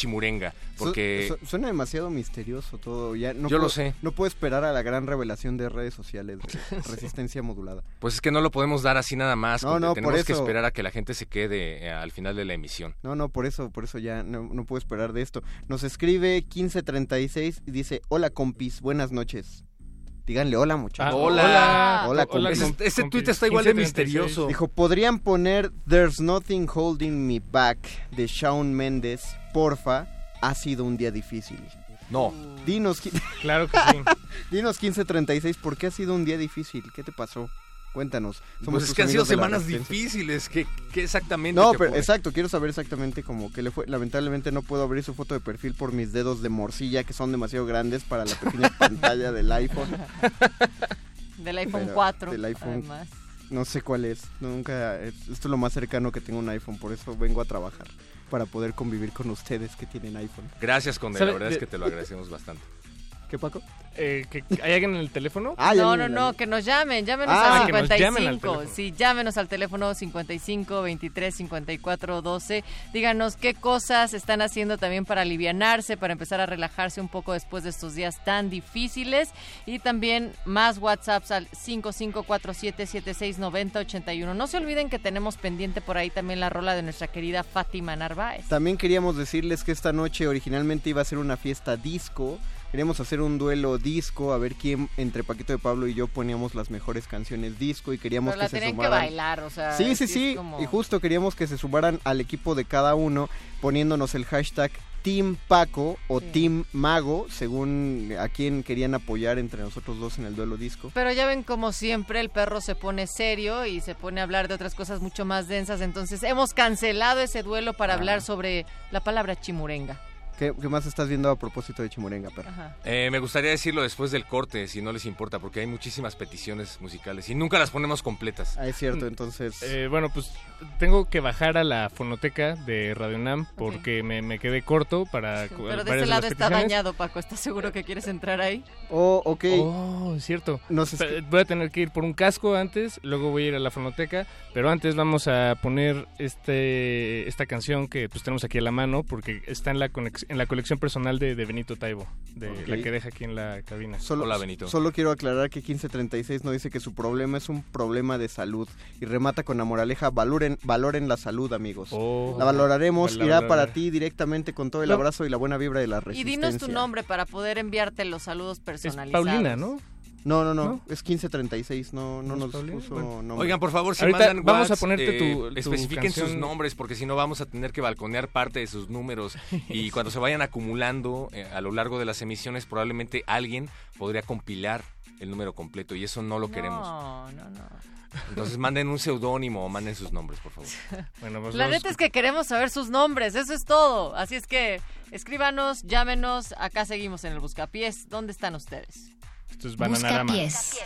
chimurenga, porque Su- su- suena demasiado misterioso todo. Ya no Yo lo puedo- sé. No puedo esperar a la gran revelación de redes sociales de resistencia modulada. pues es que no lo podemos dar así nada más, No, porque no, tenemos por que esperar a que la gente se quede eh, al final de la emisión. No, no, por eso, por eso ya no, no puedo esperar de esto. Nos escribe 1536 y dice, hola compis, buenas noches. Díganle hola muchachos. Ah, hola. Hola, Hola, compis. Ese- ese tuit está igual de misterioso. Dijo, ¿podrían poner There's Nothing Holding Me Back de Shawn Mendes? Porfa, ha sido un día difícil. No. Dinos, Claro que sí. Dinos 1536, ¿por qué ha sido un día difícil? ¿Qué te pasó? Cuéntanos. Pues es tus que han sido semanas difíciles. ¿Qué, qué exactamente? No, pero exacto, quiero saber exactamente cómo que le fue. Lamentablemente no puedo abrir su foto de perfil por mis dedos de morcilla que son demasiado grandes para la pequeña pantalla del iPhone. Del iPhone Pero 4, Del iPhone. además. No sé cuál es. Nunca. es- Esto es lo más cercano que tengo un iPhone, por eso vengo a trabajar. Para poder convivir con ustedes que tienen iPhone. Gracias, Conde. La verdad es que te lo agradecemos bastante. ¿Qué, Paco? Eh, ¿que- ¿Hay alguien en el teléfono? Ah, no, no, no, que nos llamen, llámenos Ah, al que nos 55. llamen al teléfono. sí, llámenos al teléfono 55 23 54 12. Díganos qué cosas están haciendo también para alivianarse, para empezar a relajarse un poco después de estos días tan difíciles. Y también más WhatsApps al 5547769081. No se olviden que tenemos pendiente por ahí también la rola de nuestra querida Fátima Narváez. También queríamos decirles que esta noche originalmente iba a ser una fiesta disco. Queríamos hacer un duelo disco, a ver quién entre Paquito de Pablo y yo poníamos las mejores canciones disco y queríamos Pero la que se tenían que sumaran. bailar, o sea, Sí, sí, sí como- Y justo queríamos que se sumaran al equipo de cada uno poniéndonos el hashtag Team Paco o Team Mago, según a quién querían apoyar entre nosotros dos en el duelo disco. Pero ya ven como siempre el perro se pone serio y se pone a hablar de otras cosas mucho más densas, entonces hemos cancelado ese duelo para Ah. hablar sobre la palabra chimurenga. ¿Qué, qué más estás viendo a propósito de Chimurenga, perro? Eh, me gustaría decirlo después del corte, si no les importa, porque hay muchísimas peticiones musicales y nunca las ponemos completas. Ah, es cierto, entonces... Eh, bueno, pues tengo que bajar a la fonoteca de Radio Nam porque me, me quedé corto para... Pero de ese lado está dañado, Paco. ¿Estás seguro que quieres entrar ahí? Oh, ok. Oh, es cierto. Es- Pe- Voy a tener que ir por un casco antes, luego voy a ir a la fonoteca, pero antes vamos a poner este esta canción que pues tenemos aquí a la mano porque está en la conex- en la colección personal de, de Benito Taibo, de la que deja aquí en la cabina. Solo, Solo quiero aclarar que 1536 no dice que su problema es un problema de salud y remata con la moraleja valoren, valoren la salud, amigos. Oh. la valoraremos, Valorar. irá para ti directamente con todo el abrazo y la buena vibra de la Y resistencia. dinos tu nombre para poder enviarte los saludos personalizados. Paulina, ¿no? No, no, no, ¿No? es 1536, no, no ¿No nos Paulina? puso Bueno. nombre. Oigan, por favor, si Ahorita mandan vamos a ponerte eh, tu- tu especifiquen sus nombres, porque si no vamos a tener que balconear parte de sus números. Y cuando se vayan acumulando eh, a lo largo de las emisiones, probablemente alguien podría compilar el número completo y eso no lo queremos. No, no, no. Entonces manden un seudónimo o manden sus nombres, por favor. Bueno, pues La neta es que queremos saber sus nombres, eso es todo. Así es que escríbanos, llámenos, acá seguimos en el Buscapiés. ¿Dónde están ustedes? Esto es Bananarama. Buscapiés.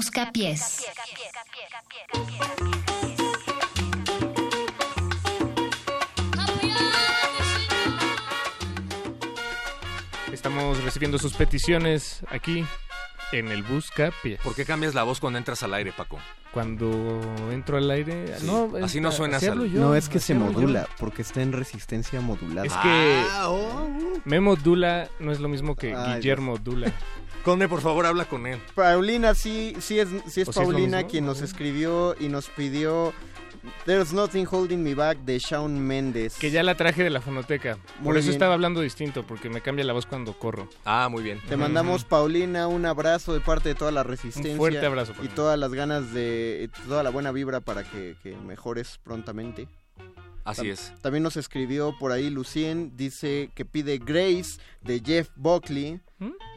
Bus, bus, bus- Buscapiés. Estamos recibiendo sus peticiones aquí en el Buscapiés. ¿Por qué cambias la voz cuando entras al aire, Paco? Cuando entro al aire, Sí. no, Así es- no suenas así al- yo, No, es que se yo. modula, porque está en resistencia modulada. Es que Ah, oh. Memo Dula no es lo mismo que Ay, Guillermo Dula. Conde, por favor, habla con él. Paulina, sí, sí es, sí es ¿O sí es lo Paulina quien nos escribió y nos pidió There's Nothing Holding Me Back de Shawn Mendes. Que ya la traje de la fonoteca. Por eso bien. estaba hablando distinto, porque me cambia la voz cuando corro. Ah, muy bien. Te mandamos, Paulina, un abrazo de parte de toda la resistencia. Un fuerte abrazo, Y Paulina. todas las ganas de. y toda la buena vibra para que, que mejores prontamente. Así Tam- es. También nos escribió por ahí Lucien, dice que pide Grace de Jeff Buckley.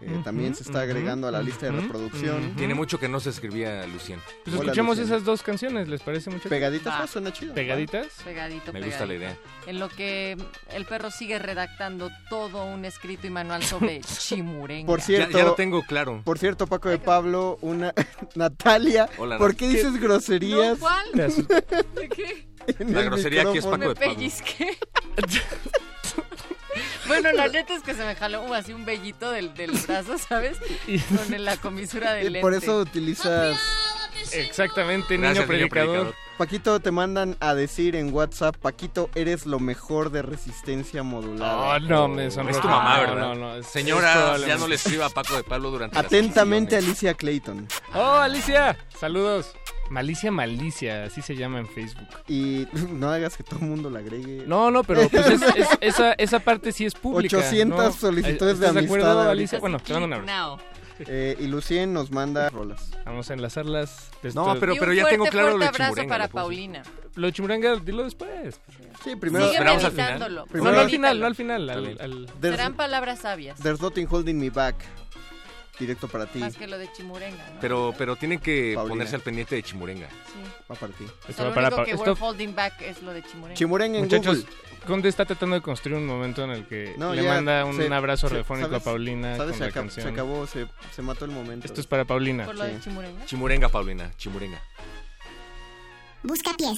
Eh, también se está agregando a la lista de reproducción. Tiene mucho que no se escribía Lucien. Pues Hola, escuchemos Lucien. esas dos canciones, ¿les parece mucho? Pegaditas, pues, suena chido. ¿Pegaditas? Pegadito, Me gusta la idea. En lo que el perro sigue redactando todo un escrito y manual sobre chimurenga. Por cierto, Ya- ya lo tengo claro. Por cierto, Paco de Pablo, una Natalia, Hola, ¿por qué dices groserías? No, ¿cuál? ¿De qué? en La grosería aquí es? Paco de Me Pablo. pellizqué. Bueno, la neta es que se me jaló uh, así un vellito del, del brazo, ¿sabes? Con la comisura del lente. por eso utilizas... Exactamente, Gracias, niño predicador. Paquito, te mandan a decir en WhatsApp, Paquito, eres lo mejor de resistencia modulada. Oh, no, me sonroja. Es tu mamá, No, ¿verdad? no, no, es Señora, ya no le escriba a Paco de Pablo durante Atentamente. Alicia Clayton. Oh, Alicia, saludos. Malicia Malicia, así se llama en Facebook. Y no hagas que todo el mundo la agregue. No, no, pero pues es- es- esa, esa parte sí es pública. 800 ¿no? solicitudes de ¿Estás de acuerdo, amistad Alicia? Bueno. Now. Eh, y Lucien nos manda rolas. Vamos a enlazarlas. No, pero, pero ya fuerte, tengo claro lo abrazo Chimurenga. para. Paulina. Lo de Chimuranga, dilo después. Sí, primero... Sigue esperamos al final. meditándolo. No, Primero- no al final, no al final. al- al- Serán palabras sabias. there's Nothing Holding Me Back. Directo para ti. Más que lo de chimurenga, ¿no? Pero, pero tienen que Paulina. ponerse al pendiente de Chimurenga. Sí. Va para ti. O Esto sea, va lo para único Pa- que esto- we're holding back es lo de chimurenga. Chimurenga en Muchachos, Google. Conde está tratando de construir un momento en el que No, le ya manda un se- abrazo se- radiofónico ¿sabes? a Paulina ¿Sabes? con Se, la acab- canción. se acabó, se, se mató el momento. Esto es para Paulina. Por lo de Sí. chimurenga. Chimurenga, Paulina, Chimurenga. Busca pies.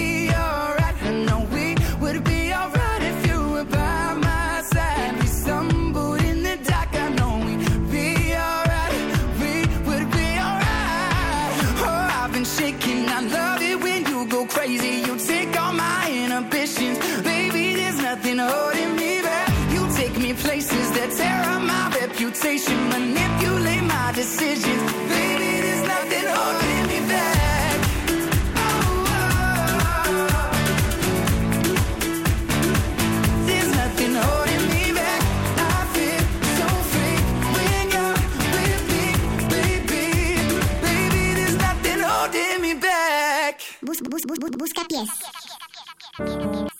Manipulate my decisions. Baby, there's nothing holding me back. There's nothing holding me back. I feel so free when you're baby. Baby, there's nothing holding me back. Bus, bus, bus, busca pies.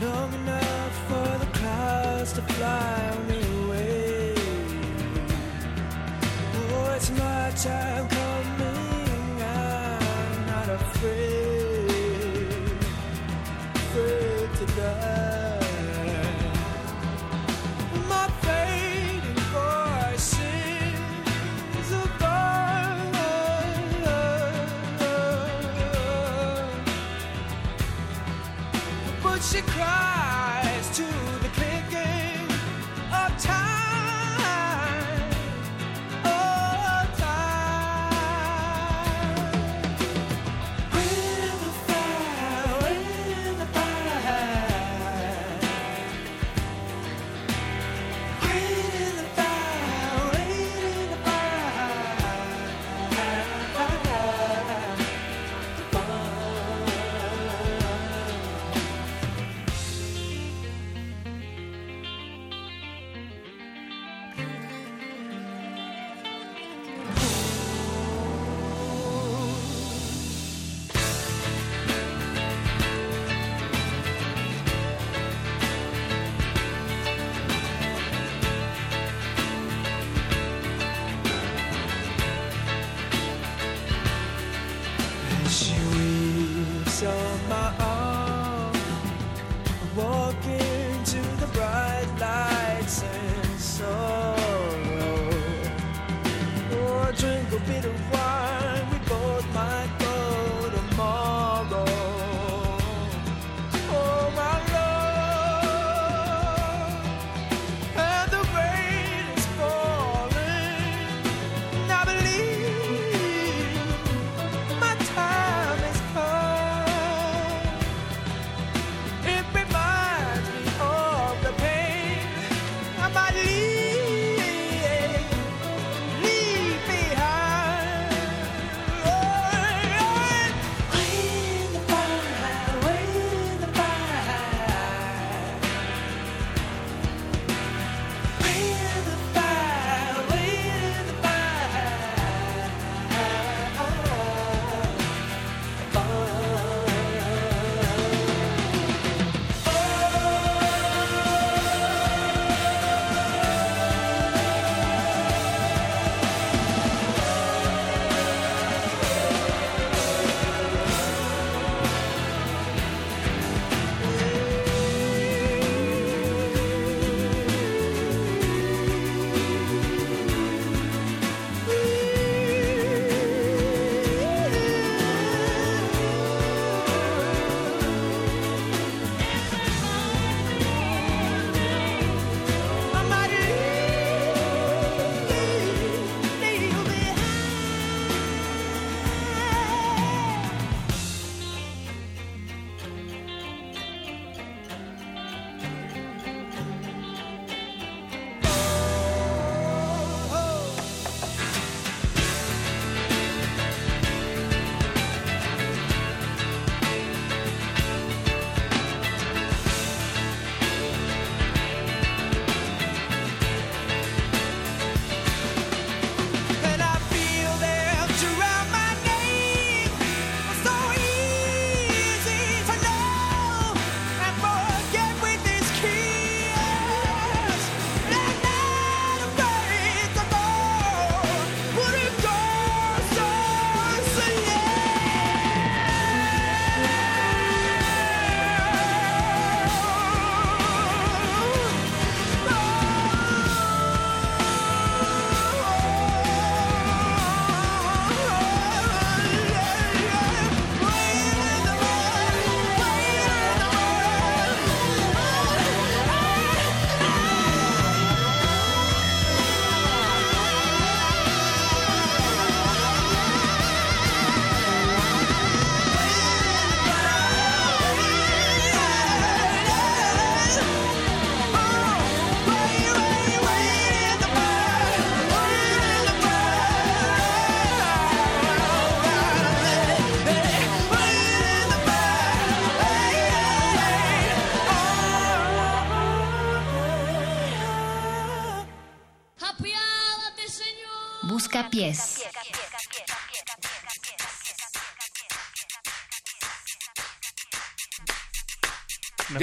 Long enough for the clouds to fly away? Oh, it's my time coming. I'm not afraid, cry.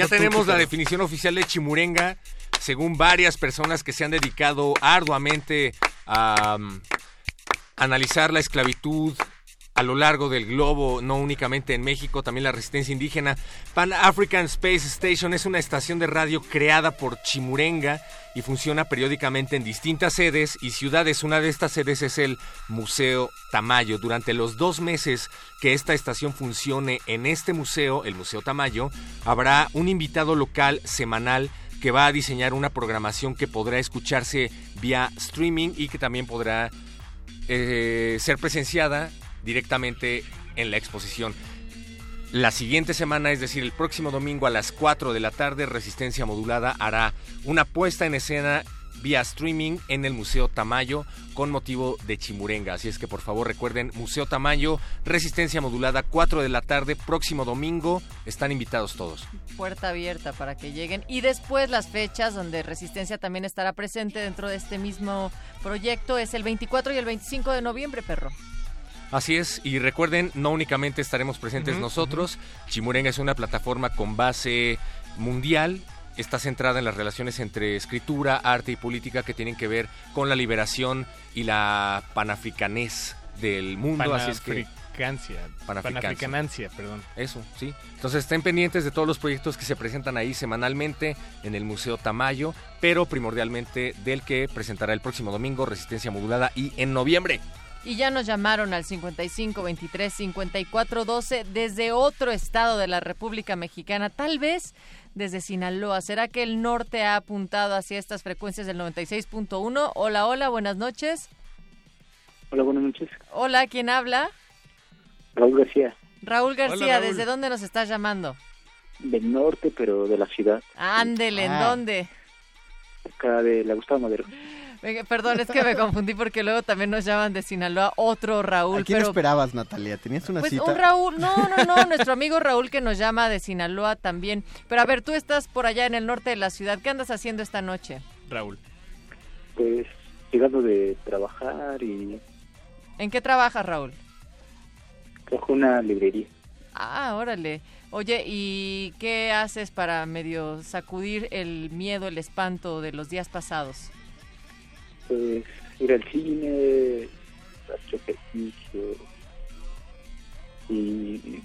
Tenemos la definición oficial de chimurenga, según varias personas que se han dedicado arduamente a um, analizar la esclavitud a lo largo del globo, no únicamente en México, también la resistencia indígena. Pan African Space Station es una estación de radio creada por Chimurenga y funciona periódicamente en distintas sedes y ciudades. Una de estas sedes es el Museo Tamayo. Durante los dos meses que esta estación funcione en este museo, el Museo Tamayo, habrá un invitado local semanal que va a diseñar una programación que podrá escucharse vía streaming y que también podrá eh, ser presenciada directamente en la exposición. La siguiente semana, es decir, el próximo domingo a las 4 de la tarde, Resistencia Modulada hará una puesta en escena vía streaming en el Museo Tamayo con motivo de Chimurenga. Así es que por favor recuerden, Museo Tamayo, Resistencia Modulada, 4 de la tarde, próximo domingo. Están invitados todos. Puerta abierta para que lleguen. Y después las fechas donde Resistencia también estará presente dentro de este mismo proyecto es el 24 y el 25 de noviembre, perro. Así es, y recuerden, no únicamente estaremos presentes nosotros, Chimurenga es una plataforma con base mundial, está centrada en las relaciones entre escritura, arte y política que tienen que ver con la liberación y la panafricanez del mundo, así es que... Panafricanancia, perdón. Eso, sí. Entonces estén pendientes de todos los proyectos que se presentan ahí semanalmente en el Museo Tamayo, pero primordialmente del que presentará el próximo domingo Resistencia Modulada y en noviembre. Y ya nos llamaron al 55 23 54 12 desde otro estado de la República Mexicana, tal vez desde Sinaloa. ¿Será que el norte ha apuntado hacia estas frecuencias del 96.1? Hola, hola, buenas noches. Hola, buenas noches. Hola, ¿quién habla? Raúl García, Raúl García, Raúl. ¿desde dónde nos estás llamando? del norte, pero de la ciudad, Ándele, ¿en Ah. dónde? acá de la Gustavo Madero. Venga, Perdón, es que me confundí porque luego también nos llaman de Sinaloa otro Raúl. ¿A quién pero esperabas, Natalia? ¿Tenías una Pues cita? un Raúl, no, no, no, nuestro amigo Raúl que nos llama de Sinaloa también. Pero a ver, tú estás por allá en el norte de la ciudad, ¿qué andas haciendo esta noche? Raúl. Pues llegando de trabajar y ¿En qué trabajas, Raúl? trabajo una librería. Ah, órale. Oye, ¿y qué haces para medio sacudir el miedo, el espanto de los días pasados? Pues ir al cine, hacer ejercicio y,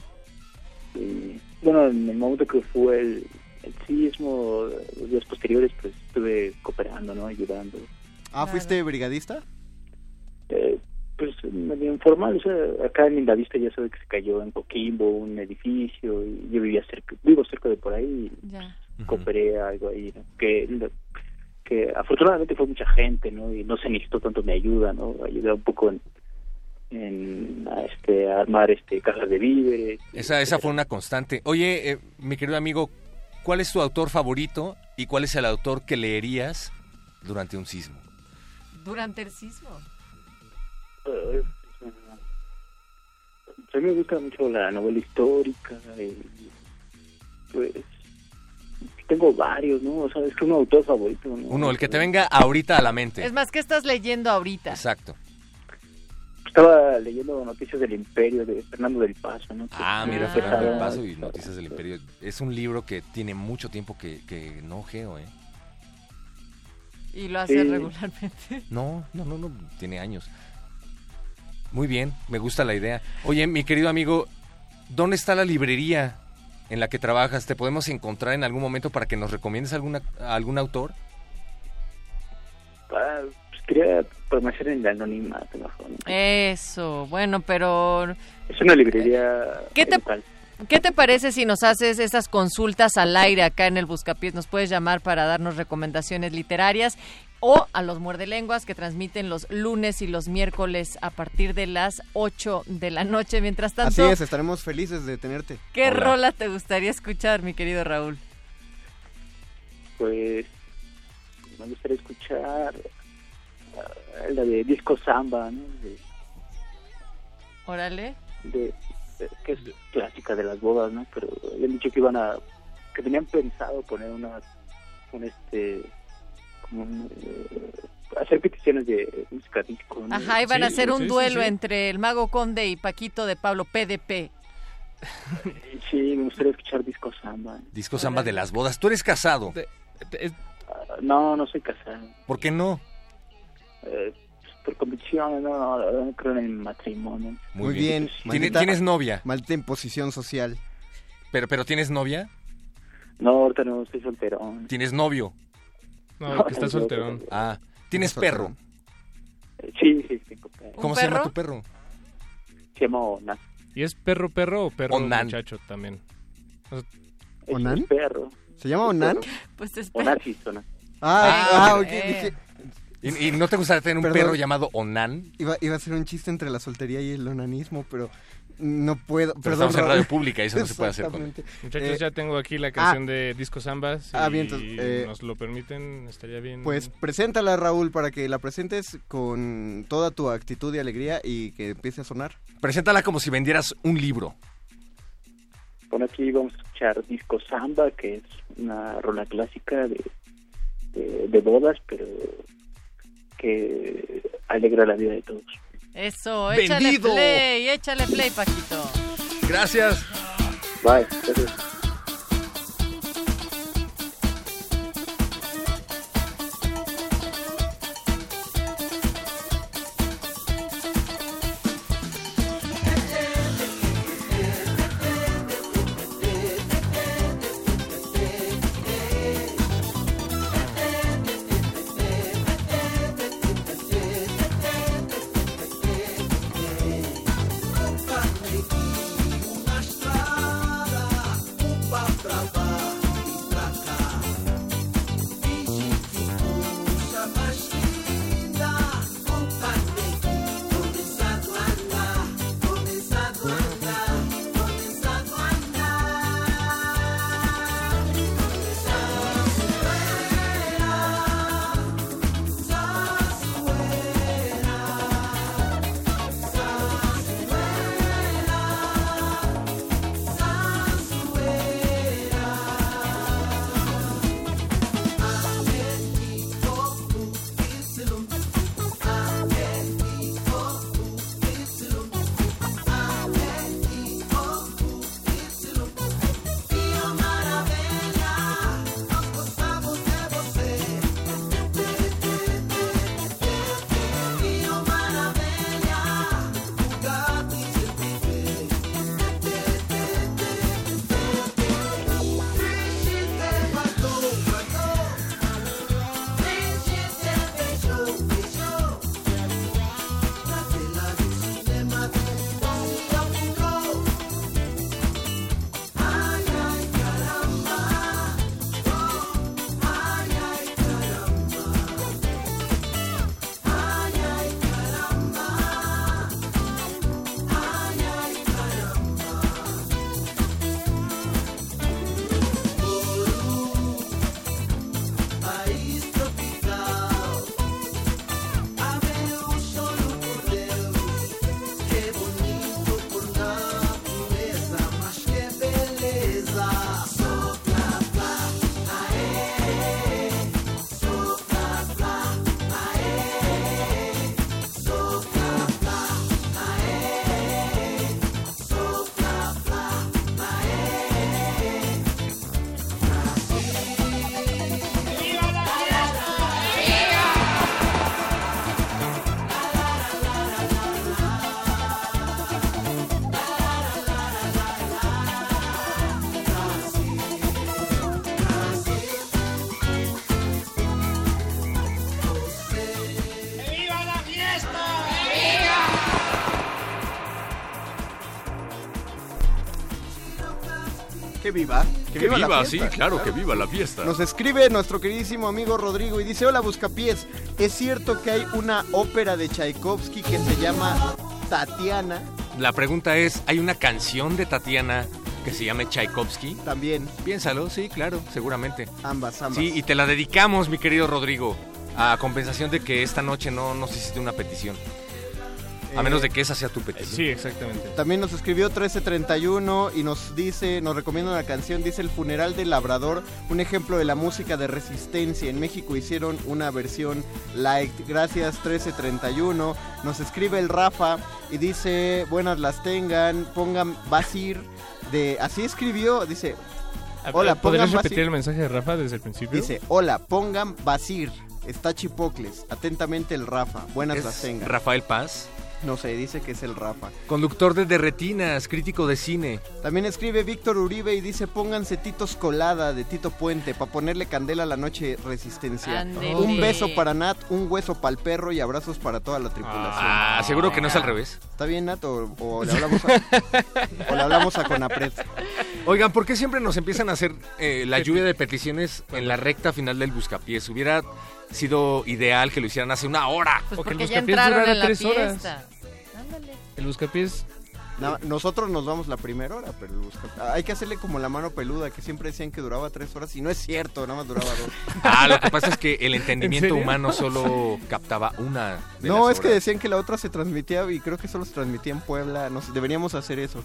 y, bueno, en el momento que fue el, el sismo, los días posteriores, pues estuve cooperando, ¿no? Ayudando. Ah, ¿fuiste brigadista? Eh, pues medio informal, o sea, acá en Lindavista ya sabe que se cayó en Coquimbo un edificio y yo vivía cerca, vivo cerca de por ahí Ya. y cooperé algo ahí, ¿no? que que afortunadamente fue mucha gente, ¿no? Y no se necesitó tanto mi ayuda, ¿no? Ayudé un poco en, en a, este a armar este cajas de víveres. Esa, esa fue una constante. Oye, eh, mi querido amigo, ¿cuál es tu autor favorito y cuál es el autor que leerías durante un sismo? Durante el sismo. Eh, a mí me gusta mucho la novela histórica y pues tengo varios, ¿no? O sea, es que un autor favorito, ¿no? Uno, el que te venga ahorita a la mente. Es más, ¿qué estás leyendo ahorita? Exacto. Estaba leyendo noticias del Imperio de Fernando del Paso, ¿no? Que Ah, mira, Fernando del Paso y Noticias del Imperio. Es un libro que tiene mucho tiempo que, que no ojeo, ¿eh? Y lo haces Sí. regularmente. No, no, no, no, tiene años. Muy bien, me gusta la idea. Oye, mi querido amigo, ¿dónde está la librería en la que trabajas? ¿Te podemos encontrar en algún momento para que nos recomiendes alguna, algún autor? Ah, pues quería permanecer en el anonimato, mejor, ¿no? Eso, bueno, pero Es una librería ¿Qué te-. ¿qué te parece si nos haces esas consultas al aire acá en el Buscapiés? Nos puedes llamar para darnos recomendaciones literarias o a los muerdelenguas que transmiten los lunes y los miércoles a partir de las 8 de la noche. Mientras Así tanto, es, estaremos felices de tenerte. ¿qué rola te gustaría escuchar, mi querido Raúl? Pues me gustaría escuchar ah, la de Disco Samba, ¿no? De, Órale. de- de- que es clásica de las bodas, ¿no? Pero habían dicho que iban a que tenían pensado poner una un este hacer peticiones de música disco. ¿no? Ajá, iban a hacer un sí, sí, duelo sí. entre el Mago Conde y Paquito de Pablo PDP. Sí, me gustaría escuchar disco samba. Disco samba de las bodas. ¿Tú eres casado? Ah, No, no soy casado. ¿Por qué no? Eh, pues, por convicción, no, no, no creo en el matrimonio. Muy, bien. ¿Tiene- maldita- ¿Tienes novia? Maldita imposición social. Pero, pero ¿tienes novia? No, ahorita no, estoy soltero. ¿Tienes novio? No, que está solterón. Ah, ¿tienes perro? Sí, sí, tengo perro. ¿Cómo se llama tu perro? Se llama Onan. ¿Y es perro perro o perro Onan. muchacho también? O sea, ¿Onan? Es perro. ¿Se llama Onan? Pues es Onasis, Onan. Ah, Ah, ah, ok. dije- ¿Y, y no te gustaría tener un Perdón. perro llamado Onan? Iba, iba a ser un chiste entre la soltería y el onanismo, pero no puedo. Pero perdón, estamos en radio pública y eso no se puede hacer con-. Muchachos, Eh, ya tengo aquí la canción de Disco Samba. Si Ah, bien, entonces, eh, nos lo permiten, estaría bien. Pues preséntala, Raúl, para que la presentes con toda tu actitud y alegría y que empiece a sonar. Preséntala como si vendieras un libro. Bueno, aquí vamos a escuchar disco samba, que es una rola clásica de, de, de bodas, pero que alegra la vida de todos. Eso, échale Vendido. play, échale play, Paquito. Gracias. Bye. Gracias. Viva. Que, viva, la sí, claro, que viva la fiesta. Nos escribe nuestro queridísimo amigo Rodrigo y dice, hola Buscapiés, ¿es cierto que hay una ópera de Tchaikovsky que se llama Tatiana? La pregunta es, ¿hay una canción de Tatiana que se llame Tchaikovsky? También. Piénsalo, sí, claro, seguramente. Ambas, ambas. Sí, y te la dedicamos, mi querido Rodrigo, a compensación de que esta noche no nos hiciste una petición. A Eh, menos de que esa sea tu petición. Sí, exactamente. También nos escribió 1331 y nos dice, nos recomienda una canción, dice El funeral del labrador, un ejemplo de la música de resistencia. En México hicieron una versión light. Gracias 1331. Nos escribe el Rafa y dice, buenas las tengan, pongan Basir de así escribió, dice, hola, ¿Podrías repetir el Basir. mensaje de Rafa desde el principio? Dice, hola, pongan Basir. Está Chipocles. Atentamente el Rafa. Buenas ¿Es las tengan. Rafael Paz? No sé, dice que es el Rafa. Conductor de Derretinas, crítico de cine. También escribe Víctor Uribe y dice pónganse Titos Colada de Tito Puente para ponerle candela a la noche resistencia. Un beso para Nat, un hueso para el perro y abrazos para toda la tripulación. Ah, seguro que no es al revés. ¿Está bien Nat o, o le hablamos a, o le hablamos a Conapred? Oigan, ¿por qué siempre nos empiezan a hacer eh, la lluvia de peticiones en la recta final del Buscapiés? Hubiera sido ideal que lo hicieran hace una hora. Pues O que el buscapiés durara en la tres horas. fiesta. Ándale. El buscapiés. No, nosotros nos vamos la primera hora, pero el busca- hay que hacerle como la mano peluda, que siempre decían que duraba tres horas y no es cierto, nada más duraba dos. Ah, lo que pasa es que el entendimiento humano solo captaba una de No, las es que decían que la otra se transmitía y creo que solo se transmitía en Puebla. No sé, deberíamos hacer eso.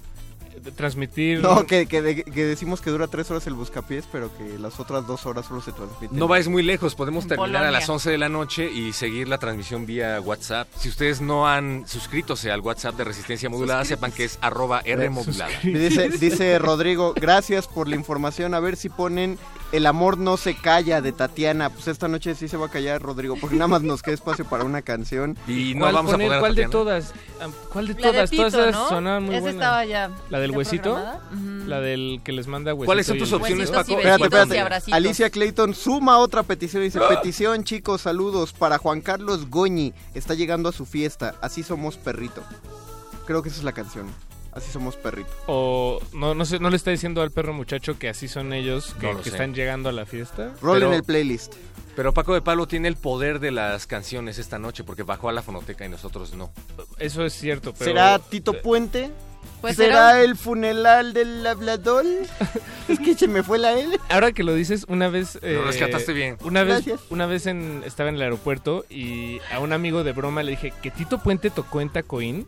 Transmitir. No, que, que, de- que decimos que dura tres horas el buscapiés, pero que las otras dos horas solo se transmiten. No vayas muy lejos, podemos En terminar a las 11 de la noche y seguir la transmisión vía WhatsApp. Si ustedes no han suscrítos al WhatsApp de Resistencia Modulada, sepan que es arroba R modulada. Dice, dice Rodrigo, gracias por la información. A ver si ponen El amor no se calla de Tatiana. Pues esta noche sí se va a callar, Rodrigo, porque nada más nos queda espacio para una canción. Y ¿Cuál poner? ¿Cuál de todas? Ah, ¿Cuál de La de todas? Tito, todas esas ¿no? sonaban muy Esa estaba ya- ¿La del huesito? La del que les manda huesito. ¿Cuáles son y tus opciones, y Paco? Espérate, y espérate. Alicia Clayton suma otra petición. Dice, petición, chicos, saludos para Juan Carlos Goñi. Está llegando a su fiesta. Así somos perrito. Creo que esa es la canción. Así somos perrito. O no, no sé, no le está diciendo al perro muchacho que así son ellos, que, No están llegando a la fiesta. Roll Pero- en el playlist. Pero Paco de Palo tiene el poder de las canciones esta noche porque bajó a la fonoteca y nosotros no. Eso es cierto, pero... ¿Será Tito Puente? Pues ¿Será el funeral del hablador? es que se me fue la L. Ahora que lo dices, una vez... Lo rescataste bien. Una vez, Gracias. una vez en, estaba en el aeropuerto y a un amigo de broma le dije que Tito Puente tocó en Tacoín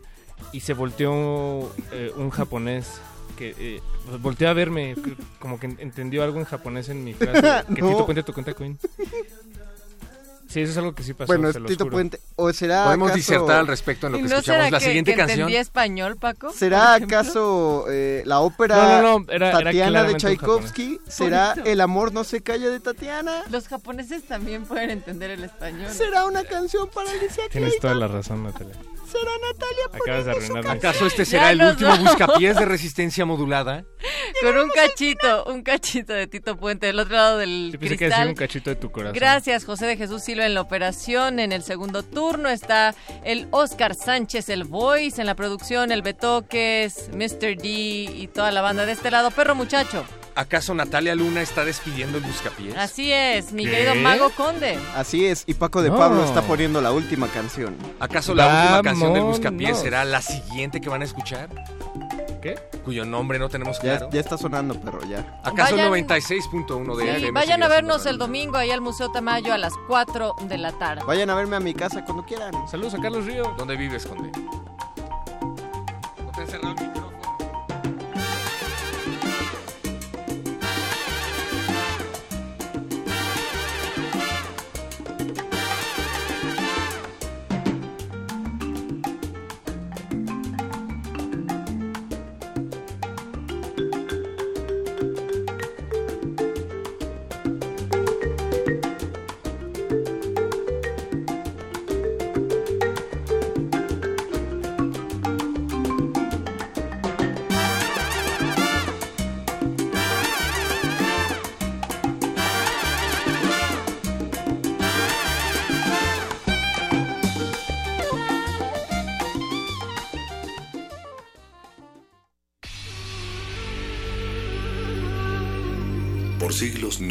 y se volteó eh, un japonés que eh, volteó a verme como que entendió algo en japonés en mi frase que No. Tito Puente tocó en Tacoín. Sí, eso es algo que sí pasó. Bueno, se Tito juro. Puente. ¿O será Podemos acaso- disertar al respecto en lo ¿Y que no escuchamos. será La que, siguiente que canción. español, Paco? ¿Será acaso eh, la ópera No, no, no, era- era Tatiana de Tchaikovsky? ¿Será. El amor no se calla de Tatiana? Los japoneses también pueden entender el español. ¿Será una canción para Alicia Tienes toda la razón, Natalia. ¿Será Natalia Acabas de ¿Acaso este Ya será el último vamos. buscapiés de resistencia modulada? Con un cachito, un cachito de Tito Puente del otro lado del Yo pensé que cristal. un cachito de tu corazón. Gracias, José de Jesús Silva en la operación. En el segundo turno está el Oscar Sánchez, el Voice. En la producción, el Betoques, Mr. D y toda la banda de este lado. Perro muchacho. ¿Acaso Natalia Luna está despidiendo el buscapiés? Así es, mi ¿Qué? querido Mago Conde. Así es, y Paco de No. Pablo está poniendo la última canción. ¿Acaso la última canción del Vámonos. buscapiés será la siguiente que van a escuchar? ¿Qué? Cuyo nombre no tenemos Ya, claro. ya está sonando, pero ya. ¿Acaso Vayan- el 96.1 de Sí, FM vayan a vernos el domingo ahí al Museo Tamayo a las 4 de la tarde. Vayan a verme a mi casa cuando quieran. Saludos a Carlos Río. ¿Dónde vives, Conde? No te he